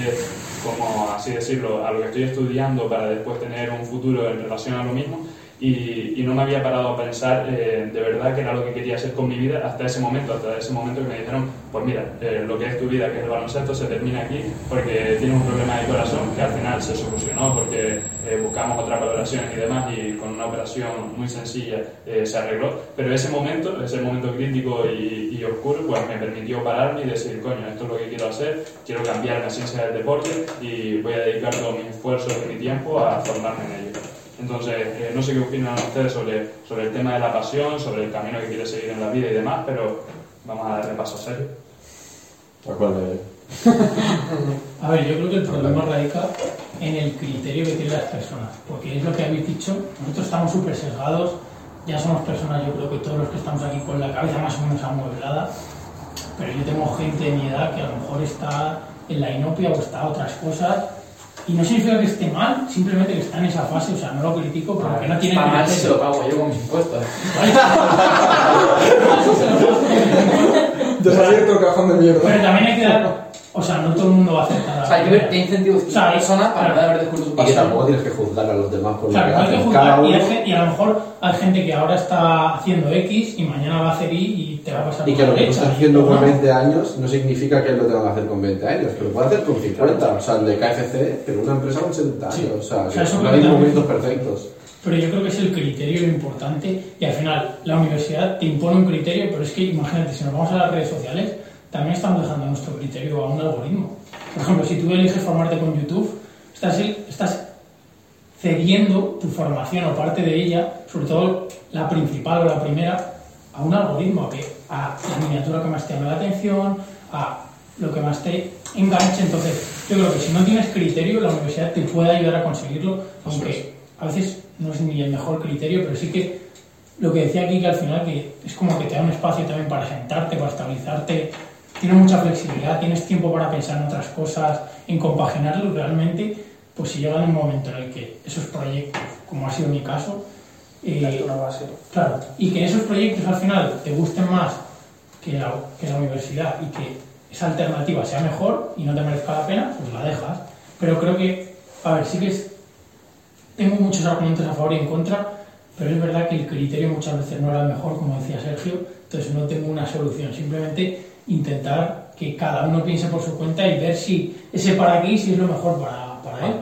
S1: como así decirlo, a lo que estoy estudiando para después tener un futuro en relación a lo mismo. Y, y no me había parado a pensar eh, de verdad que era lo que quería hacer con mi vida hasta ese momento, hasta ese momento que me dijeron, pues mira, eh, lo que es tu vida, que es el baloncesto, se termina aquí porque tienes un problema de corazón que al final se solucionó porque eh, buscamos otras valoraciones y demás y con una operación muy sencilla eh, se arregló. Pero ese momento, ese momento crítico y, y oscuro, pues me permitió pararme y decir, coño, esto es lo que quiero hacer, quiero cambiar la ciencia del deporte y voy a dedicar todos mis esfuerzos y mi tiempo a formarme en ello. Entonces, eh, no sé qué opinan ustedes sobre, sobre el tema de la pasión, sobre el camino que quiere seguir en la vida y demás, pero vamos a darle paso a serio. *laughs*
S6: A ver, yo creo que el problema radica en el criterio que tienen las personas, porque es lo que habéis dicho, nosotros estamos súper sesgados, ya somos personas, yo creo que todos los que estamos aquí con la cabeza más o menos amueblada, pero yo tengo gente de mi edad que a lo mejor está en la inopia o está a otras cosas, y no significa que esté mal, simplemente que está en esa fase, o sea, no lo critico, pero que no tiene
S5: Está mal se lo pago yo con mis impuestos. *laughs* *laughs*
S2: Ya se ha abierto el cajón de mierda.
S6: Pero también hay que dar, o sea, no todo el mundo va a aceptar.
S5: O sea, hay que ver qué incentivos tiene
S6: O sea,
S5: una persona para
S6: claro.
S5: haber descubierto su
S8: Y que
S5: pasión.
S8: tampoco tienes que juzgar a los demás por lo
S6: Claro,
S8: que
S6: no hay que
S8: hacen.
S6: juzgar.
S8: Cada
S6: Y,
S8: uno.
S6: y a lo mejor hay gente que ahora está haciendo X y mañana va a hacer Y y te va a pasar
S8: Y que
S6: la
S8: lo que tú estás haciendo con
S6: ¿no?
S8: 20 años no significa que él lo tenga que hacer con 20 años, que lo puede hacer con 50. O sea, el de KFC, pero una empresa con 70 años.
S6: Sí.
S8: O sea,
S6: O sea,
S8: que
S6: eso
S8: no hay momentos perfectos.
S6: Pero yo creo que es el criterio lo importante y al final la universidad te impone un criterio, pero es que imagínate, si nos vamos a las redes sociales, también estamos dejando nuestro criterio a un algoritmo. Por ejemplo, si tú eliges formarte con YouTube, estás, estás cediendo tu formación o parte de ella, sobre todo la principal o la primera, a un algoritmo, a, que, a la miniatura que más te llame la atención, a lo que más te enganche. Entonces, yo creo que si no tienes criterio, la universidad te puede ayudar a conseguirlo, aunque a veces no es ni el mejor criterio, pero sí que lo que decía aquí que al final que es como que te da un espacio también para sentarte, para estabilizarte, tiene mucha flexibilidad, tienes tiempo para pensar en otras cosas, en compaginarlo realmente, pues si llegan un momento en el que esos proyectos, como ha sido mi caso, eh,
S7: base.
S6: Claro, y que esos proyectos al final te gusten más que la, que la universidad y que esa alternativa sea mejor y no te merezca la pena, pues la dejas. Pero creo que, a ver, sí que es, tengo muchos argumentos a favor y en contra, pero es verdad que el criterio muchas veces no era el mejor, como decía Sergio, entonces no tengo una solución, simplemente intentar que cada uno piense por su cuenta y ver si ese para aquí si es lo mejor para, para él.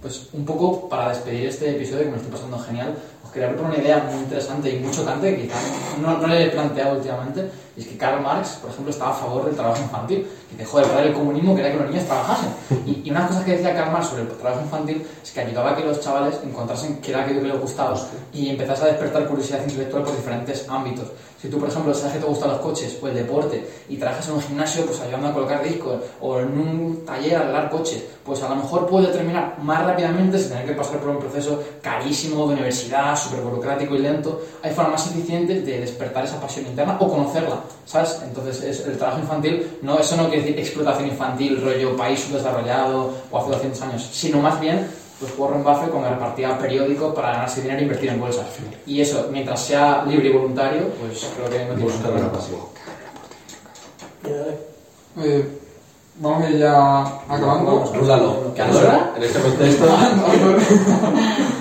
S5: Pues un poco para despedir este episodio que me estoy pasando genial, os quería proponer una idea muy interesante y muy chocante que quizás no, no le he planteado últimamente, y es que Karl Marx, por ejemplo, estaba a favor del trabajo infantil, que dejó de parar el comunismo que era que los niños trabajasen. Y, y una cosas que decía Karl Marx sobre el trabajo infantil es que ayudaba a que los chavales encontrasen qué era aquello que les gustaba y empezase a despertar curiosidad intelectual por diferentes ámbitos. Si tú, por ejemplo, sabes que te gustan los coches o el deporte y trabajas en un gimnasio, pues ayudando a colocar discos o en un taller a arreglar coches, pues a lo mejor puedes terminar más rápidamente sin tener que pasar por un proceso carísimo de universidad, súper burocrático y lento. Hay formas más eficientes de despertar esa pasión interna o conocerla, ¿sabes? Entonces, es, el trabajo infantil, no, eso no quiere decir explotación infantil, rollo país subdesarrollado o hace 200 años, sino más bien pues Warren Buffett cuando repartía periódicos para ganarse dinero e invertir en bolsas. Y eso, mientras sea libre y voluntario, pues creo que no tiene ningún problema.
S8: pasión.
S2: Eh, vamos a ir ya acabando.
S8: En este contexto. *laughs*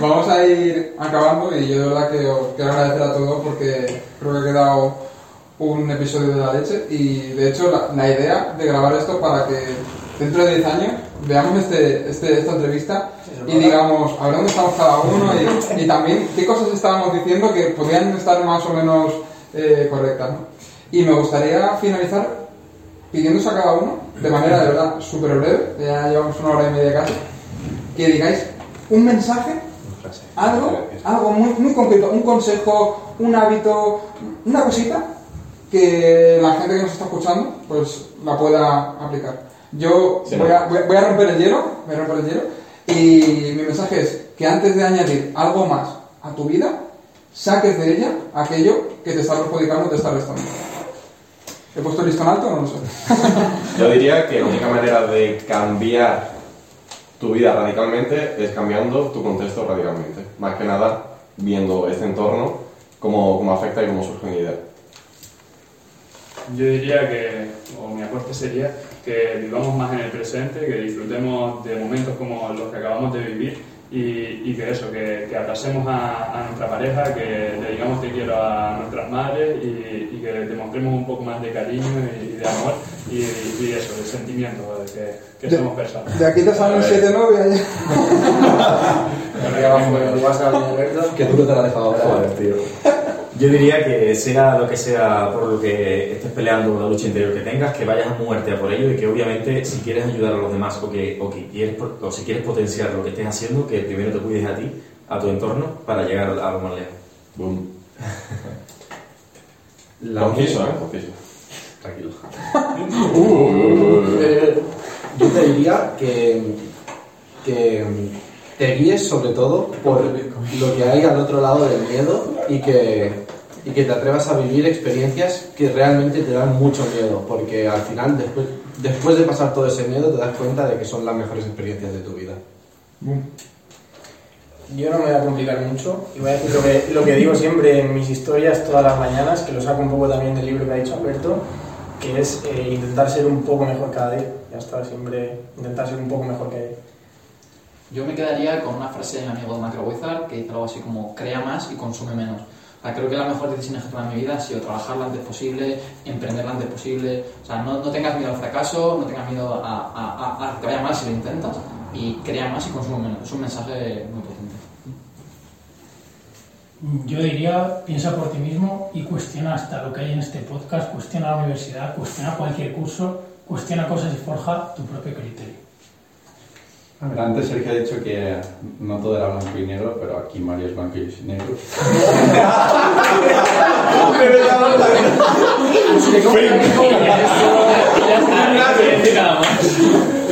S2: Vamos a ir acabando y yo de verdad que os quiero agradecer a todos porque creo que ha quedado un episodio de la leche y de hecho la, la idea de grabar esto para que dentro de 10 años veamos este, este- esta entrevista y digamos a ver dónde estamos cada uno y, y también qué cosas estábamos diciendo que podían estar más o menos eh, correctas. ¿no? Y me gustaría finalizar pidiéndose a cada uno, de manera de verdad súper breve, ya llevamos una hora y media casi, que digáis un mensaje algo, algo muy, muy concreto, un consejo, un hábito, una cosita que la gente que nos está escuchando pues la pueda aplicar. Yo
S3: Sí,
S2: voy, a, voy a- romper el hielo, voy a romper el hielo y mi mensaje es que antes de añadir algo más a tu vida, saques de ella aquello que te está perjudicando, te está restando. ¿He puesto el listón alto o no lo sé? *laughs*
S3: Yo diría que la única manera de cambiar tu vida radicalmente es cambiando tu contexto radicalmente. Más que nada, viendo este entorno, cómo, cómo afecta y cómo surgen ideas.
S1: Yo diría que, o mi aporte sería que vivamos más en el presente, que disfrutemos de momentos como los que acabamos de vivir y, y que eso, que, que abracemos a, a nuestra pareja, que le digamos te quiero a nuestras madres y, y que demostremos un poco más de cariño y, y de amor y, y eso, de sentimiento, de que, que
S2: De-
S1: somos personas.
S2: De aquí te salen siete novias ya. *laughs* *laughs*
S8: Que tú te la has dejado ahora.
S4: Joder, tío. Yo diría que sea lo que sea por lo que estés peleando, una lucha interior que tengas, que vayas a muerte a por ello y que obviamente si quieres ayudar a los demás o que, o que quieres, o si quieres potenciar lo que estés haciendo, que primero te cuides a ti, a tu entorno, para llegar a lo más lejos.
S3: Boom. *laughs*
S8: La
S3: Conciso, ¿eh? Conciso.
S8: Tranquilo. *laughs* Eh, yo te diría que, que te guíes sobre todo por lo que hay al otro lado del miedo y que, y que te atrevas a vivir experiencias que realmente te dan mucho miedo, porque al final, después, después de pasar todo ese miedo, te das cuenta de que son las mejores experiencias de tu vida.
S7: Yo no me voy a complicar mucho y voy a decir lo que, lo que digo siempre en mis historias todas las mañanas, que lo saco un poco también del libro que ha dicho Alberto, que es eh, intentar ser un poco mejor cada día. Ya está, siempre intentar ser un poco mejor que ayer.
S5: Yo me quedaría con una frase de mi amigo Macro Wizard que dice algo así como crea más y consume menos. O sea, creo que la mejor decisión que en mi vida ha sido trabajar lo antes posible, emprender lo antes posible. O sea, no, no tengas miedo al fracaso, no tengas miedo a, a, a- a que si lo intentas y crea más y consume menos. Es un mensaje muy potente.
S6: Yo diría, piensa por ti mismo y cuestiona hasta lo que hay en este podcast, cuestiona la universidad, cuestiona cualquier curso, cuestiona cosas y forja tu propio criterio.
S9: A ver, antes Sergio ha dicho que no todo era blanco y negro, pero aquí Mario es blanco y negro.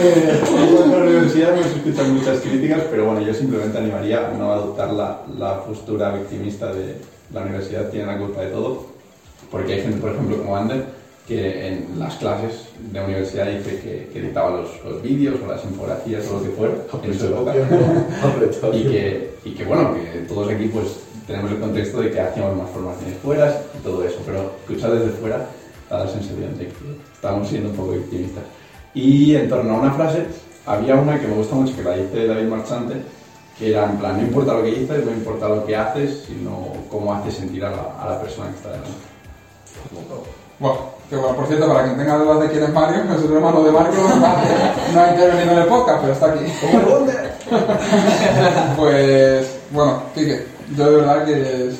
S9: En la universidad hemos escuchado muchas críticas, pero bueno, yo simplemente animaría a no adoptar la, la postura victimista de la universidad tiene la culpa de todo, porque hay gente, por ejemplo, como Ander, que en las clases de la universidad dice que, que editaba los, los vídeos o las infografías o lo que fuera en su época. y, que, y que, bueno, que todos aquí pues tenemos el contexto de que hacíamos más formaciones fuera y todo eso, pero escuchar desde fuera da la sensación de que estamos siendo un poco victimistas. Y en torno a una frase, había una que me gusta mucho, que la dice David Marchante, que era en plan, no importa lo que dices, no importa lo que haces, sino cómo haces sentir a la, a la persona que está delante.
S2: Bueno, que bueno, por cierto, para quien tenga dudas de quién es Mario, es el hermano de Marco, *laughs* no ha intervenido en el podcast, pero está aquí. *laughs* pues, bueno, Kike, yo de verdad que es,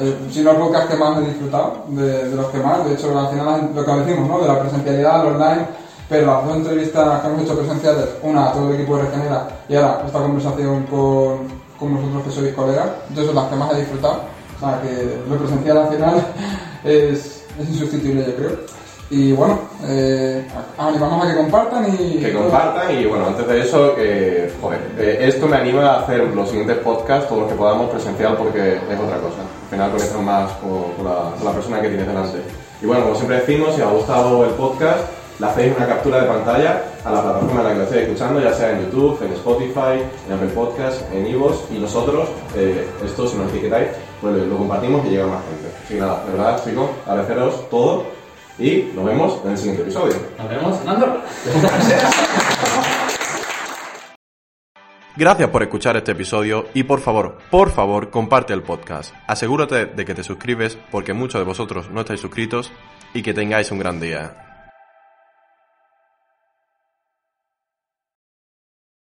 S2: eh, si no el podcast que más he disfrutado, de, de los que más, de hecho al final lo que decimos, ¿no? De la presencialidad, el online, pero las dos entrevistas que hemos hecho presenciales, una a todo el equipo de Regenera y ahora esta conversación con, con vosotros que sois colegas, yo son las que más he disfrutado. O sea que lo presencial al final *laughs* es, es insustituible yo creo. Y bueno, eh, animamos a que compartan y...
S3: Que compartan y bueno, antes de eso, que, joder, eh, esto me anima a hacer los siguientes podcasts, todos los que podamos presencial porque es otra cosa. Al final conectas más con, con la, con la persona que tienes delante. Y bueno, como siempre decimos, si os ha gustado el podcast, le hacéis una captura de pantalla a la plataforma en la que lo estéis escuchando, ya sea en YouTube, en Spotify, en Apple Podcasts, en Ivos, y nosotros, eh, esto si nos etiquetáis, pues lo, compartimos y llega a más gente. Así que nada, de verdad, chicos, agradeceros todo y nos vemos en el siguiente episodio.
S5: Nos vemos en Andorra. *laughs*
S3: Gracias por escuchar este episodio y por favor, por favor, comparte el podcast. Asegúrate de que te suscribes porque muchos de vosotros no estáis suscritos y que tengáis un gran día.